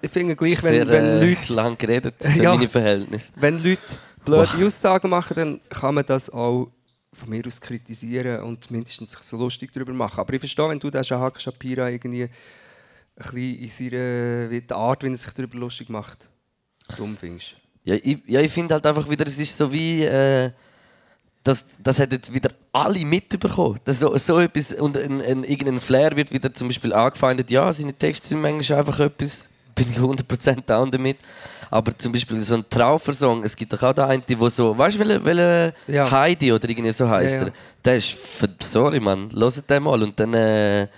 ich finde gleich, Sehr wenn, wenn äh, Leute, lang geredet für Ja. meine Verhältnisse. wenn Leute blöde Aussagen machen, dann kann man das auch von mir aus kritisieren und mindestens sich so lustig darüber machen. Aber ich verstehe, wenn du den Shahak Shapira irgendwie ein bisschen in seiner Art, wie er sich darüber lustig macht, dumm findest. Ja, ich, ja, ich finde halt einfach wieder, es ist so wie. Äh, das, das hat jetzt wieder alle mitbekommen. Das so, so etwas und ein, ein, irgendein Flair wird wieder zum Beispiel angefeindet. Ja, seine Texte sind manchmal einfach etwas. Bin ich 100% down damit. Aber zum Beispiel so ein Traufersong, es gibt doch auch da einen, der so, weißt du, welcher welche Ja. Heidi oder irgendwie so heißt Ja, ja. er. Der ist, ver- sorry Mann, hört den mal und dann äh,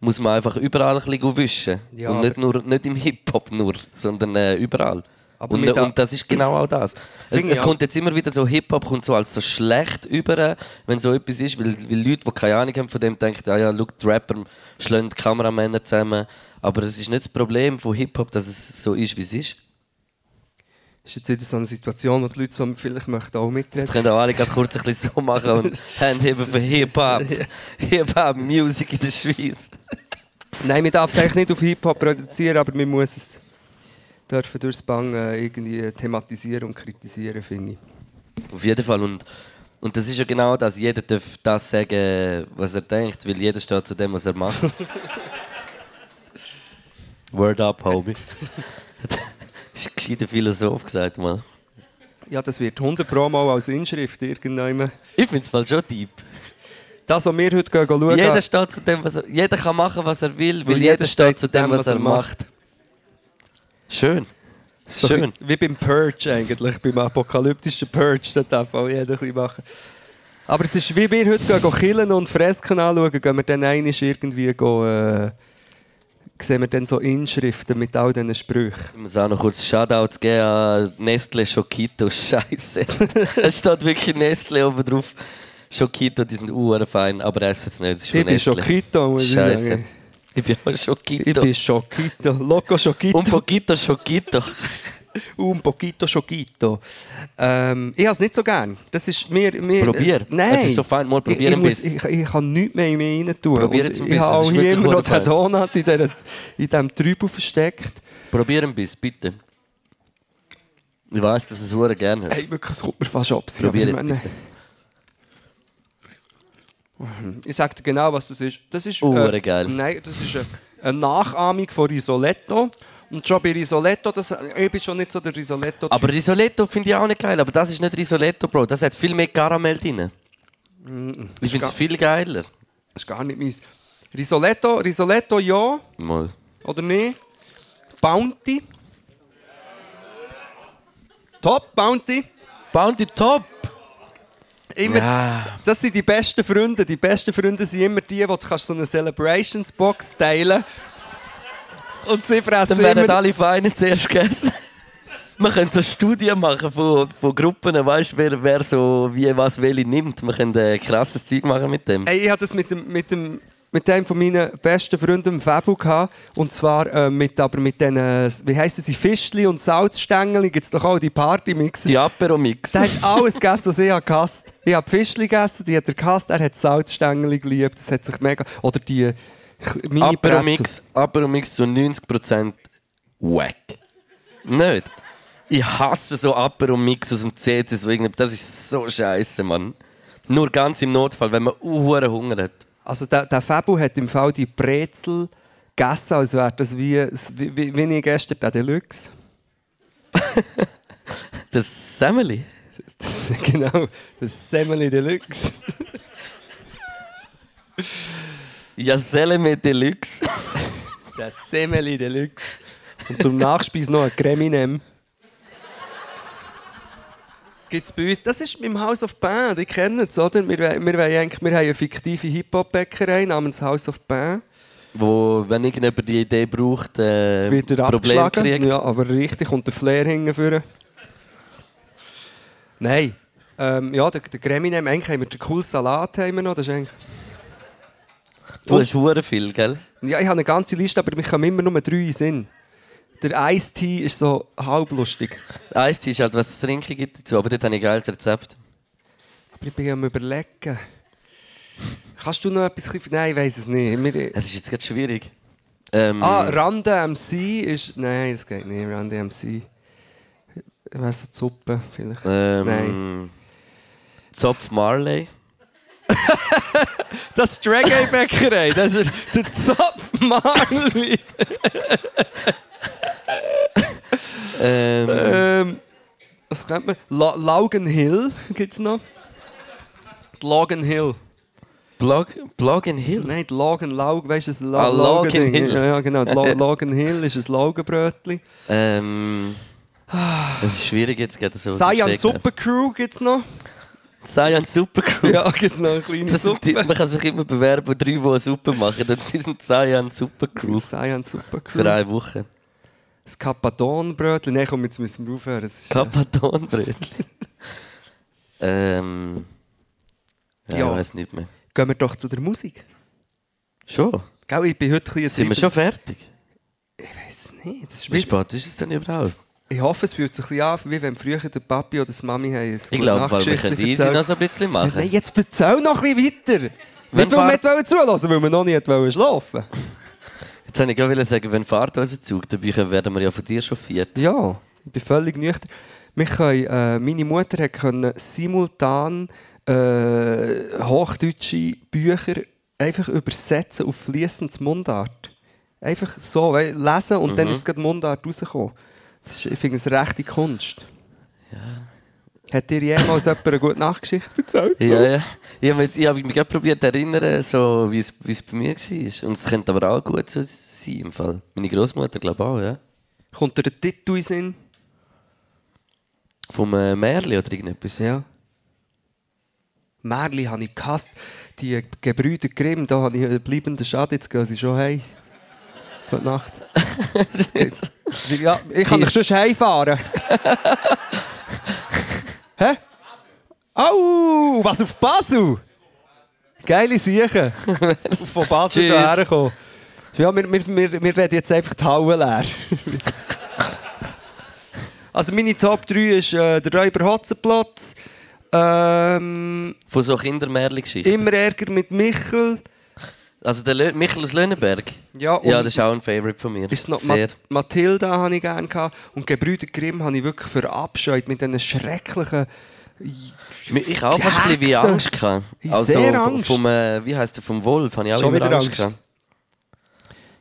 muss man einfach überall ein bisschen wischen. Ja, und nicht, nur, nicht im Hip-Hop nur, sondern äh, überall. Aber und, und das ist genau auch das. Es, es kommt jetzt immer wieder so, Hip-Hop kommt so als so schlecht über, wenn so etwas ist, weil, weil Leute, die keine Ahnung haben von dem, denken, ah ja, schau, die Rapper schlagen die Kameramänner zusammen. Aber es ist nicht das Problem von Hip-Hop, dass es so ist, wie es ist. ist jetzt wieder so eine Situation, wo die Leute so vielleicht möchten auch mitreden Jetzt können auch alle gerade kurz ein bisschen so machen und Hand heben für Hip-Hop. Hip-Hop-Music in der Schweiz. Nein, man darf es eigentlich nicht auf Hip-Hop reduzieren, aber man muss es dürfen durchs Bang äh, irgendwie thematisieren und kritisieren, finde ich. Auf jeden Fall. Und, und das ist ja genau das. Jeder darf das sagen, was er denkt, weil jeder steht zu dem, was er macht. Word up, Homie. das ist ein gescheiter Philosoph gesagt mal. Ja, das wird 100 Pro Mal als Inschrift irgendwann. Ich finde es voll schon deep. Das, was wir heute schauen, Jeder steht zu dem, was er, jeder kann machen, was er will, weil Weil jeder jeder steht zu dem, was er macht. Schön. Schön. Wie, beim Purge eigentlich, beim apokalyptischen Purge, da darf auch jeder ein bisschen machen. Aber es ist wie wir heute gehen, gehen Killen und Fresken anschauen, gehen wir dann einmal irgendwie go, äh, sehen wir dann so Inschriften mit all diesen Sprüchen. Ich muss auch noch kurz Shoutouts geben an Nestle Schokito. Scheiße. es steht wirklich Nestle oben drauf. Schokito, die sind uhr fein, aber er ist jetzt nicht. Das ist Ich bin. Schokito, muss ich sagen. Ich bin auch Ich Schokito. bin Schokito. Loco Schokito. Un poquito Schokito. Un poquito Schokito. Ähm, ich habe es nicht so gern. Das ist mir... mir Probier. Nein. Es ist so fein. Mal Ich, probier ich, muss, bisschen. ich, ich kann nichts mehr in mich rein tun. Probier jetzt ein Ich bisschen, habe es auch hier immer noch den. Donut in, dieser, in diesem Trübel versteckt. Probier ein bisschen, bitte. Ich weiß, dass du es gerne hast. Hey, wirklich, es kommt mir fast ab. Probier jetzt bitte. Ich sage dir genau, was das ist. Das ist Hure geil. Nein, das ist eine, eine Nachahmung von Risoletto. Und schon bei Risoletto, das, ich bin schon nicht so der risoletto Aber Risoletto finde ich auch nicht geil. Aber das ist nicht Risoletto, Bro. Das hat viel mehr Karamell drin. Ich finde es viel geiler. Das ist gar nicht meins. Risoletto, Risoletto ja Mal. oder nicht? Bounty. Top, Bounty. Bounty Top! Immer, Ja. Das sind die besten Freunde. Die besten Freunde sind immer die, wo du kannst so eine Celebrations-Box teilen Und sie fressen Dann werden immer... alle Feine zuerst gegessen. Wir können so Studien machen von, von Gruppen, weißt wer, wer so wie was welche nimmt. Wir können äh, krasses Zeug machen mit dem. Ey, ich hatte das mit dem, mit dem mit einem von meinen besten Freunden im Fabu gehabt. Und zwar äh, mit, aber mit den, äh, wie heissen sie, Fischli und Salzstängel. Gibt es doch auch die Partymixes. Die Apero-Mix. Der hat alles gegessen, was ich habe gehasst. Ich habe Fischli gegessen, die hat er gehasst. Er hat Salzstängel geliebt. Das hat sich mega... Oder die mini Apero-Mix zu 90% wack. Nicht? Ich hasse so Apero-Mix aus dem CC. So irgendwie- das ist so scheiße, Mann. Nur ganz im Notfall, wenn man uh, Hunger hat. Also der, der Fabu hat im Fall die Brezel gegessen, als wäre das wie, wie, wie, ich gestern den Deluxe. Das Semmeli. genau, das Semmeli Deluxe. Ja, Seleme Deluxe. Das Semmeli Deluxe. Und zum Nachspeis noch ein Creminem. Gibt es bei uns, das ist im House of Band, ich kenne es, oder? Wir, wir, wir, wir haben eine fiktive Hip-Hop-Bäckerei namens House of Band. Wo, wenn irgendjemand die Idee braucht, äh, Wird er Probleme abgeschlagen. kriegt. Ja, aber richtig kommt der Flair hingeführen. Nein. Ähm, ja, der, der Creminem, eigentlich haben wir den coolen Salat haben wir noch. Das ist eigentlich... Du hast hure viel, gell? Ja, ich habe eine ganze Liste, aber mir kommen immer nur drei in Sinn. Der Ice-Tea ist so halblustig. Eistee ist halt, was es zu trinken gibt dazu, aber dort habe ich ein geiles Rezept. Aber ich bin am überlegen. Kannst du noch etwas... Nein, ich weiß es nicht. Wir... Es ist jetzt gerade schwierig. Ähm, Ah, Rande MC ist... Nein, das geht nicht. Rande MC. So die Suppe vielleicht. Ähm, Nein. Zopf Marley. Das ist die Reggae-Bäckerei. Das ist der Zopf Marley. Ähm, ähm, was kennt man? La Laugen Hill gibt es noch. Die Logan Hill. Blog, Blog in Hill. Nein, die Logan Laug, weißt du, das La Ah, Logan Logan Hill. Ja, ja, genau. Lo Logan Hill ist ein Laugenbrötchen. Ähm, es ist schwierig jetzt gerade so. Cyan. Super Crew gibt es noch. Cyan Super Crew. Ja, gibt es noch eine kleine Das sind die, Suppe. man kann sich immer bewerben, drei, die eine Suppe machen. Sie sind Cyan Super Crew. Cyan Super Für Crew. eine Woche. Das Kapadon-Brötchen. Nein, komm, jetzt müssen wir aufhören. Äh, Kapatonbrötchen. ähm. Ja, Ja. ich weiß nicht mehr. Gehen wir doch zu der Musik. Schon? Gell, ich bin heute ein. Sind wir schon fertig? Ich weiß nicht. Das ist Wie spät ist es denn überhaupt? ich hoffe, es fühlt sich ein bisschen an, wie wenn früher der Papi oder die Mami haben Ich glaube, wir können easy noch so ein bisschen machen. Nein, jetzt erzähl noch ein bisschen weiter. Wenn Nicht, weil wir nicht zulassen weil wir noch nicht wollen schlafen Jetzt wollte ich gerade sagen, wenn Fahrt unseren Zug dabei kommt, werden wir ja von dir chauffiert. Ja, ich bin völlig nüchtern. Wir können, äh, meine Mutter können simultan äh, hochdeutsche Bücher einfach übersetzen auf fließendes Mundart. Einfach so, weil, lesen und dann ist es gerade Mundart rausgekommen. Das ist, ich finde es rechte Kunst. Hat dir jemals jemand eine gute Nachgeschichte erzählt? Ja, ja. Ich habe, jetzt, ich habe mich gerade probiert zu erinnern, so, wie es wie es bei mir war. Und es könnte aber auch gut so sein im Fall. Meine Großmutter glaube auch, ja. Kommt dir der Titel in den Sinn? Vom äh, Märli oder irgendetwas. Ja. Märli habe ich gehasst. Die Gebrüder Grimm, da habe ich einen bleibenden Schaden. Jetzt gehen sie schon heim. Gute Nacht. ja, ich kann dich schon heimfahren. Hä? Au! Was auf Basel? Geile Siechen. Von Basel hierher kommen. Ja, wir, wir, wir, wir werden jetzt einfach die Halle leer. also meine Top 3 ist äh, der Räuber Hotzenplatz. Ähm, Von so Kindermärli-Geschichten. immer Ärger mit Michel. Also der Lö Michael aus Löhnenberg. Ja, Ja, das ist auch ein Favourite von mir. ist noch Ma Sehr. Mathilda habe ich gerne gehabt. Und Gebrüder Grimm habe ich wirklich verabscheut mit diesen schrecklichen... Ich auch fast ein bisschen wie Hexen. Angst gehabt. Also sehr Angst. vom, äh, wie heißt der, vom Wolf habe ich auch Schon immer wieder Angst, Angst. gehabt.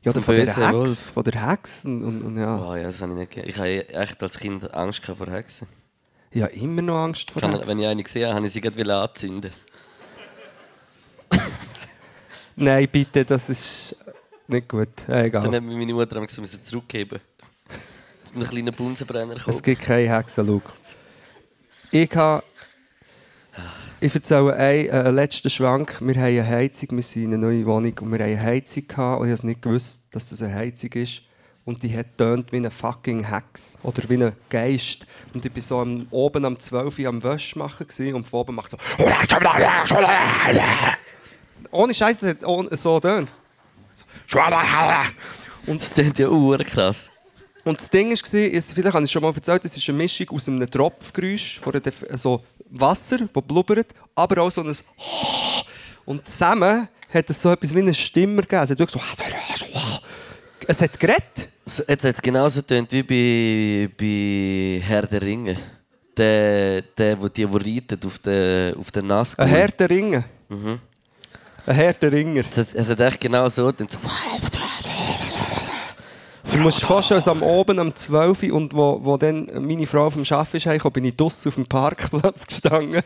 Ja, Vom von der bösen Hex. Wolf. Von der Hex. Und, und, ja. Oh ja, das habe ich nicht. Ich habe echt als Kind Angst gehabt vor Hexen. ja, immer noch Angst vor Kann, Hex. wenn ich eine gesehen habe, habe ich sie gerade anzünden. Nein, bitte, das ist nicht gut. Äh, egal. Dann hat mir meine Mutter gesagt, müssen zurückgeben. Mit einem kleinen Bunsenbrenner Es kommen. gibt keinen Hexenlook. Ich habe. Ich erzähle einen, äh, einen letzten Schwank. Wir haben eine Heizung, wir sind in einer neuen Wohnung und wir haben eine Heizung gehabt und ich habe nicht gewusst, dass das eine Heizung ist. Und die hat tönt wie eine fucking Hex oder wie ein Geist. Und ich war so am, oben am 12 Uhr am Wäsch machen und von oben macht so. Ohne Scheiß, es hat so tönt. Das klingt ja uhr krass. Und das Ding war, ist, vielleicht habe ich es schon mal erzählt, es ist eine Mischung aus einem Tropfgeräusch, von einer Def- so Wasser, das blubbert, aber auch so ein Und zusammen hat es so etwas wie eine Stimme gegeben. Es hat wirklich so... Es hat geredet. Jetzt hat es genauso getönt wie bei, bei Herr der Ringe. Der, der, die, die reitet auf den, auf den Nazgul. Ein Herr der Ringe. Mhm. Ein Herr der Ringer. Es hat, echt genau so getönt. So, Du musst vorstellen, so am oben am 12 Uhr und wo, wo dann meine Frau vom Arbeiten ist, heimgekommen, bin ich draussen auf dem Parkplatz gestanden.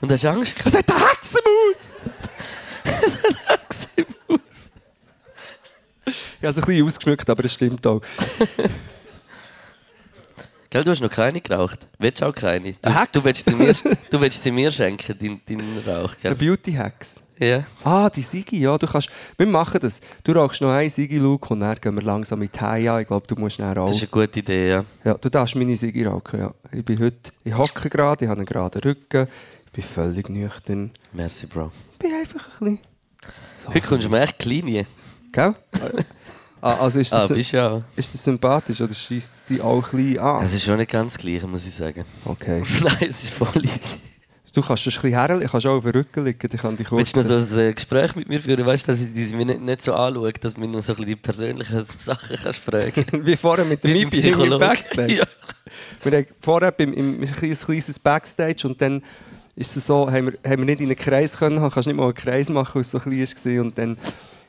und hast du Angst gehabt? Es hat eine Hexenmaus! Ich habe es ein bisschen ausgeschmückt, aber es stimmt auch. Gell, du hast noch keine geraucht. Willst du auch keine? Du, Eine Hex? du, willst sie mir, du willst sie mir schenken, deinen dein Rauch. Eine Gell? Beauty-Hex. Ja. Ah, die Sigi, ja, du kannst... Wir machen das. Du rauchst noch einen Sigi-Look und dann gehen wir langsam mit Hause an. Ich glaube, du musst dann auch... Das ist eine gute Idee, ja. Ja, du darfst meine Sigi rauchen, ja. Ich bin heute... Ich hocke gerade, ich habe einen geraden Rücken. Ich bin völlig nüchtern. Merci, Bro. Ich bin einfach ein bisschen... So. Heute kommst du mir echt klein. Gell? ah, also ist Ah, das, bist du ja. ist das sympathisch oder schießt es dich auch klein an? Es ist schon nicht ganz das Gleiche, muss ich sagen. Okay. Nein, es ist voll easy. Du kannst schon ein bisschen herrlich, kannst auch auf den Rücken liegen, ich kann dich kurz... Willst du noch so ein äh, Gespräch mit mir führen, weißt du, dass ich mir nicht, nicht so anschaue, dass du mir noch so ein bisschen die persönlichen Sachen kannst fragen Wie vorher mit dem Mipi im. Backstage. ja. Wir haben vorher beim, im, ein kleines, Backstage und dann ist es so, haben wir, haben wir nicht in einen Kreis können, du kannst nicht mal einen Kreis machen, weil es so klein war. Und dann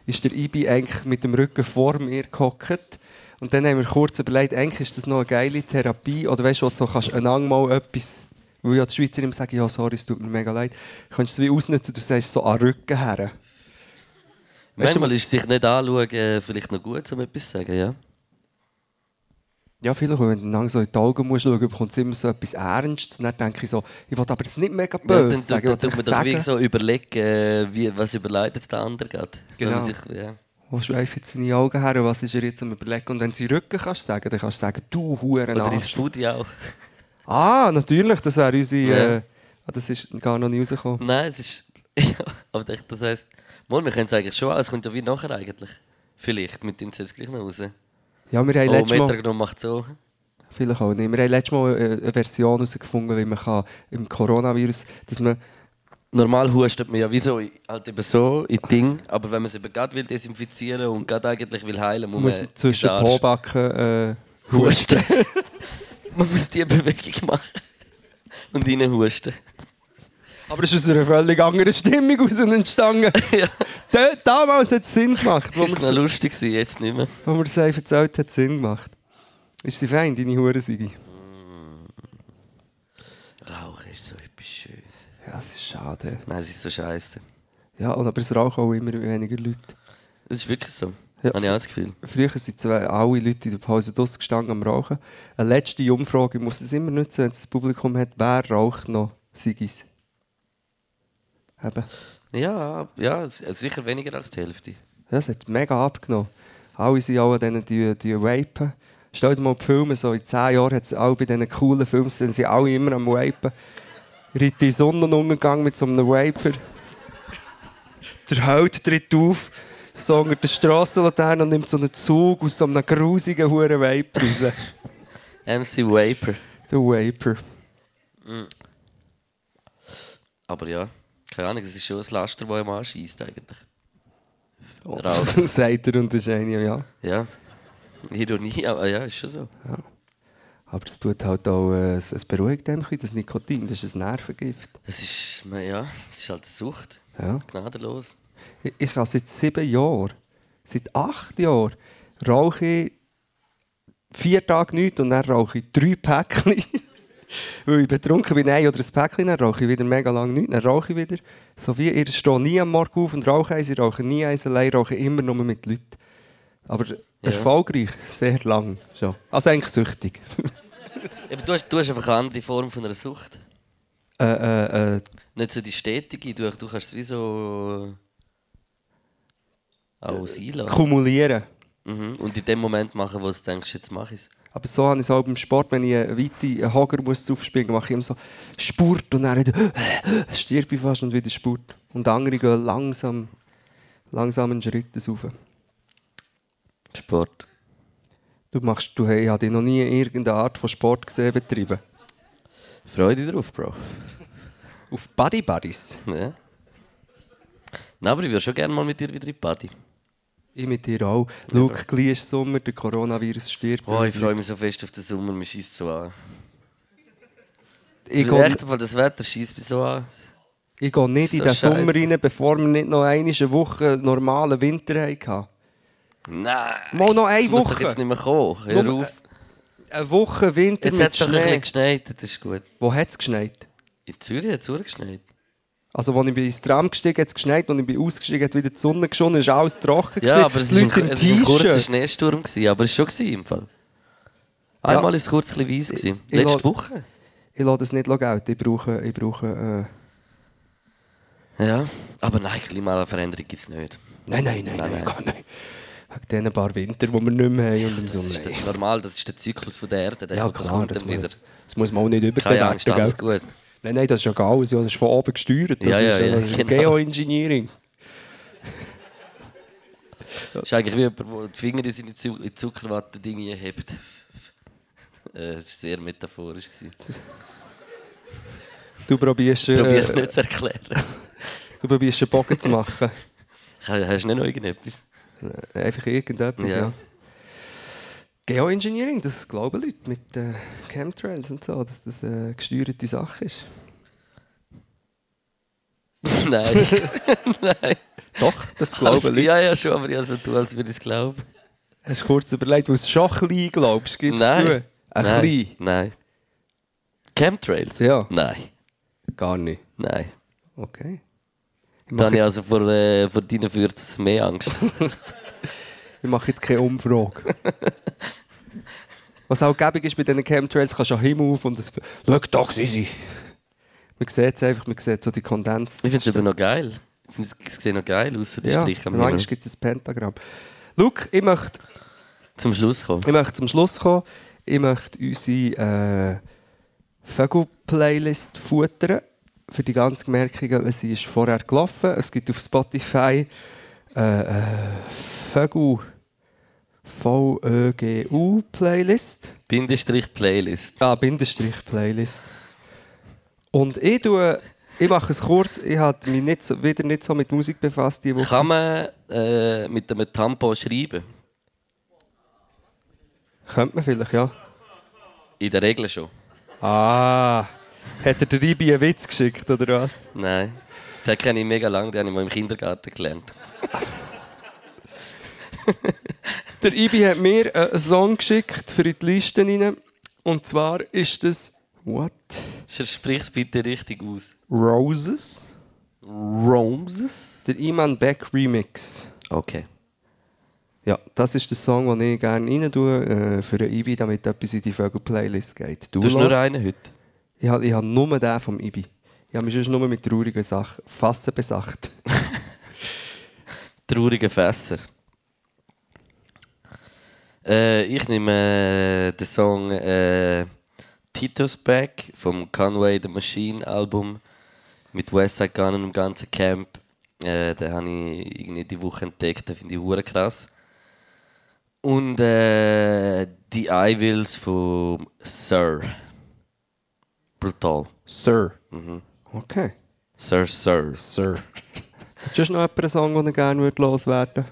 ist der Ibi eigentlich mit dem Rücken vor mir gehockt. Und dann haben wir kurz überlegt, eigentlich ist das noch eine geile Therapie. Oder weißt du, so kannst einander mal etwas, weil ja die Schweizer immer sagen, ja sorry, es tut mir mega leid, kannst du es wie ausnutzen, du sagst so den Rücken her. Weißt du, Manchmal ist sich nicht anschauen äh, vielleicht noch gut, um etwas zu sagen, ja. Ja, vielleicht, wenn du so in die Augen musst schauen, bekommt es immer so etwas Ernstes. Und dann denke ich so, ich will aber jetzt nicht mega Ja, böse dann sagen. dann tut man wie sagen, so überlegen, äh, wie, was überlegt jetzt der andere gerade. Genau. Sich, ja. wo schweift jetzt seine Augen her, was ist er jetzt am überlegen? Und wenn sie Rücken kannst sagen, dann kannst du sagen, du Huren Oder Arsch. Foodie auch. Ah, natürlich, das wäre unsere... Ja. Äh, ah, das ist gar noch nie rausgekommen. Nein, es ist. Ja, aber das heisst, mal, wir können es eigentlich schon, es kommt ja wie nachher eigentlich. Vielleicht, mit uns jetzt gleich noch raus. Ja, wir haben Oh, letztes Mal... Metronom macht so. Vielleicht auch nicht. Wir haben letztes Mal äh, eine Version herausgefunden, wie man kann im Coronavirus, dass man... Normal hustet man ja wie so, halt eben so in Ding, aber wenn man es eben gerade will desinfizieren und gerade eigentlich will heilen, muss, muss man zwischen den Pobacken äh, husten. man muss die Bewegung machen und rein husten. Aber es ist aus einer völlig anderen Stimmung raus entstanden. ja, Da, damals hat es Sinn gemacht, wo ist noch lustig gewesen, jetzt nicht mehr. wo man es einem erzählt hat, Sinn gemacht. Ist sie fein, deine Hure Sigi? Rauchen ist so etwas Schönes. Ja, es ist schade. Nein, es ist so scheiße. Ja, und aber es rauchen auch immer weniger Leute. Das ist wirklich so. Ja. Habe ich auch das Gefühl. Früher sind zwei, alle Leute in der Pause draussen gestanden am Rauchen. Eine letzte Umfrage, ich muss es immer nutzen, wenn es das Publikum hat, wer raucht noch Sigis? Eben. Ja, ja, es- sicher weniger als die Hälfte. Ja, es hat mega abgenommen. Alle sind alle an denen, die, die vapen. Stell dir mal die Filme, so in 10 Jahren hat es alle bei diesen coolen Filmen, sind sie alle immer am vapen. Ritt in Sonnenuntergang mit so einem Vaper. Der Held tritt auf, so unter der Strassenlaterne und nimmt so einen Zug aus so einem grusigen Huren Vaper raus. MC Vapor. Der Vaper. Aber ja, keine Ahnung, es ist schon ein Laster, das ihm anschießt eigentlich. Oh, sagt er und ist eine, ja. Ja. Ironie, aber ja, ist schon so. Aber es tut halt auch, äh, es beruhigt ein bisschen, das Nikotin, das ist ein Nervengift. Es ist, ja, es ist halt Sucht. Ja. Gnadenlos. Ich, ich habe seit sieben Jahren, seit acht Jahren, rauche ich vier Tage nichts und dann rauche ich drei Päckchen. Weil ich betrunken bin, ein oder ein Päckchen, dann rauche ich wieder mega lang nichts, dann rauche ich wieder. So wie ich stehe nie am Morgen auf und rauche eins, ich rauche nie eins allein, rauche immer nur mit Leuten. Aber erfolgreich, sehr lang schon. Also eigentlich süchtig. Aber du hast, du hast einfach eine andere Form von einer Sucht. äh, äh, äh, Nicht so die stetige, du, du kannst es wie so. auch sein lassen. kumulieren. Mhm. Und in dem Moment machen, wo du denkst, jetzt mache ich es. Aber so habe ich es auch beim Sport, wenn ich einen Hocker muss aufspringen muss, mache ich immer so Spurt und dann wieder stirb ich fast und wieder Spurt. Und andere gehen langsam, langsam einen Schritt rauf. Sport. Du machst, du hey, ich habe dich noch nie irgendeine Art von Sport gesehen betreiben. Freude drauf, Bro. Auf Buddy Buddies. Ja. Nein, aber ich würde schon gerne mal mit dir wieder in die Party. Ich mit dir auch. Schau, gleich ist Sommer, der Coronavirus stirbt. Oh, ich freue mich so fest auf den Sommer, mir schießt so an. Ich gehe echten Fall, das Wetter schießt mich so an. ich gehe nicht So in den scheisse. Sommer rein, bevor wir nicht noch eine Woche normalen Winter hatten. Nein! Mal noch eine das Woche. jetzt nicht mehr kommen. Hör Nur- auf. Eine Woche Winter Jetzt mit hat es doch ein bisschen Schnee. geschneit, das ist gut. Wo hat es geschneit? In Zürich hat es geschneit. Also, als ich ins Tram gestiegen hat es geschneit, als ich bin ausgestiegen hat wieder die Sonne geschonnen, ist alles trocken. Ja, gewesen. aber es war ein, es ist ein kurzer. Schneesturm, gewesen, aber es war schon gewesen, im Fall. Einmal war es kurz ein bisschen weiss. gewesen. ich Letzte la- Woche. Ich lasse das nicht gelten. Ich brauche, ich brauche äh... Ja, aber nein, Klimaveränderung gibt es nicht. Nein, nein, nein, Nein, nein, nein. gar nicht. Wegen diesen paar Winter, die wir nicht mehr haben und im Das Sommer ist, das ist normal, das ist der Zyklus von der Erde. Der Ja, das klar, das wieder. das muss man auch nicht Keine Angst, überbewerten. alles gut. Nein, nein, das ist ja egal. Das ist von oben gesteuert. Das Ja, ja, ist äh, ja, das ist genau. Geoengineering. Das ist eigentlich wie jemand, der die Finger in seine Zuckerwatte-Dinge hebt. Äh, Das war sehr metaphorisch. Du probierst, Ich probiere es äh, nicht zu erklären. du probierst einen Bogen zu machen. Hast du nicht noch irgendetwas? Einfach irgendetwas, ja. Ja. Geoengineering, das glauben Leute mit äh, Chemtrails und so, dass das eine gesteuerte Sache ist. Nein. Nein. Doch, das glauben Also, Leute. ja, ja, schon, aber ja, so tun, als würde ich es glauben. Hast du kurz überlegt, wo du es schon klein glaubst, gibst Nein. zu? Ein Nein. klein? Nein. Chemtrails? Ja, Nein. gar nicht. Nein. Okay. Ich Da mache habe ich also vor, äh, vor deinen Fürzen mehr Angst. ich mache jetzt keine Umfrage. Was auch gäbig ist bei diesen Chemtrails, kannst du an den Himmel auf und es... Schau, sind sie. Man sieht es einfach, man sieht so die Kondens. Ich finde es aber noch geil. Ich finde es sieht noch geil aus, der Ja, Strich am Himmel. gibt es ein Pentagramm. Luke, ich möchte, Zum Schluss kommen. ich möchte zum Schluss kommen. Ich möchte unsere äh, Vögel-Playlist futtern. Für die ganzen Gemerkungen, sie ist vorher gelaufen. Es gibt auf Spotify äh, äh, Vögel VÖGU-Playlist. Bindestrich Playlist. Ah, Bindestrich Playlist. Und ich tue, ich mache es kurz, ich habe mich nicht so, wieder nicht so mit Musik befasst diese Woche. Kann man äh, mit einem Tampon schreiben? Könnte man vielleicht, ja. In der Regel schon. Ah, hat er der Ribi einen Witz geschickt, oder was? Nein. Den kenne ich mega lange, den habe ich mal im Kindergarten gelernt. Der Ibi hat mir einen Song geschickt für in die Liste rein. Und zwar ist das What? Sprich es bitte richtig aus. Roses? Roses? Der Iman Beck Remix. Okay. Ja, das ist der Song, den ich gerne rein tue äh, für den Ibi, damit etwas in die Vögel-Playlist geht. Du hast Lo? nur einen heute. Ich habe ich hab nur den vom Ibi. Ich habe mich sonst nur mit traurigen Sachen Fassen besacht. Traurige Fässer. Äh, ich nehme äh, den Song äh, Tito's Back vom Conway the Machine Album mit Westside Gun und dem ganzen Camp. Äh, den habe ich irgendwie die Woche entdeckt, den finde ich hure krass. Und äh, die I Wills von Sir. Brutal. Sir. Mhm. Okay. Sir, Sir. Sir. Hast du noch einen Song, den er gerne loswerden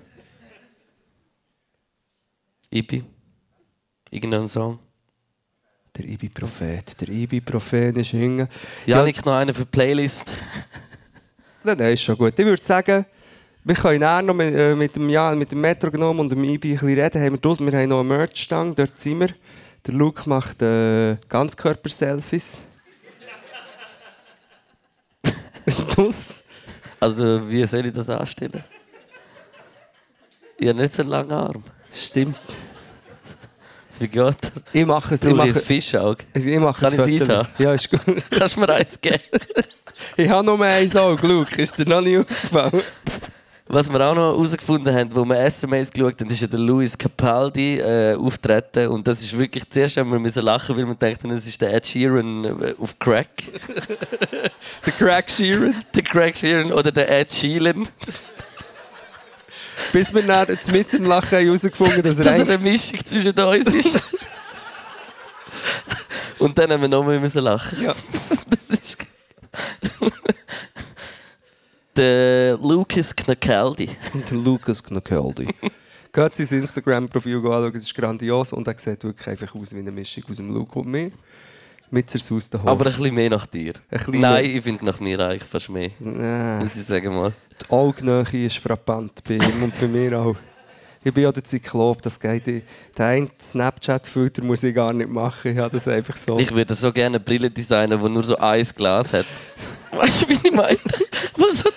Ibi. Irgendein Song. Der Ibi-Prophet. Der Ibi-Prophet ist hinten. Janik, noch einen für die Playlist. Nein, nein, ist schon gut. Ich würde sagen, wir können nachher noch mit, äh, mit, dem, ja, mit dem Metronom und dem Ibi ein bisschen reden. Haben wir, draussen. wir haben noch eine Merch-Stange, dort sind wir. Der Luke macht äh, Ganzkörper-Selfies. das. Also, wie soll ich das anstellen? Ich habe nicht so einen langen Arm. Stimmt. Wie geht das? Ich mache es. Ich Brauche ich ein mache, Fischauge? ich mache Kann ich das dies Foto. Ja, ist gut. Kannst du mir eins geben? Ich habe noch mehr eins Auge, Luke. Ist dir noch nicht aufgefallen? Was wir auch noch herausgefunden haben, wo wir SMS geschaut haben, ist ja der Louis Capaldi äh, auftreten. Und das ist wirklich, zuerst haben wir müssen lachen, weil wir dachten, es ist der Ed Sheeran äh, auf Crack. Der Craig Sheeran. der Craig Sheeran oder der Ed Sheeran. Bis wir dann jetzt mit dem Lachen haben herausgefunden dass er Dass er eigentlich... eine Mischung zwischen uns ist. Und dann haben wir nochmal müssen lachen. Ja. Das ist der Lucas Knakaldi. Der Lucas Knakaldi. Geht sein Instagram-Profil anschauen, es ist grandios und er sieht wirklich einfach aus wie eine Mischung aus dem Luke und mir. Mit Zersaus der Aber ein bisschen mehr nach dir. Nein, ich finde nach mir eigentlich fast mehr. Nein. Muss ich sagen mal. Die Augnähe ist frappant bei ihm und bei mir auch. Ich bin ja der Zyklop, das geht. Den einen Snapchat-Filter muss ich gar nicht machen. Ich habe das einfach so. Ich würde so gerne eine Brille designen, die nur so ein Glas hat. Weißt du, wie ich meine? Was hat-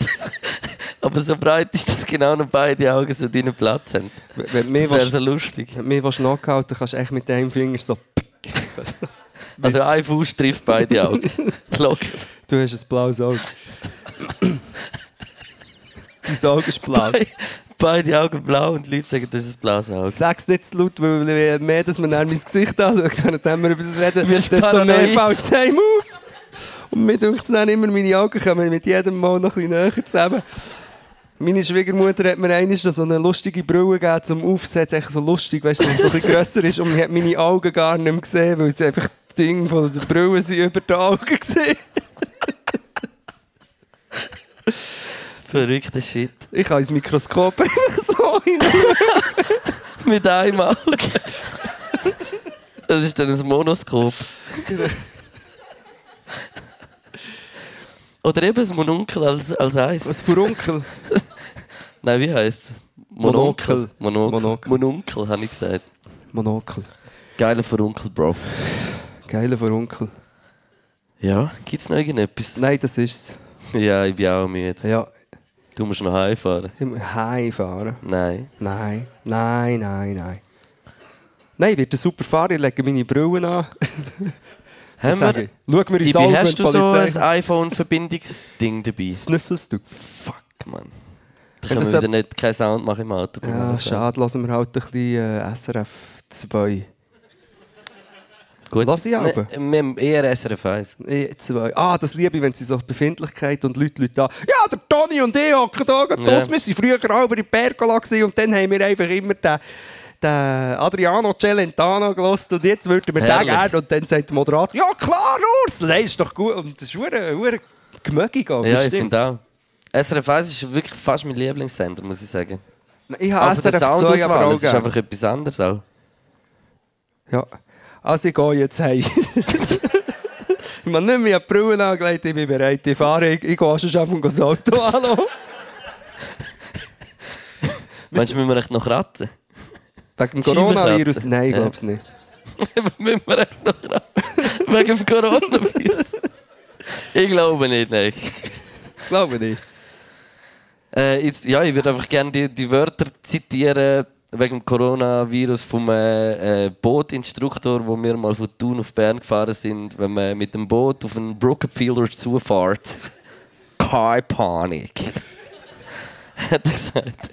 Aber so breit ist, dass genau noch beide Augen so deinen Platz haben. wenn mich Das wäre so lustig. wenn du mich nachhalten kannst du echt mit einem Finger so. Also ein Fuß trifft beide Augen. Locker. Du hast ein blaues Auge. Dein Auge ist blau. Be beide Augen blau und die Leute sagen, das ist ein blaues Auge. Sag's nicht zu laut, weil je mehr, dass man dann mein Gesicht anschaut, wenn wir über das reden, Wirst desto mehr fällt es einem auf. Und mir denkt dann immer, meine Augen kommen mit jedem Mal noch ein bisschen näher zusammen. Meine Schwiegermutter hat mir einmal so eine lustige Brille gegeben zum Aufsetzen. Echt so lustig, weißt du, es so ein bisschen grösser ist. Und man hat meine Augen gar nicht mehr gesehen, weil sie einfach die Dinge von der Brille sind über die Augen gesehen. Verrückter Shit. Ich kann ins Mikroskop einfach so hinein. Mit einem Auge. Das ist dann ein Monoskop. Oder eben ein Mononkel als, als eins. Was für Onkel? Nein, wie heisst es? Monokel. Monokel. Monokel. Mononkel, habe ich gesagt. Monokel. Geiler Verunkel, Bro. Geiler für Onkel. Ja, gibt es noch irgendetwas? Nein, das ist Ja, ich bin auch müde. Ja, Du musst noch heimfahren. ich heimfahren. Nein. Nein, nein, nein, nein. Nein, ich werde super fahren, ich lege meine Brillen an. Haben wir, ich. Schau mir ins Auge, hast du so ein iPhone-Verbindungsding dabei? Snüffelst du? Fuck, Mann. Das wir wieder nicht keinen Sound machen im Auto. Ja, schade, lassen wir halt ein bisschen äh, SRF 2. Gut. Lass ich aber. Ne, wir haben eher SRF 1. E zwei. Ah, das liebe ich, wenn sie so Befindlichkeit und Leute, Leute da. Ja, der Toni und ich hocken da los. Wir waren früher auch über die Pergola gewesen und dann haben wir einfach immer den, den Adriano Celentano gelost und jetzt würden wir den Herrlich. gerne. Und dann sagt der Moderator, ja klar, Urs, das ist doch gut. Und das ist verdammt gemögig. Ja, ich bestimmt. finde auch. SRF 1 ist wirklich fast mein Lieblingssender, muss ich sagen. Ich habe SRF 2 aber auch das ist einfach etwas anderes auch. Ja. Also ich gehe jetzt heim. ich habe nicht mehr die Brille angelegt, ich bin bereit, ich fahre. Ich, ich gehe schon auf das Auto an. Meinst du, müssen wir echt noch raten? Wegen dem. Coronavirus? Nein, ich glaube es nicht. müssen wir echt noch raten? Wegen dem Coronavirus? ich glaube nicht, nein. Ich glaube nicht. Äh, jetzt, ja, ich würde einfach gerne die, die Wörter zitieren wegen dem Coronavirus vom äh, äh, Bootinstruktor, wo wir mal von Thun auf Bern gefahren sind, wenn man mit dem Boot auf einen Brookenfielder zufährt. Keine Panik. Hat er gesagt.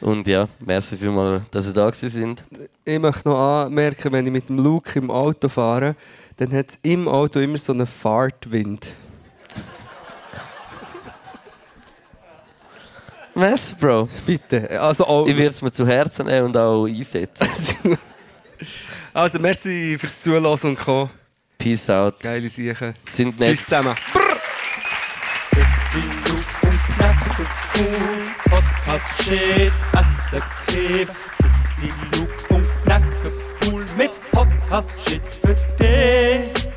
Und ja, merci vielmals, dass ihr da gewesen sind. Ich möchte noch anmerken, wenn ich mit dem Luke im Auto fahre, dann hat es im Auto immer so einen Fahrtwind. Was, Bro? Bitte. Also auch, Ich würde es mir zu Herzen nehmen und auch einsetzen. also, merci fürs Zuhören und Kommen. Peace out. Geile Sieche. Sind nett. Tschüss zusammen. Brr. Das sind du Podcast Shit, Asse Das sind du mit Podcast Shit für dich.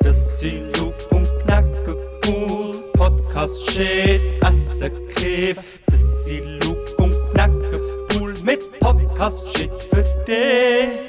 Das sind du und Nacht cool Podcast Shit, Asse Kiff. Podcast, Shit für dich.